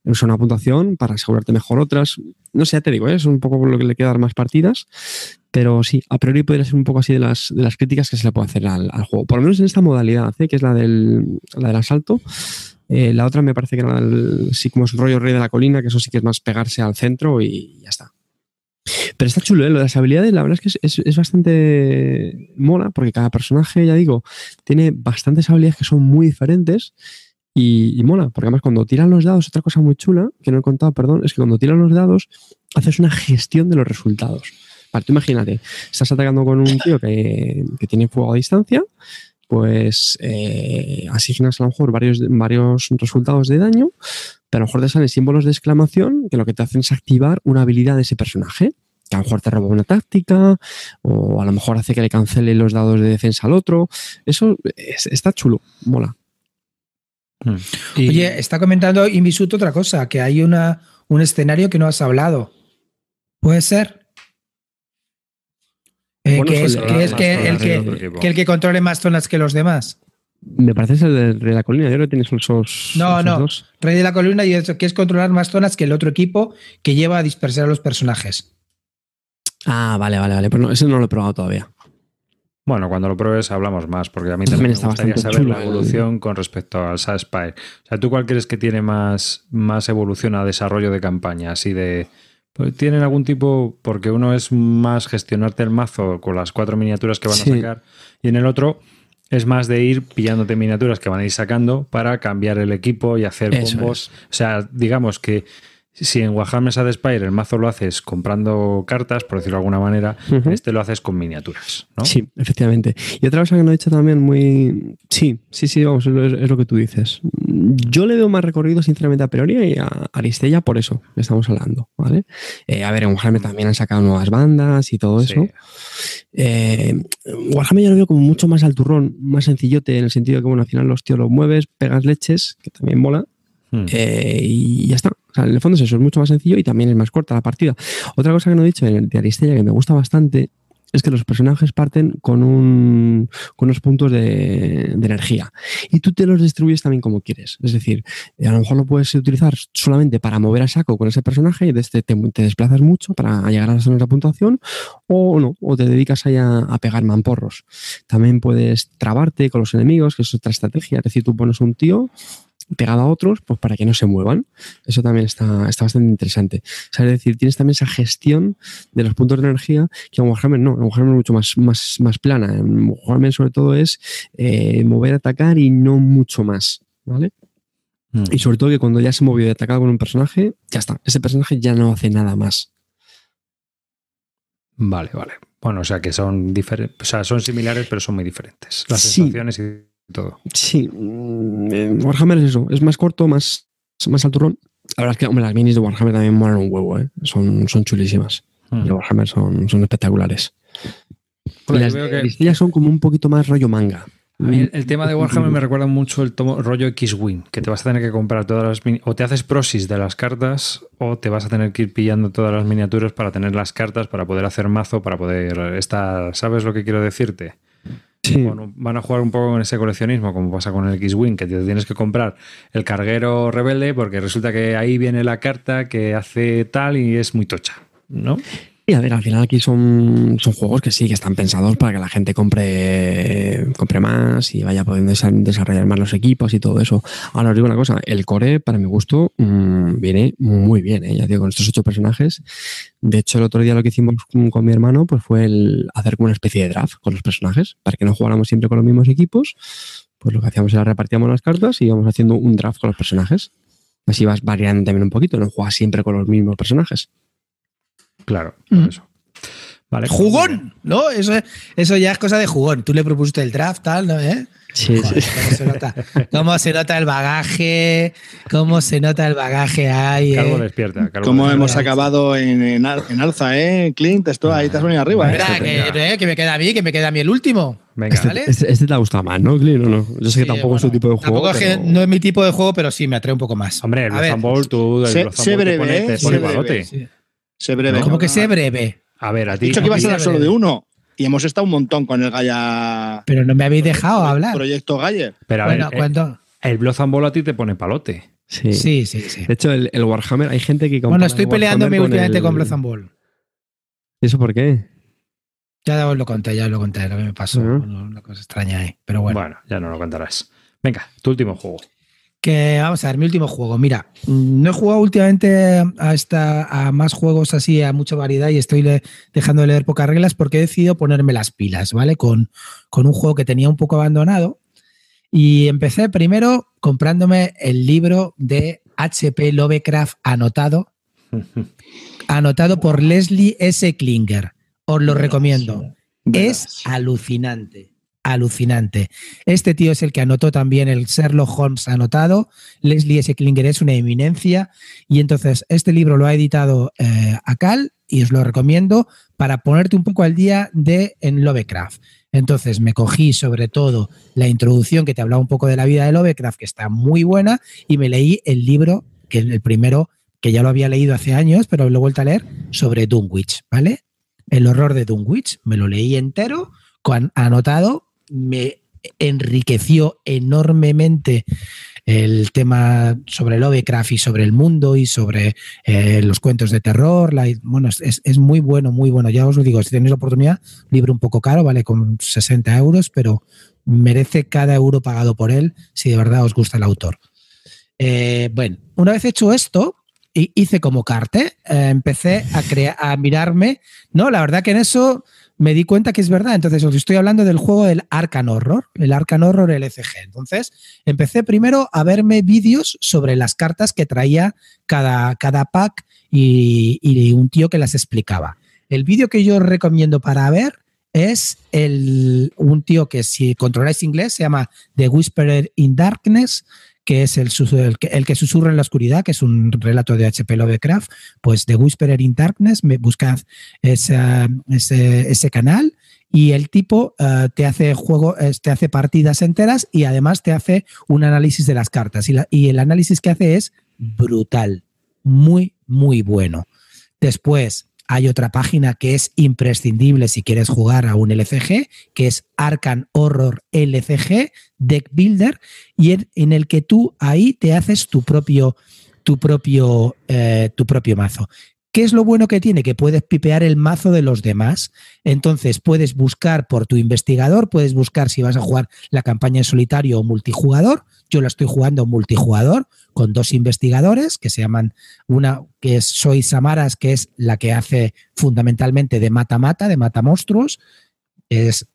una puntuación para asegurarte mejor otras. No sé, ya te digo, ¿eh? es un poco lo que le queda dar más partidas, pero sí, a priori podría ser un poco así de las, de las críticas que se le puede hacer al, juego, por lo menos en esta modalidad, ¿eh? que es la del, la del asalto. Eh, la otra me parece que era el, sí es rollo rey de la colina, que eso sí que es más pegarse al centro y ya está. Pero está chulo, ¿eh? Lo de las habilidades, la verdad es que es, es- bastante mola, porque cada personaje, ya digo, tiene bastantes habilidades que son muy diferentes y, y mola, porque además cuando tiran los dados, otra cosa muy chula, que no he contado, perdón, es que cuando tiran los dados, haces una gestión de los resultados. Vale, tú imagínate, estás atacando con un tío que, que tiene fuego a distancia, pues eh, asignas a lo mejor varios, varios resultados de daño, pero a lo mejor te salen símbolos de exclamación que lo que te hacen es activar una habilidad de ese personaje. Que a lo mejor te roba una táctica, o a lo mejor hace que le cancele los dados de defensa al otro. Eso es- está chulo, mola. Mm. Y- Oye, está comentando Invisut otra cosa, que hay una, un escenario que no has hablado. ¿Puede ser? Eh, Bueno, que, es, que es el que, el que controle más zonas que los demás. Me parece es el de Rey de la Colina. Yo creo que tienes esos. No, esos no. dos. Rey de la Colina y eso, que es controlar más zonas que el otro equipo que lleva a dispersar a los personajes. Ah, vale, vale, vale. Pero no, ese no lo he probado todavía. Bueno, cuando lo pruebes hablamos más, porque a mí También también, me está gustaría saber chulo la el- evolución con respecto al SAS Spire. O sea, ¿tú cuál crees que tiene más, más evolución a desarrollo de campaña? Así de... ¿Tienen algún tipo...? Porque uno es más gestionarte el mazo con las cuatro miniaturas que van Sí. a sacar y en el otro es más de ir pillándote miniaturas que van a ir sacando para cambiar el equipo y hacer Eso combos. O sea, digamos que si en Warhammer Sad Spire el mazo lo haces comprando cartas, por decirlo de alguna manera, este lo haces con miniaturas, ¿no? Sí, efectivamente. Y otra cosa que no he dicho también muy... Sí, sí, sí, vamos, es, lo- que tú dices. Yo le veo más recorrido, sinceramente, a Peoria y a Aristella por eso estamos hablando, ¿vale? Eh, a ver, en Warhammer también han sacado nuevas bandas y todo Sí. eso. Eh, Warhammer yo lo veo como mucho más al turrón, más sencillote, en el sentido de que, bueno, al final los tíos los mueves, pegas leches, que también mola, Hmm. eh, y ya está. En el fondo es eso, es mucho más sencillo y también es más corta la partida. Otra cosa que no he dicho de Aristella que me gusta bastante es que los personajes parten con, un, con unos puntos de, energía y tú te los distribuyes también como quieres. Es decir, eh, a lo mejor lo puedes utilizar solamente para mover a saco con ese personaje y desde te, te desplazas mucho para llegar a las zonas puntuación o no, o te dedicas ahí a, a pegar mamporros. También puedes trabarte con los enemigos, que es otra estrategia. Es decir, tú pones un tío pegado a otros, pues para que no se muevan. Eso también está, está bastante interesante. O sea, es decir, tienes también esa gestión de los puntos de energía que en Warhammer no, en Warhammer es mucho más, más, más plana. En Warhammer sobre todo es eh, mover, atacar y no mucho más. ¿Vale? Hmm. Y sobre todo que cuando ya se movió y atacado con un personaje, ya está. Ese personaje ya no hace nada más. Vale, vale. Bueno, o sea que son diferentes, o sea, son similares, pero son muy diferentes. Las Sí. sensaciones y todo. Sí, mm, eh, Warhammer es eso, es más corto, más, más al turrón. La verdad es que, hombre, las minis de Warhammer también molan un huevo, ¿eh? son, son chulísimas. Y de Warhammer son, son espectaculares. Y yo las que- son como un poquito más rollo manga. A mí el, el tema de Warhammer me recuerda mucho el tomo, rollo X-Wing, que te vas a tener que comprar todas las mini- o te haces prosis de las cartas o te vas a tener que ir pillando todas las miniaturas para tener las cartas, para poder hacer mazo, para poder estar, ¿sabes lo que quiero decirte? Sí, Bueno, van a jugar un poco con ese coleccionismo, como pasa con el X-Wing, que te tienes que comprar el carguero rebelde porque resulta que ahí viene la carta que hace tal y es muy tocha, ¿no? Y a ver, al final aquí son, son juegos que sí, que están pensados para que la gente compre, compre más y vaya pudiendo desa- desarrollar más los equipos y todo eso. Ahora os digo una cosa, el core, para mi gusto, mm, viene muy bien, ¿eh? ya digo, con estos ocho personajes. De hecho, el otro día lo que hicimos con, con mi hermano pues fue el hacer como una especie de draft con los personajes, para que no jugáramos siempre con los mismos equipos. Pues lo que hacíamos era repartíamos las cartas y íbamos haciendo un draft con los personajes. Así vas variando también un poquito, no juegas siempre con los mismos personajes. Claro, por Mm. eso. Vale, ¡Jugón! ¿No? Eso, eso ya es cosa de jugón. Tú le propusiste el draft, tal, ¿no? ¿Eh? Sí, Joder, ¿cómo, se nota, cómo se nota el bagaje? ¿Cómo se nota el bagaje ahí? Calvo eh? despierta. Calvo despierta. hemos acabado en, en al- en alza, ¿eh? Clint, esto ahí te has venido arriba, ¿eh? Espera, que, eh, que me queda a mí, que me queda a mí el último. Venga, Este, ¿Vale? este- este te ha gustado más, ¿no, Clint? ¿O no? Yo sé que Sí, tampoco es tu tipo de juego. Tampoco es que pero- no es mi tipo de juego, pero sí me atrae un poco más. Hombre, el tú, el sé- sé te pone, sí. Se breve. Como que sé breve. A ver, a He ti. dicho que iba a ser solo de uno. Y hemos estado un montón con el Gaia. Pero no me habéis dejado hablar. Proyecto Gaia. Pero a Bueno, ver, eh, cuando- el Bowl a ti te pone palote. Sí. Sí, sí, sí. De hecho, el, el Warhammer, hay gente que. Bueno, estoy el peleándome últimamente el- con Blood and Ball. ¿Y eso por qué? Ya os lo conté, ya os lo conté, lo que me pasó. Una cosa extraña ahí. Pero bueno. Bueno. ya no lo contarás. Venga, tu último juego. Que vamos a ver, mi último juego. Mira, no he jugado últimamente a, esta, a más juegos así, a mucha variedad y estoy le- dejando de leer pocas reglas porque he decidido ponerme las pilas, ¿vale? Con, con un juego que tenía un poco abandonado. Y empecé primero comprándome el libro de HP Lovecraft anotado, <laughs> anotado por Leslie S. Klinger. Os lo recomiendo. Es alucinante, alucinante. Este tío es el que anotó también el Sherlock Holmes anotado. Leslie S. Klinger es una eminencia. Y entonces este libro lo ha editado eh, Acal y os lo recomiendo para ponerte un poco al día de Lovecraft. Entonces me cogí sobre todo la introducción que te hablaba un poco de la vida de Lovecraft, que está muy buena, y me leí el libro, que es el primero, que ya lo había leído hace años, pero lo he vuelto a leer, sobre Dunwich, ¿vale? El horror de Dunwich, me lo leí entero, con, anotado, me enriqueció enormemente el tema sobre Lovecraft y sobre el mundo y sobre eh, los cuentos de terror. bueno, es, es, muy bueno, muy bueno. Ya os lo digo, si tenéis la oportunidad, libro un poco caro, vale con 60 euros, pero merece cada euro pagado por él si de verdad os gusta el autor. Eh, bueno, una vez hecho esto, hice como carte, eh, empecé a, a mirarme, ¿no? La verdad que en eso me di cuenta que es verdad. Entonces, os estoy hablando del juego del Arcan Horror, el Arcan Horror LCG. Entonces, empecé primero a verme vídeos sobre las cartas que traía cada, cada pack y, y un tío que las explicaba. El vídeo que yo recomiendo para ver es el, un tío que si controláis inglés se llama The Whisperer in Darkness, que es el, el, que susurra en la oscuridad, que es un relato de H.P. Lovecraft, pues The Whisperer in Darkness, buscad ese, ese, canal y el tipo eh, te hace juego, te hace partidas enteras y además te hace un análisis de las cartas. Y, y el análisis que hace es brutal, muy, muy bueno. Después, hay otra página que es imprescindible si quieres jugar a un LCG, que es Arcan Horror LCG Deck Builder, y en, el que tú ahí te haces tu propio, tu propio, eh, tu propio mazo. ¿Qué es lo bueno que tiene? Que puedes pipear el mazo de los demás. Entonces puedes buscar por tu investigador, puedes buscar si vas a jugar la campaña en solitario o multijugador. Yo la estoy jugando multijugador con dos investigadores que se llaman una que es Soy Samaras, que es la que hace fundamentalmente de mata-mata, de mata monstruos. Es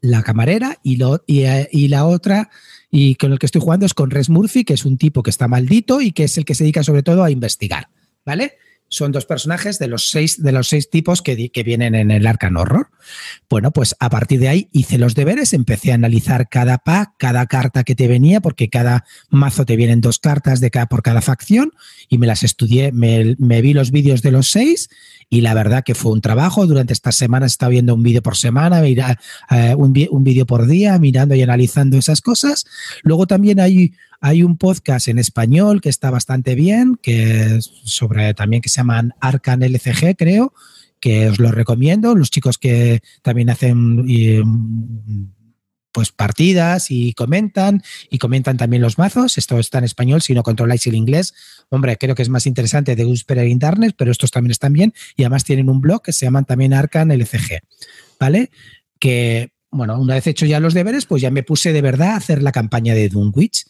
la camarera y, lo, y, y, la otra y con el que estoy jugando es con Res Murphy, que es un tipo que está maldito y que es el que se dedica sobre todo a investigar, ¿vale? Son dos personajes de los seis, de los seis tipos que, que, vienen en el Arcan Horror. Bueno, pues a partir de ahí hice los deberes, empecé a analizar cada pack, cada carta que te venía, porque cada mazo te vienen dos cartas de cada, por cada facción, y me las estudié, me, vi los vídeos de los seis, y la verdad que fue un trabajo. Durante estas semanas he estado viendo un vídeo por semana, mira, eh, un, un vídeo por día, mirando y analizando esas cosas. Luego también hay hay un podcast en español que está bastante bien, que sobre también que se llaman Arcan LCG, creo, que os lo recomiendo. Los chicos que también hacen pues partidas y comentan y comentan también los mazos. Esto está en español, si no controláis el inglés, hombre, creo que es más interesante de Whisperer Internet, pero estos también están bien y además tienen un blog que se llaman también Arcan LCG, ¿vale? Que, bueno, una vez hecho ya los deberes, pues ya me puse de verdad a hacer la campaña de Dunwich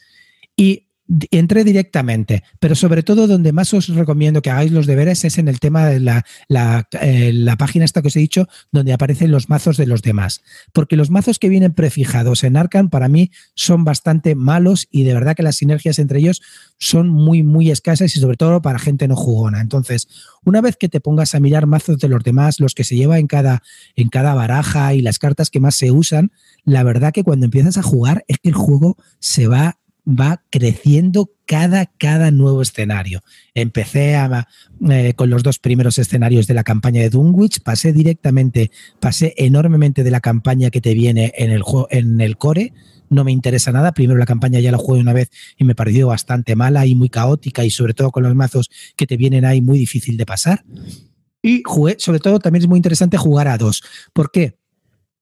y entré directamente, pero sobre todo donde más os recomiendo que hagáis los deberes es en el tema de la, eh, la, página esta que os he dicho, donde aparecen los mazos de los demás. Porque los mazos que vienen prefijados en Arcan para mí son bastante malos y de verdad que las sinergias entre ellos son muy, muy escasas y sobre todo para gente no jugona. Entonces, una vez que te pongas a mirar mazos de los demás, los que se lleva en cada, en cada baraja y las cartas que más se usan, la verdad que cuando empiezas a jugar es que el juego se va va creciendo cada, cada nuevo escenario. Empecé eh, con los dos primeros escenarios de la campaña de Dunwich, pasé directamente, pasé enormemente de la campaña que te viene en el, en el core, no me interesa nada. Primero la campaña ya la jugué una vez y me pareció bastante mala y muy caótica y sobre todo con los mazos que te vienen ahí muy difícil de pasar. Y jugué, sobre todo también es muy interesante jugar a dos. ¿Por qué?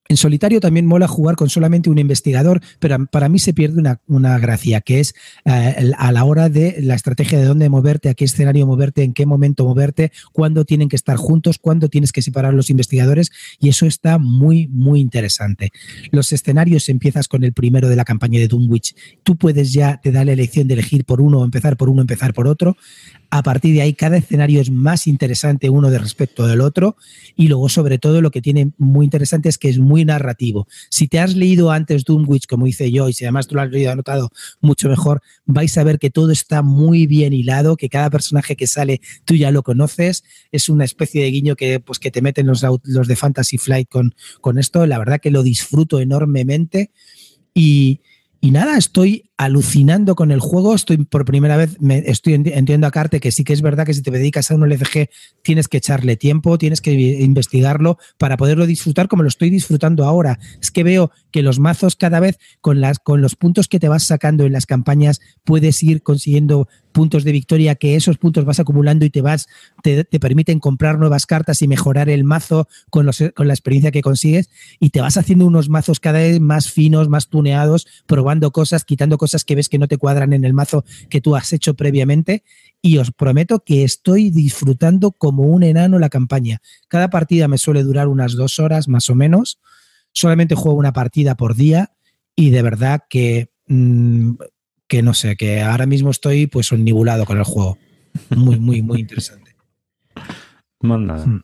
En solitario también mola jugar con solamente un investigador, pero para mí se pierde una, gracia, que es eh, a la hora de la estrategia de dónde moverte, a qué escenario moverte, en qué momento moverte, cuándo tienen que estar juntos, cuándo tienes que separar los investigadores, y eso está muy, muy interesante. Los escenarios empiezas con el primero de la campaña de Dunwich. Tú puedes ya, te da la elección de elegir por uno, empezar por uno, empezar por otro. A partir de ahí, cada escenario es más interesante uno de respecto del otro, y luego, sobre todo, lo que tiene muy interesante es que es muy narrativo. Si te has leído antes Doomwitch, como hice yo, y si además tú lo has leído anotado mucho mejor, vais a ver que todo está muy bien hilado, que cada personaje que sale tú ya lo conoces. Es una especie de guiño que, pues, que te meten los, los de Fantasy Flight con, con esto. La verdad que lo disfruto enormemente. Y, y nada, estoy alucinando con el juego. Estoy por primera vez, me, estoy entiendo a Carte que sí que es verdad que si te dedicas a un LCG tienes que echarle tiempo, tienes que investigarlo para poderlo disfrutar como lo estoy disfrutando ahora. Es que veo que los mazos cada vez con, las, con los puntos que te vas sacando en las campañas puedes ir consiguiendo puntos de victoria que esos puntos vas acumulando y te vas te, permiten comprar nuevas cartas y mejorar el mazo con, los, con la experiencia que consigues y te vas haciendo unos mazos cada vez más finos, más tuneados, probando cosas, quitando cosas que ves que no te cuadran en el mazo que tú has hecho previamente y os prometo que estoy disfrutando como un enano la campaña. Cada partida me suele durar unas dos horas más o menos. Solamente juego una partida por día y de verdad que mm, que no sé, que ahora mismo estoy pues onnibulado con el juego. Muy, muy, muy interesante. <laughs> Más nada. Hmm.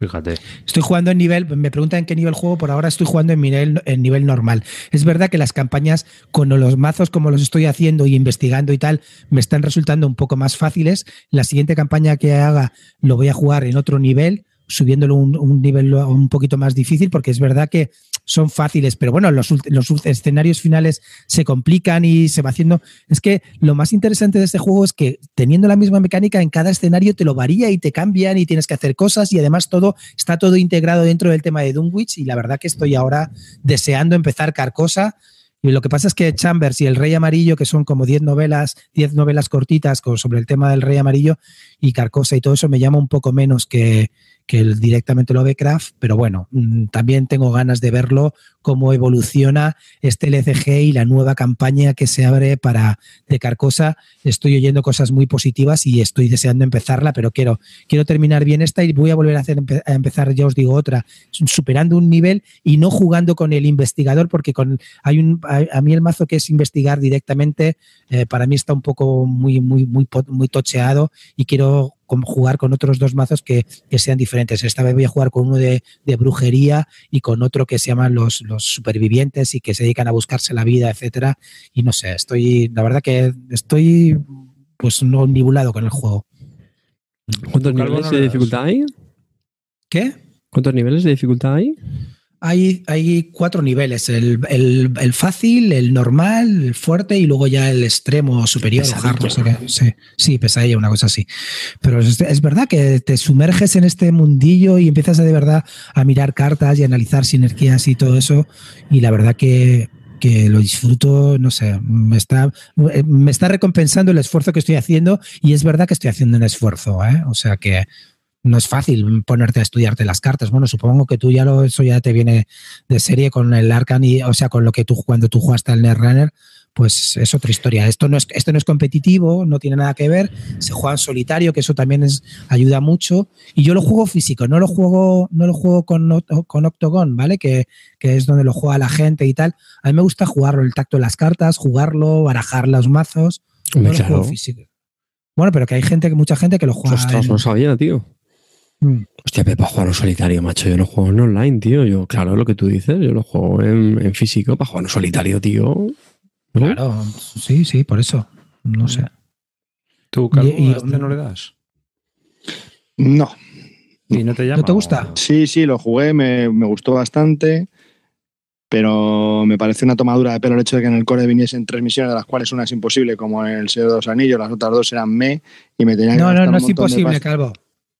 Fíjate. Estoy jugando en nivel, me preguntan en qué nivel juego, por ahora estoy jugando en nivel, en nivel normal. Es verdad que las campañas con los mazos como los estoy haciendo y investigando y tal, me están resultando un poco más fáciles. La siguiente campaña que haga lo voy a jugar en otro nivel, subiéndolo un, un nivel un poquito más difícil, porque es verdad que son fáciles, pero bueno, los, los, escenarios finales se complican y se va haciendo. Es que lo más interesante de este juego es que teniendo la misma mecánica en cada escenario te lo varía y te cambian y tienes que hacer cosas y además todo está todo integrado dentro del tema de Dunwich y la verdad que estoy ahora deseando empezar Carcosa. Y lo que pasa es que Chambers y El Rey Amarillo, que son como 10 novelas, 10 novelas cortitas sobre el tema del Rey Amarillo y Carcosa y todo eso, me llama un poco menos que, que directamente lo ve Kraft, pero bueno, mm, también tengo ganas de verlo, cómo evoluciona este LCG y la nueva campaña que se abre para de Carcosa. Estoy oyendo cosas muy positivas y estoy deseando empezarla, pero quiero, quiero terminar bien esta y voy a volver a, hacer, a empezar, ya os digo, otra, superando un nivel y no jugando con el investigador, porque con, hay un, a, mí el mazo que es investigar directamente, eh, para mí está un poco muy, muy, muy, muy tocheado y quiero jugar con otros dos mazos que, sean diferentes. Esta vez voy a jugar con uno de, brujería y con otro que se llaman los, los, supervivientes y que se dedican a buscarse la vida, etcétera. Y no sé, estoy, la verdad que estoy pues no nibulado con el juego. ¿Cuántos niveles de dificultad hay? ¿Qué? ¿Cuántos niveles de dificultad hay? Hay, cuatro niveles, el, fácil, el normal, el fuerte y luego ya el extremo superior. sí, sí, pesadilla, una cosa así. Pero es, verdad que te sumerges en este mundillo y empiezas a, de verdad a mirar cartas y analizar sinergias y todo eso. Y la verdad que, lo disfruto, no sé, me está, me está recompensando el esfuerzo que estoy haciendo y es verdad que estoy haciendo un esfuerzo, ¿eh? o sea que no es fácil ponerte a estudiarte las cartas. Bueno, supongo que tú ya lo, eso ya te viene de serie con el Arcan y, o sea, con lo que tú cuando tú jugaste al Netrunner, pues es otra historia. Esto no es, esto no es competitivo, no tiene nada que ver. Se juega en solitario, que eso también es, ayuda mucho. Y yo lo juego físico, no lo juego, no lo juego con, con Octogon, ¿vale? Que, que es donde lo juega la gente y tal. A mí me gusta jugarlo, el tacto de las cartas, jugarlo, barajar los mazos. No lo juego físico. Bueno, pero que hay gente, que mucha gente que lo juega. Ostras, no sabía, tío. Mm. Hostia, para jugar en solitario, macho. Yo no juego en online, tío. Yo, claro, lo que tú dices, yo lo juego en, físico para jugar en solitario, tío. Claro, sí, sí, por eso. No sé. ¿Tú, Carlos, y, este no le das? No. ¿Y no te llama? ¿No te gusta? Sí, sí, lo jugué, me, gustó bastante pero me parece una tomadura de pelo el hecho de que en el core viniesen tres misiones, de las cuales una es imposible, como en el Señor de los Anillos, las otras dos eran me, y me tenían que No, no, no es imposible, Calvo.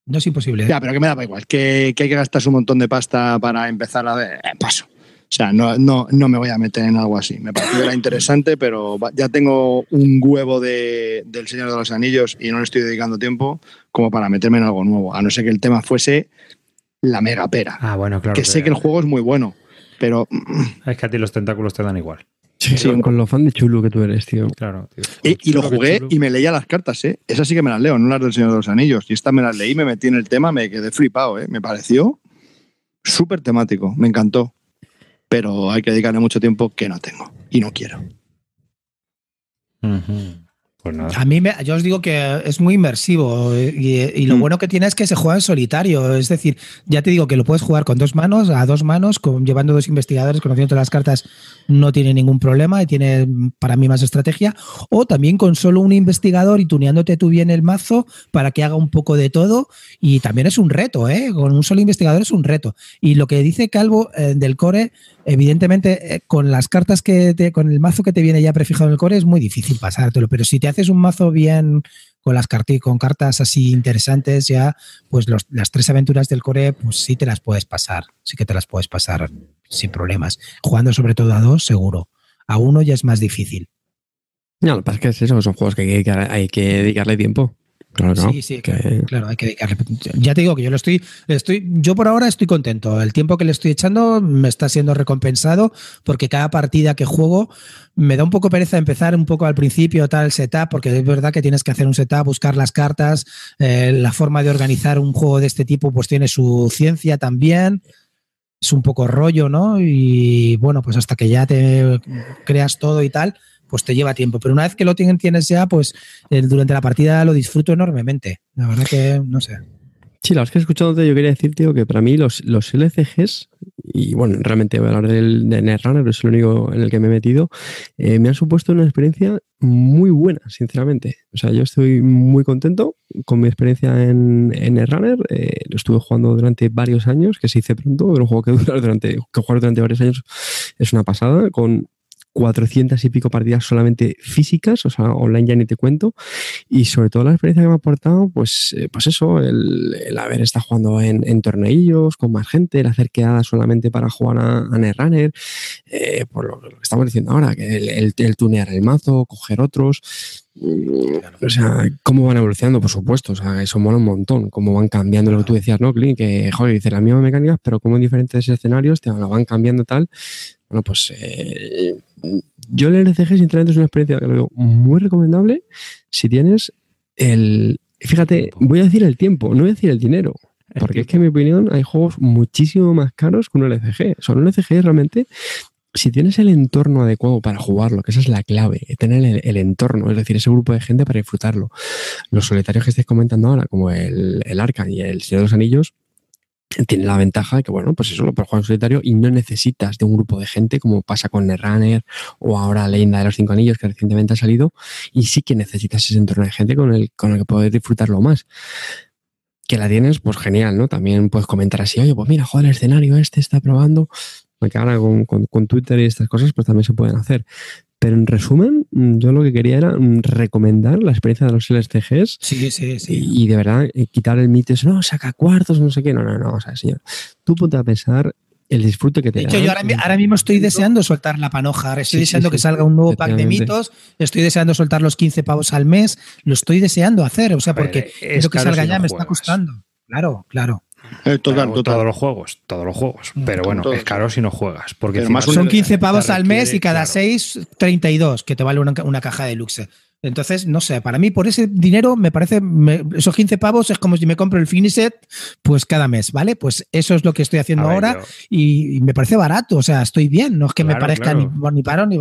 No es imposible. ¿eh? Ya, pero que me da igual, que, que, hay que gastarse un montón de pasta para empezar a ver. Eh, paso. O sea, no, no, no me voy a meter en algo así. Me pareció interesante, <laughs> pero ya tengo un huevo de, del Señor de los Anillos y no le estoy dedicando tiempo como para meterme en algo nuevo. A no ser que el tema fuese la mega pera. Ah, bueno, claro. Que sé que el juego es muy bueno, pero. Es que a ti los tentáculos te dan igual. Sí, con lo fan de chulo que tú eres, tío. Claro, tío. Y, lo jugué y me leía las cartas, ¿eh? Esas sí que me las leo, no las del Señor de los Anillos. Y esta me las leí, me metí en el tema, me quedé flipado, ¿eh? Me pareció súper temático, me encantó. Pero hay que dedicarle mucho tiempo que no tengo y no quiero. Pues a mí, me, yo os digo que es muy inmersivo y, lo mm. bueno que tiene es que se juega en solitario. Es decir, ya te digo que lo puedes jugar con dos manos, a dos manos, con, llevando dos investigadores, conociendo todas las cartas, no tiene ningún problema y tiene para mí más estrategia. O también con solo un investigador y tuneándote tú bien el mazo para que haga un poco de todo. Y también es un reto, ¿eh? Con un solo investigador es un reto. Y lo que dice Calvo eh, del core evidentemente, eh, con las cartas que te, con el mazo que te viene ya prefijado en el core es muy difícil pasártelo, pero si te haces un mazo bien con las cartas, así interesantes, ya, pues las tres aventuras del core, pues sí te las puedes pasar, sí que te las puedes pasar sin problemas. Jugando sobre todo a dos, seguro. A uno ya es más difícil. No, lo que pasa es que es eso, son juegos que hay que dedicarle tiempo. Claro, sí, sí, claro, hay que dedicarle. Ya te digo que yo lo estoy, estoy, yo por ahora estoy contento. El tiempo que le estoy echando me está siendo recompensado porque cada partida que juego me da un poco pereza empezar un poco al principio tal setup, porque es verdad que tienes que hacer un setup, buscar las cartas, eh, la forma de organizar un juego de este tipo, pues tiene su ciencia también. Es un poco rollo, ¿no? Y bueno, pues hasta que ya te creas todo y tal pues te lleva tiempo. Pero una vez que lo tienes ya, pues durante la partida lo disfruto enormemente. La verdad que no sé. Sí, la verdad es que escuchándote yo quería decir, tío, que para mí los, los LCGs, y bueno, realmente voy a hablar del, de Netrunner, es el único en el que me he metido, eh, me han supuesto una experiencia muy buena, sinceramente. O sea, yo estoy muy contento con mi experiencia en, en Netrunner. Eh, lo estuve jugando durante varios años, que se hice pronto, pero un juego que, dura durante, que jugar durante varios años es una pasada, con 400 y pico partidas solamente físicas, o sea, online ya ni te cuento. Y sobre todo la experiencia que me ha aportado, pues, eh, pues eso, el, haber estado jugando en, en, torneillos con más gente, el hacer quedadas solamente para jugar a, a Netrunner, eh, por lo, que estamos diciendo ahora, que el, el, tunear el mazo, coger otros. O sea, cómo van evolucionando, por supuesto. O sea, eso mola un montón. Cómo van cambiando lo que tú decías, ¿no, Clint? Que, joder, dice las mismas mecánicas, pero como en diferentes escenarios te lo van cambiando tal. Bueno, pues eh, yo el LCG, sinceramente, es una experiencia que lo veo muy recomendable si tienes el. Fíjate, voy a decir el tiempo, no voy a decir el dinero. Porque es que, en mi opinión, hay juegos muchísimo más caros que un LCG. O sea, un LCG realmente, si tienes el entorno adecuado para jugarlo, que esa es la clave, tener el, el entorno, es decir, ese grupo de gente para disfrutarlo. Los solitarios que estáis comentando ahora, como el, el y el Señor de los Anillos, tiene la ventaja de que, bueno, pues eso lo puedes jugar en solitario y no necesitas de un grupo de gente como pasa con Netrunner o ahora Leyenda de los Cinco Anillos que recientemente ha salido y sí que necesitas ese entorno de gente con el, con el que poder disfrutarlo más. Que la tienes, pues genial, ¿no? También puedes comentar así, oye, pues mira, joder, el escenario este está probando, porque ahora con, con, con Twitter y estas cosas pues también se pueden hacer. Pero en resumen, mm, yo lo que quería era mm, recomendar la experiencia de los LSTGs. Sí, sí, sí. Y, de verdad, eh, quitar el mito, no, saca cuartos, no sé qué. No, no, no. O sea, señor, tú ponte a pensar el disfrute que te De hecho, yo ahora, mismo estoy deseando soltar la panoja. estoy deseando que salga un nuevo pack de mitos. Estoy deseando soltar los 15 pavos al mes. Lo estoy deseando hacer. O sea, porque lo que salga ya me está costando. Claro, claro. Eh, total, total. Todos los juegos, todos los juegos. Mm. Pero bueno, es caro si no juegas. Porque son 15 pavos al mes y cada 6, 32, que te vale una, una caja de luxe. Entonces, no sé, para mí por ese dinero me parece, esos 15 pavos es como si me compro el Finiset, pues cada mes, ¿vale? Pues eso es lo que estoy haciendo ahora y, me parece barato, o sea, estoy bien, no es que me parezca ni, ni, paro ni...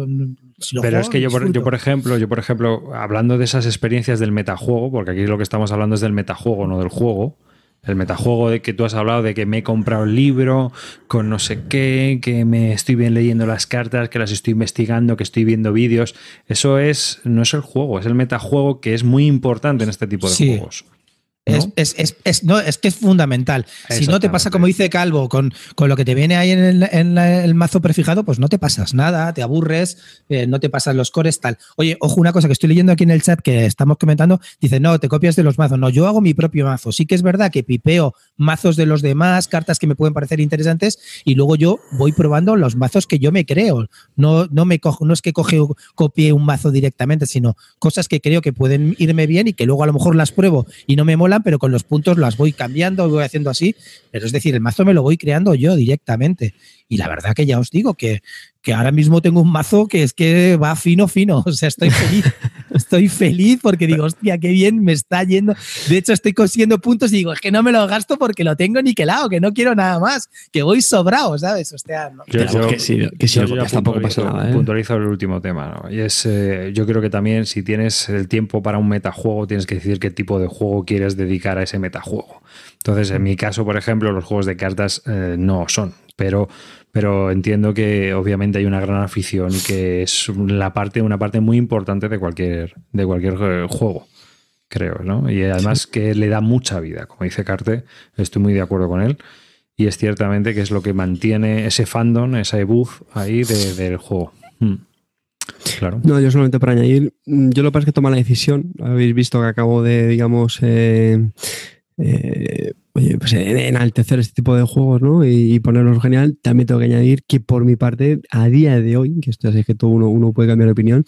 Pero es que yo por, yo, por ejemplo, yo, por ejemplo, hablando de esas experiencias del metajuego, porque aquí lo que estamos hablando es del metajuego, no del juego, el metajuego de que tú has hablado de que me he comprado el libro con no sé qué, que me estoy bien leyendo las cartas, que las estoy investigando, que estoy viendo vídeos. Eso es, no es el juego, es el metajuego que es muy importante en este tipo de juegos. Es, es, es, no, es que es fundamental. Si no te pasa, como dice Calvo, con, con lo que te viene ahí en, el, en el, mazo prefijado, pues no te pasas nada, te aburres, eh, no te pasas los cores, tal. Oye, ojo, una cosa que estoy leyendo aquí en el chat que estamos comentando, dice, no, te copias de los mazos. No, yo hago mi propio mazo. Sí que es verdad que pipeo mazos de los demás, cartas que me pueden parecer interesantes, y luego yo voy probando los mazos que yo me creo. No, no, me cojo, no es que coge, copie un mazo directamente, sino cosas que creo que pueden irme bien y que luego a lo mejor las pruebo y no me mola pero con los puntos las voy cambiando, voy haciendo así. Pero es decir, el mazo me lo voy creando yo directamente. Y la verdad que ya os digo que, que ahora mismo tengo un mazo que es que va fino, fino. <laughs> O sea, estoy feliz. Estoy feliz porque digo, hostia, qué bien me está yendo. De hecho, estoy consiguiendo puntos y digo, es que no me lo gasto porque lo tengo niquelado, que no quiero nada más, que voy sobrado, ¿sabes? Hostia, no. Yo, que sí, que sí, tampoco pasa nada. ¿eh? Puntualizo el último tema, ¿no? Y es, eh, yo creo que también si tienes el tiempo para un metajuego, tienes que decir qué tipo de juego quieres dedicar a ese metajuego. Entonces, en mi caso, por ejemplo, los juegos de cartas eh, no son, pero pero entiendo que obviamente hay una gran afición y que es la parte, una parte muy importante de cualquier, de cualquier eh, juego, creo, ¿no? Y además que le da mucha vida, como dice Carte, estoy muy de acuerdo con él. y es ciertamente que es lo que mantiene ese fandom, ese buff ahí del juego. Hmm. Claro. No, yo solamente para añadir, mm, yo lo que pasa es que toma la decisión, habéis visto que acabo de, digamos, eh, eh, pues enaltecer este tipo de juegos ¿no? y, ponerlos genial, también tengo que añadir que por mi parte, a día de hoy, que esto es que todo uno, uno puede cambiar de opinión,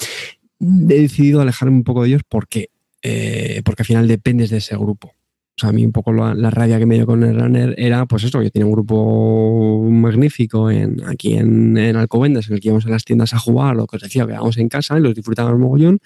he decidido alejarme un poco de ellos porque, eh, porque al final dependes de ese grupo. O sea, a mí un poco la, rabia que me dio con el runner era, pues eso, yo tenía un grupo magnífico en, aquí en, en Alcobendas, en el que íbamos a las tiendas a jugar, lo que os decía, quedábamos en casa y los disfrutábamos mogollón.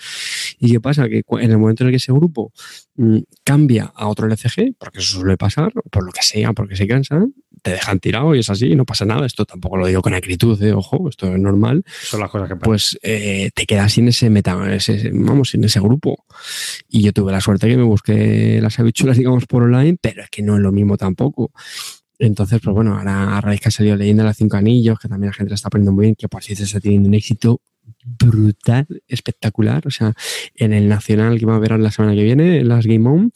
¿Y qué pasa? Que en el momento en el que ese grupo mm, cambia a otro LCG, porque eso suele pasar, por lo que sea, porque se cansan, te dejan tirado y es así, y no pasa nada. Esto tampoco lo digo con acritud, ¿eh? ojo, esto es normal. Son las cosas que pasan. Pues eh, te quedas sin ese meta, ese, vamos, sin ese grupo. Y yo tuve la suerte que me busqué las habichuelas, <laughs> digamos, por online, pero es que no es lo mismo tampoco. Entonces, pues bueno, ahora a raíz que ha salido Leyenda de los Cinco Anillos, que también la gente la está poniendo muy bien, que por si se está teniendo un éxito brutal, espectacular. O sea, en el Nacional que va a ver la semana que viene, en las Game On,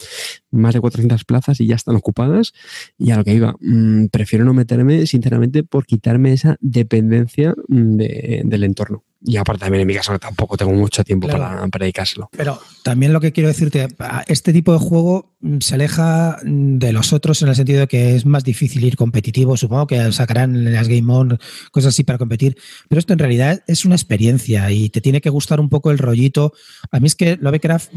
más de 400 plazas y ya están ocupadas. Y a lo que iba, mm, prefiero no meterme, sinceramente, por quitarme esa dependencia mm, del entorno. Y aparte también en mi caso tampoco tengo mucho tiempo para, dedicárselo. Pero también lo que quiero decirte, este tipo de juego mm, se aleja de los otros en el sentido de que es más difícil ir competitivo. Supongo que sacarán las Game On, cosas así para competir. Pero esto en realidad es una experiencia y te tiene que gustar un poco el rollito. A mí es que Lovecraft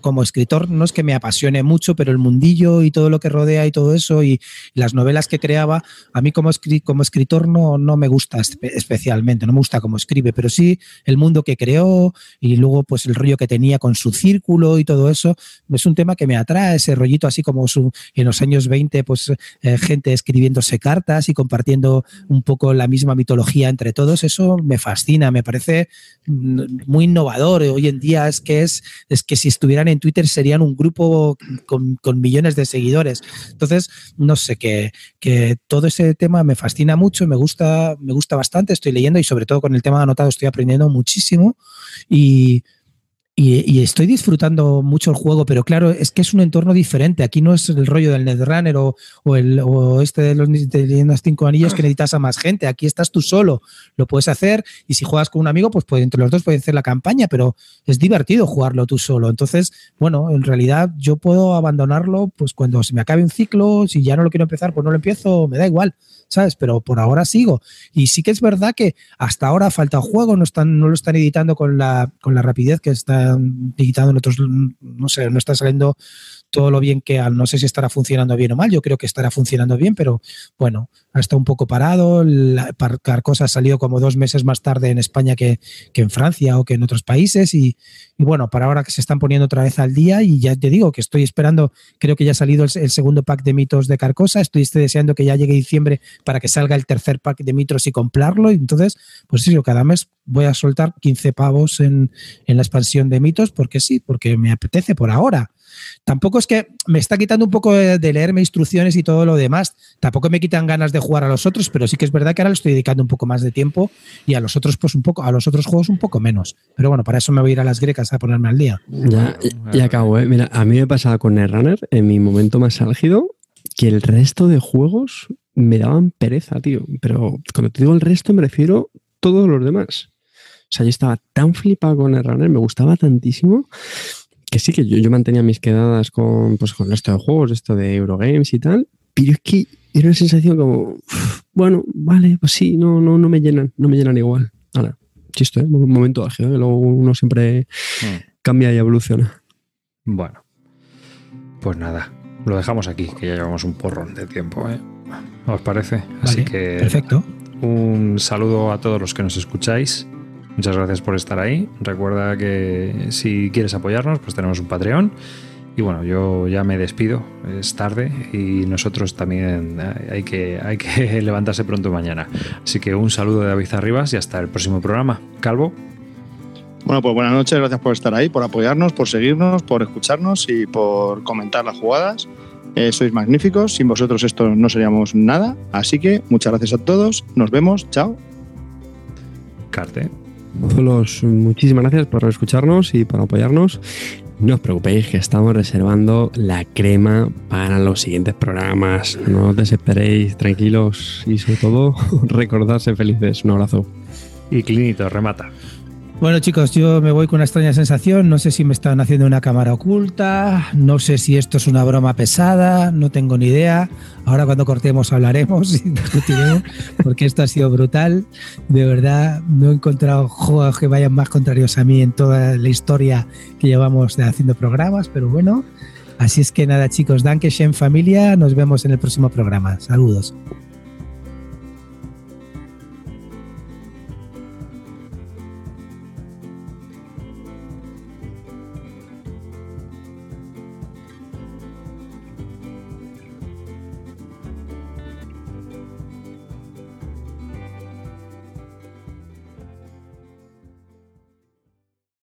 como escritor no es que me apasione mucho, pero el mundillo y todo lo que rodea y todo eso y, las novelas que creaba, a mí como, como escritor no, no me gusta especialmente, no me gusta como escribe, pero sí el mundo que creó y luego pues el rollo que tenía con su círculo y todo eso, es un tema que me atrae, ese rollito así como su, en los años 20 pues eh, gente escribiéndose cartas y compartiendo un poco la misma mitología entre todos, eso me fascina, me parece mm, muy innovador. Hoy en día es que es, es que si estuvieran en Twitter serían un grupo con millones de seguidores. Entonces, no sé, que, que todo ese tema me fascina mucho, me gusta, me gusta bastante, estoy leyendo y sobre todo con el tema anotado estoy aprendiendo muchísimo y y, estoy disfrutando mucho el juego, pero claro, es que es un entorno diferente. Aquí no es el rollo del Netrunner o, o, el, o este de los de Leyendas 5 Anillos que necesitas a más gente. Aquí estás tú solo, lo puedes hacer y si juegas con un amigo, pues, pues entre los dos pueden hacer la campaña, pero es divertido jugarlo tú solo. Entonces, bueno, en realidad yo puedo abandonarlo pues cuando se me acabe un ciclo, si ya no lo quiero empezar, pues no lo empiezo, me da igual. ¿Sabes? Pero por ahora sigo. Y sí que es verdad que hasta ahora falta juego, no, están, no lo están editando con la, con la rapidez que están editando en otros, no sé, no está saliendo todo lo bien que no sé si estará funcionando bien o mal, yo creo que estará funcionando bien, pero bueno, ha estado un poco parado, la Carcosa ha salido como dos meses más tarde en España que, en Francia o que en otros países y, bueno, para ahora que se están poniendo otra vez al día y ya te digo que estoy esperando, creo que ya ha salido el, segundo pack de mitos de Carcosa, estoy, deseando que ya llegue diciembre para que salga el tercer pack de mitos y comprarlo y entonces, pues sí, cada mes voy a soltar 15 pavos en, en la expansión de mitos porque sí, porque me apetece por ahora. Tampoco es que me está quitando un poco de, leerme instrucciones y todo lo demás. Tampoco me quitan ganas de jugar a los otros, pero sí que es verdad que ahora le estoy dedicando un poco más de tiempo y a los otros, pues un poco, a los otros juegos un poco menos. Pero bueno, para eso me voy a ir a las grecas a ponerme al día. Ya, ya acabo, ¿eh? Mira, a mí me pasaba con Netrunner en mi momento más álgido que el resto de juegos me daban pereza, tío. Pero cuando te digo el resto, me refiero todos los demás. O sea, yo estaba tan flipado con Netrunner, me gustaba tantísimo que sí, que yo, yo mantenía mis quedadas con, pues, con esto de juegos, esto de Eurogames y tal, pero es que era una sensación como, bueno, vale, pues sí, no, no, no me llenan, no me llenan igual. Ahora, chisto, ¿eh? un momento ágil, ¿eh? luego uno siempre hmm. cambia y evoluciona. Bueno, pues nada, lo dejamos aquí, que ya llevamos un porrón de tiempo, ¿eh? ¿Os parece? Así que. Perfecto. Un saludo a todos los que nos escucháis Muchas gracias por estar ahí. Recuerda que si quieres apoyarnos, pues tenemos un Patreon. Y bueno, yo ya me despido, es tarde y nosotros también hay que, hay que <laughs> levantarse pronto mañana. Así que un saludo de David Arribas y hasta el próximo programa. Calvo. Bueno, pues buenas noches, gracias por estar ahí, por apoyarnos, por seguirnos, por escucharnos y por comentar las jugadas. Eh, sois magníficos, sin vosotros esto no seríamos nada. Así que muchas gracias a todos, nos vemos, chao. Carte. Muchísimas gracias por escucharnos y por apoyarnos. No os preocupéis que estamos reservando la crema para los siguientes programas. No os desesperéis, tranquilos y sobre todo <laughs> recordarse felices. Un abrazo. Y Clinito, remata. Bueno chicos, yo me voy con una extraña sensación, no sé si me están haciendo una cámara oculta, no sé si esto es una broma pesada, no tengo ni idea. Ahora cuando cortemos hablaremos <laughs> y discutiremos, porque esto ha sido brutal. De verdad, no he encontrado juegos que vayan más contrarios a mí en toda la historia que llevamos de haciendo programas, pero bueno. Así es que nada chicos, Danke Shen familia, nos vemos en el próximo programa. Saludos.